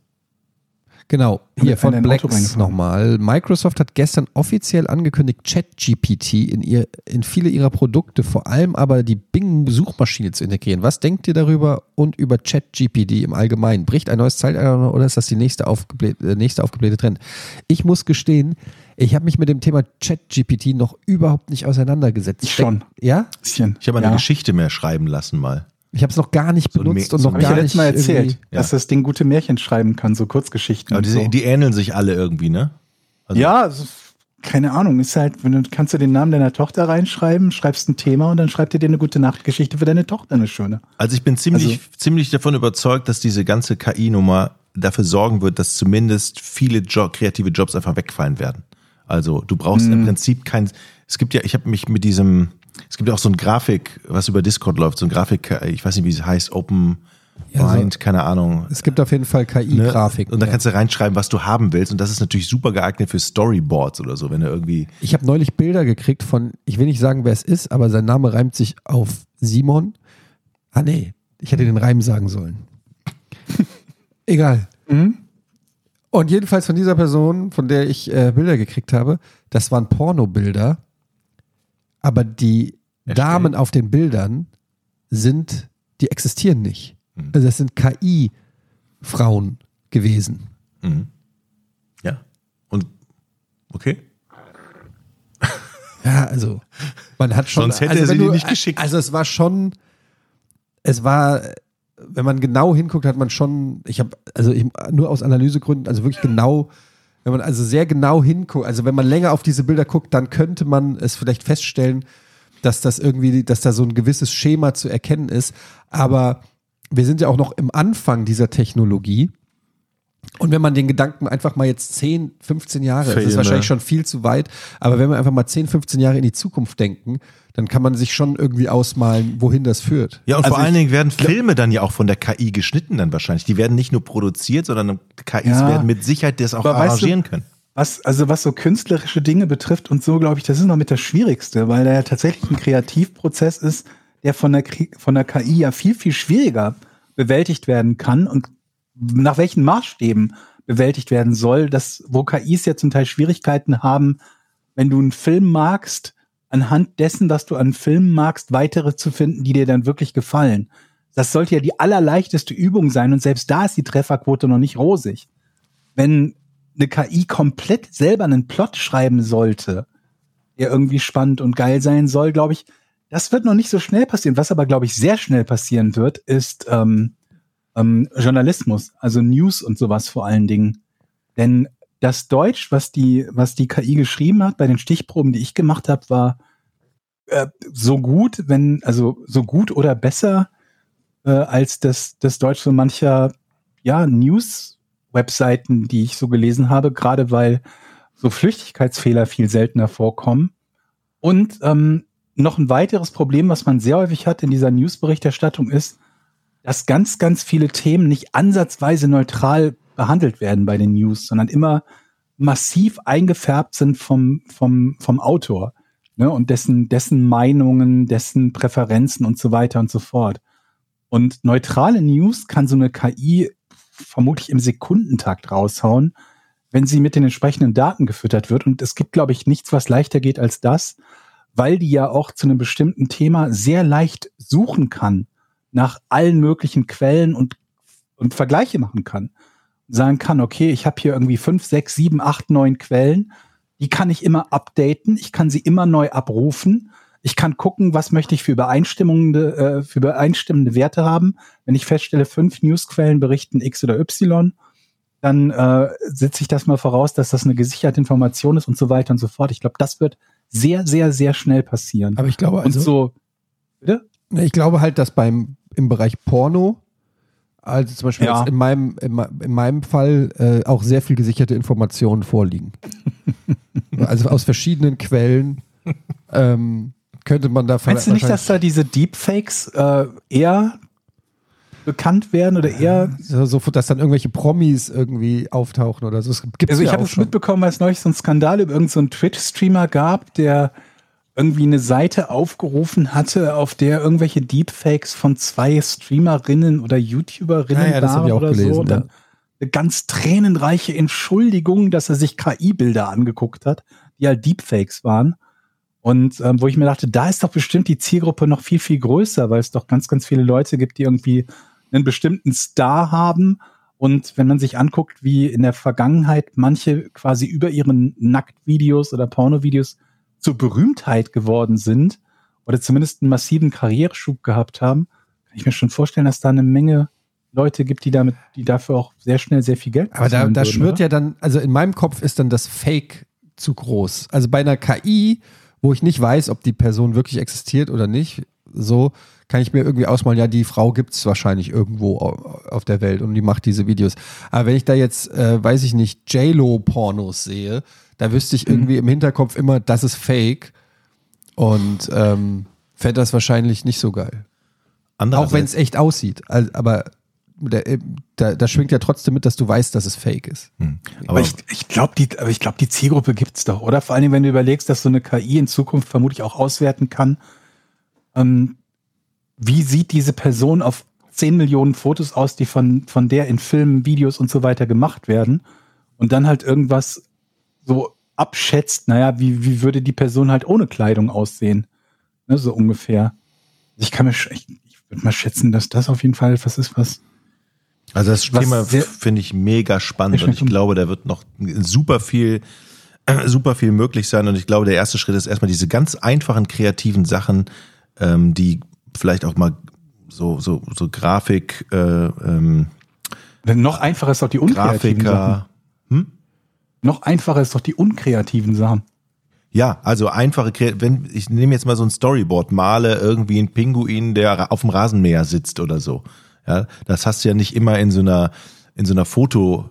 S4: Genau, hier von Blacks nochmal. Microsoft hat gestern offiziell angekündigt, ChatGPT in, ihr, in viele ihrer Produkte, vor allem aber die Bing-Suchmaschine zu integrieren. Was denkt ihr darüber und über ChatGPT im Allgemeinen? Bricht ein neues Zeitalter oder ist das die nächste, aufgeblähte, äh, nächste aufgeblähte Trend? Ich muss gestehen, ich habe mich mit dem Thema ChatGPT noch überhaupt nicht auseinandergesetzt.
S5: Ich schon.
S4: Ja?
S5: Bisschen.
S6: Ich habe eine
S5: ja.
S6: Geschichte mehr schreiben lassen mal.
S4: Ich habe es noch gar nicht
S6: So
S4: benutzt
S6: Me-
S4: und
S6: so
S4: noch
S5: ich
S4: gar
S5: ja
S4: nicht
S5: Mal erzählt,
S6: Ja.
S5: dass das Ding gute Märchen schreiben kann, so Kurzgeschichten.
S6: Aber
S5: und
S6: diese,
S5: so.
S6: die ähneln sich alle irgendwie, ne? Also-
S5: ja, keine Ahnung. Ist halt, wenn du kannst du den Namen deiner Tochter reinschreiben, schreibst ein Thema und dann schreibt er dir eine gute Nachtgeschichte für deine Tochter, eine schöne.
S6: Also ich bin ziemlich,
S5: Also-
S6: ziemlich davon überzeugt, dass diese ganze KI-Nummer dafür sorgen wird, dass zumindest viele jo kreative Jobs einfach wegfallen werden. Also du brauchst
S5: Mhm.
S6: im Prinzip kein, es gibt ja, ich habe mich mit diesem, es gibt ja auch so ein Grafik, was über Discord läuft, so ein Grafik, ich weiß nicht, wie es heißt, Open
S4: Ja, so-
S6: Mind, keine Ahnung.
S4: Es gibt auf jeden Fall
S6: Ne?
S4: KI-Grafiken.
S6: Und dann
S4: ja.
S6: kannst du reinschreiben, was du haben willst. Und das ist natürlich super geeignet für Storyboards oder so, wenn du irgendwie.
S4: Ich habe neulich Bilder gekriegt von, ich will nicht sagen, wer es ist, aber sein Name reimt sich auf Simon. Ah nee, ich hätte den Reim sagen sollen. (laughs) Egal. Und jedenfalls von dieser Person, von der ich äh, Bilder gekriegt habe, das waren Pornobilder, aber die
S6: Erstellt.
S4: Damen auf den Bildern sind, die existieren nicht. Also das sind KI-Frauen gewesen.
S6: Mhm. Ja. Und okay. (laughs)
S4: Ja, also man hat schon.
S6: Sonst hätte
S4: also
S6: er sie
S4: du-
S6: nicht geschickt.
S4: Also es war schon, es war, wenn man genau hinguckt, hat man schon, ich habe, also ich, nur aus Analysegründen, also wirklich genau, wenn man also sehr genau hinguckt, also wenn man länger auf diese Bilder guckt, dann könnte man es vielleicht feststellen, dass das irgendwie, dass da so ein gewisses Schema zu erkennen ist. Aber wir sind ja auch noch im Anfang dieser Technologie. Und wenn man den Gedanken einfach mal jetzt 10, 15 Jahre, das ist wahrscheinlich schon viel zu weit, aber wenn wir einfach mal 10, 15 Jahre in die Zukunft denken, dann kann man sich schon irgendwie ausmalen, wohin das führt.
S6: Ja, und
S5: Also
S6: vor allen Dingen werden Filme dann ja auch von der KI geschnitten dann wahrscheinlich. Die werden nicht nur produziert, sondern KIs
S5: Ja.
S6: werden mit Sicherheit das auch
S5: weißt du-
S6: arrangieren können.
S5: Was, also was so künstlerische Dinge betrifft und so, glaube ich, das ist noch mit das Schwierigste, weil da ja tatsächlich ein Kreativprozess ist, der von der, von der KI ja viel, viel schwieriger bewältigt werden kann und nach welchen Maßstäben bewältigt werden soll, dass, wo KIs ja zum Teil Schwierigkeiten haben, wenn du einen Film magst, anhand dessen, was du an Filmen magst, weitere zu finden, die dir dann wirklich gefallen. Das sollte ja die allerleichteste Übung sein und selbst da ist die Trefferquote noch nicht rosig. Wenn eine KI komplett selber einen Plot schreiben sollte, der irgendwie spannend und geil sein soll, glaube ich, das wird noch nicht so schnell passieren. Was aber, glaube ich, sehr schnell passieren wird, ist ähm, ähm, Journalismus, also News und sowas vor allen Dingen. Denn das Deutsch, was die, was die KI geschrieben hat, bei den Stichproben, die ich gemacht habe, war äh, so gut, wenn, also so gut oder besser äh, als das, das Deutsch so mancher ja, News-Webseiten, die ich so gelesen habe, gerade weil so Flüchtigkeitsfehler viel seltener vorkommen. Und ähm, noch ein weiteres Problem, was man sehr häufig hat in dieser Newsberichterstattung, ist, dass ganz, ganz viele Themen nicht ansatzweise neutral behandelt werden bei den News, sondern immer massiv eingefärbt sind vom, vom, vom Autor. ne, und dessen, dessen Meinungen, dessen Präferenzen und so weiter und so fort. Und neutrale News kann so eine KI vermutlich im Sekundentakt raushauen, wenn sie mit den entsprechenden Daten gefüttert wird. Und es gibt, glaube ich, nichts, was leichter geht als das, weil die ja auch zu einem bestimmten Thema sehr leicht suchen kann nach allen möglichen Quellen und, und Vergleiche machen kann. Sagen kann, okay, ich habe hier irgendwie fünf, sechs, sieben, acht, neun Quellen. Die kann ich immer updaten. Ich kann sie immer neu abrufen. Ich kann gucken, was möchte ich für übereinstimmende, äh, für übereinstimmende Werte haben. Wenn ich feststelle, fünf Newsquellen berichten X oder Y, dann äh, setze ich das mal voraus, dass das eine gesicherte Information ist und so weiter und so fort. Ich glaube, das wird sehr, sehr, sehr schnell passieren.
S4: Aber ich glaube, also,
S5: und so, bitte?
S4: ich glaube halt, dass beim im Bereich Porno, also zum Beispiel
S5: Ja.
S4: in meinem in, in meinem Fall äh, auch sehr viel gesicherte Informationen vorliegen. (laughs) also aus verschiedenen Quellen ähm, könnte man da
S5: Meinst du nicht, dass da diese Deepfakes äh, eher bekannt werden oder eher
S4: so, so, dass dann irgendwelche Promis irgendwie auftauchen oder so. Es gibt
S5: Also ich
S4: ja
S5: habe es mitbekommen, weil es neulich so einen Skandal über irgendeinen so Twitch-Streamer gab, der irgendwie eine Seite aufgerufen hatte, auf der irgendwelche Deepfakes von zwei Streamerinnen oder YouTuberinnen
S4: Ja, ja,
S5: waren
S4: ich auch
S5: oder
S4: gelesen,
S5: so.
S4: ja.
S5: Dann eine ganz tränenreiche Entschuldigung, dass er sich KI-Bilder angeguckt hat, die halt Deepfakes waren. Und ähm, wo ich mir dachte, da ist doch bestimmt die Zielgruppe noch viel, viel größer, weil es doch ganz, ganz viele Leute gibt, die irgendwie einen bestimmten Star haben. Und wenn man sich anguckt, wie in der Vergangenheit manche quasi über ihren Nacktvideos oder Pornovideos zur Berühmtheit geworden sind oder zumindest einen massiven Karriereschub gehabt haben, kann ich mir schon vorstellen, dass da eine Menge Leute gibt, die damit, die dafür auch sehr schnell sehr viel Geld
S4: Aber da, da
S5: würden,
S4: schwört
S5: oder?
S4: ja dann, also in meinem Kopf ist dann das Fake zu groß. Also bei einer KI, wo ich nicht weiß, ob die Person wirklich existiert oder nicht, so kann ich mir irgendwie ausmalen, ja, die Frau gibt es wahrscheinlich irgendwo au- auf der Welt und die macht diese Videos. Aber wenn ich da jetzt, äh, weiß ich nicht, J-Lo-Pornos sehe, da wüsste
S5: Mhm.
S4: ich irgendwie im Hinterkopf immer, das ist Fake und ähm, fände das wahrscheinlich nicht so geil. Auch wenn es echt aussieht. Also, aber äh, da, da schwingt ja trotzdem mit, dass du weißt, dass es Fake ist.
S5: Aber ich, ich glaube, die, aber ich glaube, die Zielgruppe gibt's doch, oder? Vor allem, wenn du überlegst, dass so eine KI in Zukunft vermutlich auch auswerten kann, ähm, wie sieht diese Person auf 10 Millionen Fotos aus, die von, von der in Filmen, Videos und so weiter gemacht werden und dann halt irgendwas so abschätzt, naja, wie, wie würde die Person halt ohne Kleidung aussehen? Ne, so ungefähr. Ich kann mir, ich, ich würde mal schätzen, dass das auf jeden Fall etwas ist, was
S6: Also das
S5: Was
S6: Thema finde ich mega spannend und ich glaube, da wird noch super viel, (clears throat) super viel möglich sein und ich glaube, der erste Schritt ist erstmal diese ganz einfachen kreativen Sachen, ähm, die vielleicht auch mal so so so Grafik, äh, ähm,
S5: noch einfacher ist doch die unkreativen Sachen. Noch einfacher ist doch die unkreativen Sachen.
S6: Ja, also einfache, wenn ich nehme jetzt mal so ein Storyboard, male irgendwie einen Pinguin, der auf dem Rasenmäher sitzt oder so. Ja, das hast du ja nicht immer in so einer in so einer Foto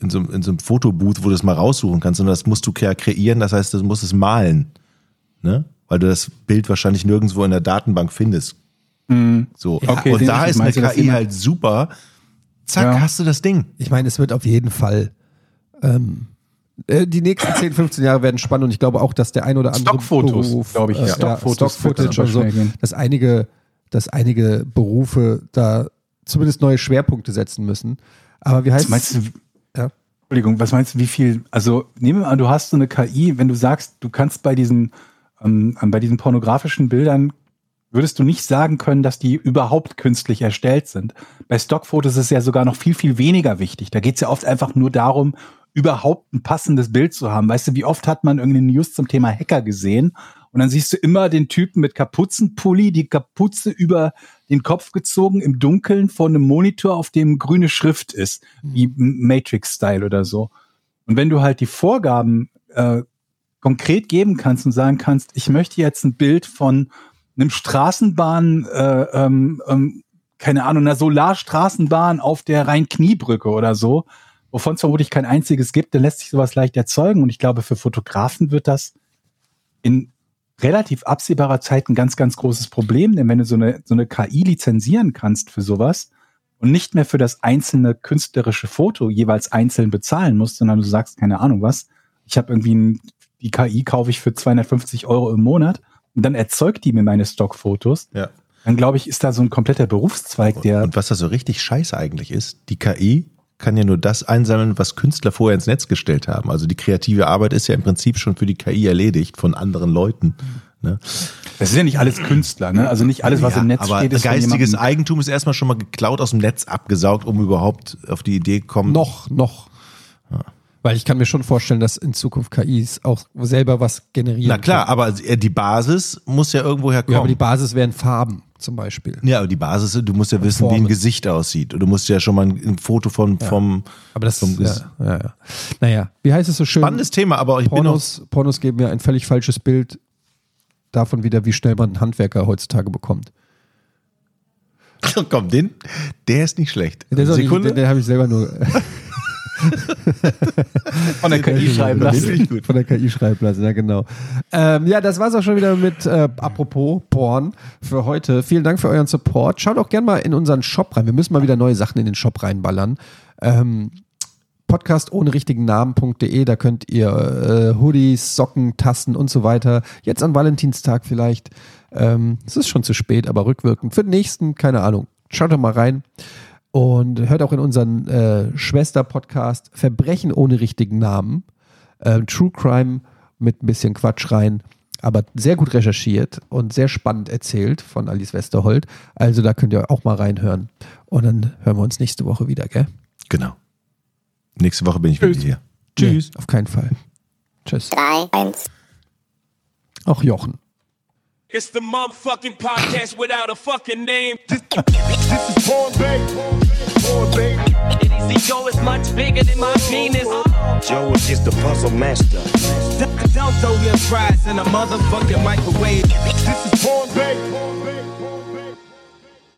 S6: in so, in so einem Fotobooth, wo du das mal raussuchen kannst, sondern das musst du ja kreieren, das heißt, du musst es malen, ne? Weil du das Bild wahrscheinlich nirgendwo in der Datenbank findest. So.
S5: Okay,
S6: und da ist eine KI halt super. Zack,
S5: Ja.
S6: hast du das Ding.
S4: Ich meine, es wird auf jeden Fall. Ähm, äh, die nächsten (coughs) 10, 15 Jahre werden spannend und ich glaube auch, dass der ein oder andere
S5: Stockfotos, glaube ich.
S4: äh, ja,
S5: Stockfotos
S4: Stockfootage und so, dass einige, dass einige Berufe da zumindest neue Schwerpunkte setzen müssen. Aber wie heißt
S5: meinst du,
S4: Ja.
S5: Entschuldigung, was meinst du, wie viel, also nehmen wir an, du hast so eine KI, wenn du sagst, du kannst bei diesen, ähm, bei diesen pornografischen Bildern, würdest du nicht sagen können, dass die überhaupt künstlich erstellt sind. Bei Stockfotos ist es ja sogar noch viel, viel weniger wichtig. Da geht es ja oft einfach nur darum, überhaupt ein passendes Bild zu haben. Weißt du, wie oft hat man irgendeine News zum Thema Hacker gesehen? Und dann siehst du immer den Typen mit Kapuzenpulli, die Kapuze über den Kopf gezogen im Dunkeln vor einem Monitor, auf dem grüne Schrift ist, wie Matrix-Style oder so. Und wenn du halt die Vorgaben äh, konkret geben kannst und sagen kannst, ich möchte jetzt ein Bild von einem Straßenbahn, äh, ähm, ähm, keine Ahnung, einer Solarstraßenbahn auf der Rhein-Kniebrücke oder so, wovon es vermutlich kein einziges gibt, dann lässt sich sowas leicht erzeugen. Und ich glaube, für Fotografen wird das in relativ absehbarer Zeit ein ganz, ganz großes Problem, denn wenn du so eine, so eine KI lizenzieren kannst für sowas und nicht mehr für das einzelne künstlerische Foto jeweils einzeln bezahlen musst, sondern du sagst, keine Ahnung was, ich habe irgendwie ein, die KI kaufe ich für 250 Euro im Monat und dann erzeugt die mir meine Stockfotos,
S6: Ja.
S5: dann glaube ich, ist da so ein kompletter Berufszweig, der
S6: Und was da so richtig scheiße eigentlich ist, die KI kann ja nur das einsammeln, was Künstler vorher ins Netz gestellt haben. Also die kreative Arbeit ist ja im Prinzip schon für die KI erledigt von anderen Leuten. Ne?
S5: das ist ja nicht alles Künstler, ne? Also nicht alles, was
S6: Ja,
S5: im Netz
S6: aber
S5: steht, ist
S6: geistiges Eigentum ist erstmal schon mal geklaut aus dem Netz abgesaugt, um überhaupt auf die Idee kommen.
S4: Noch, noch. Weil ich kann mir schon vorstellen, dass in Zukunft KIs auch selber was generieren.
S6: Na klar, aber äh, die Basis muss ja irgendwo herkommen.
S4: Ja, aber die Basis wären Farben zum Beispiel.
S6: Ja, aber die Basis, du musst ja wissen, wie
S4: Formen.
S6: ein Gesicht aussieht. Und du musst ja schon mal ein, Foto von, vom,
S4: Aber das
S6: vom
S4: ist, ja, ja, ja. Naja, wie heißt es so schön?
S6: spannendes Thema, aber ich bin noch,
S4: Pornos, Pornos geben mir ein völlig falsches Bild davon wieder, wie schnell man einen Handwerker heutzutage bekommt. (laughs)
S6: komm, den, der ist nicht schlecht.
S4: Der, ist auch nicht,
S6: Sekunde.
S4: den, den habe ich selber nur (laughs) (laughs)
S5: von der KI schreiben lassen.
S6: gut.
S4: von der KI schreiben lassen, ja genau. Ähm, ja, das war's auch schon wieder mit äh, apropos Porn für heute. Vielen Dank für euren Support. Schaut auch gerne mal in unseren Shop rein. Wir müssen mal wieder neue Sachen in den Shop reinballern. Ähm, Podcast ohne richtigen Namen.de, da könnt ihr äh, Hoodies, Socken, Tassen und so weiter. Jetzt an Valentinstag vielleicht. Ähm, es ist schon zu spät, aber rückwirkend. Für den nächsten, keine Ahnung. Schaut doch mal rein. Und hört auch in unseren äh, Schwester-Podcast Verbrechen ohne richtigen Namen. Ähm, True Crime mit ein bisschen Quatsch rein. Aber sehr gut recherchiert und sehr spannend erzählt von Alice Westerholt. Also da könnt ihr auch mal reinhören. Und dann hören wir uns nächste Woche wieder, gell?
S6: Genau. Nächste Woche bin ich wieder hier. Tschüss.
S4: Nee, auf keinen Fall. Tschüss.
S7: 3, 1.
S4: Auch Jochen.
S1: It's the motherfucking podcast without a fucking name.
S2: This is Born Bay. Born Bay.
S1: Easy Joe is much bigger than my penis.
S3: Joe is just the puzzle master.
S1: Don't throw your fries in a motherfucking microwave.
S2: This is Born Bay. Born Bay.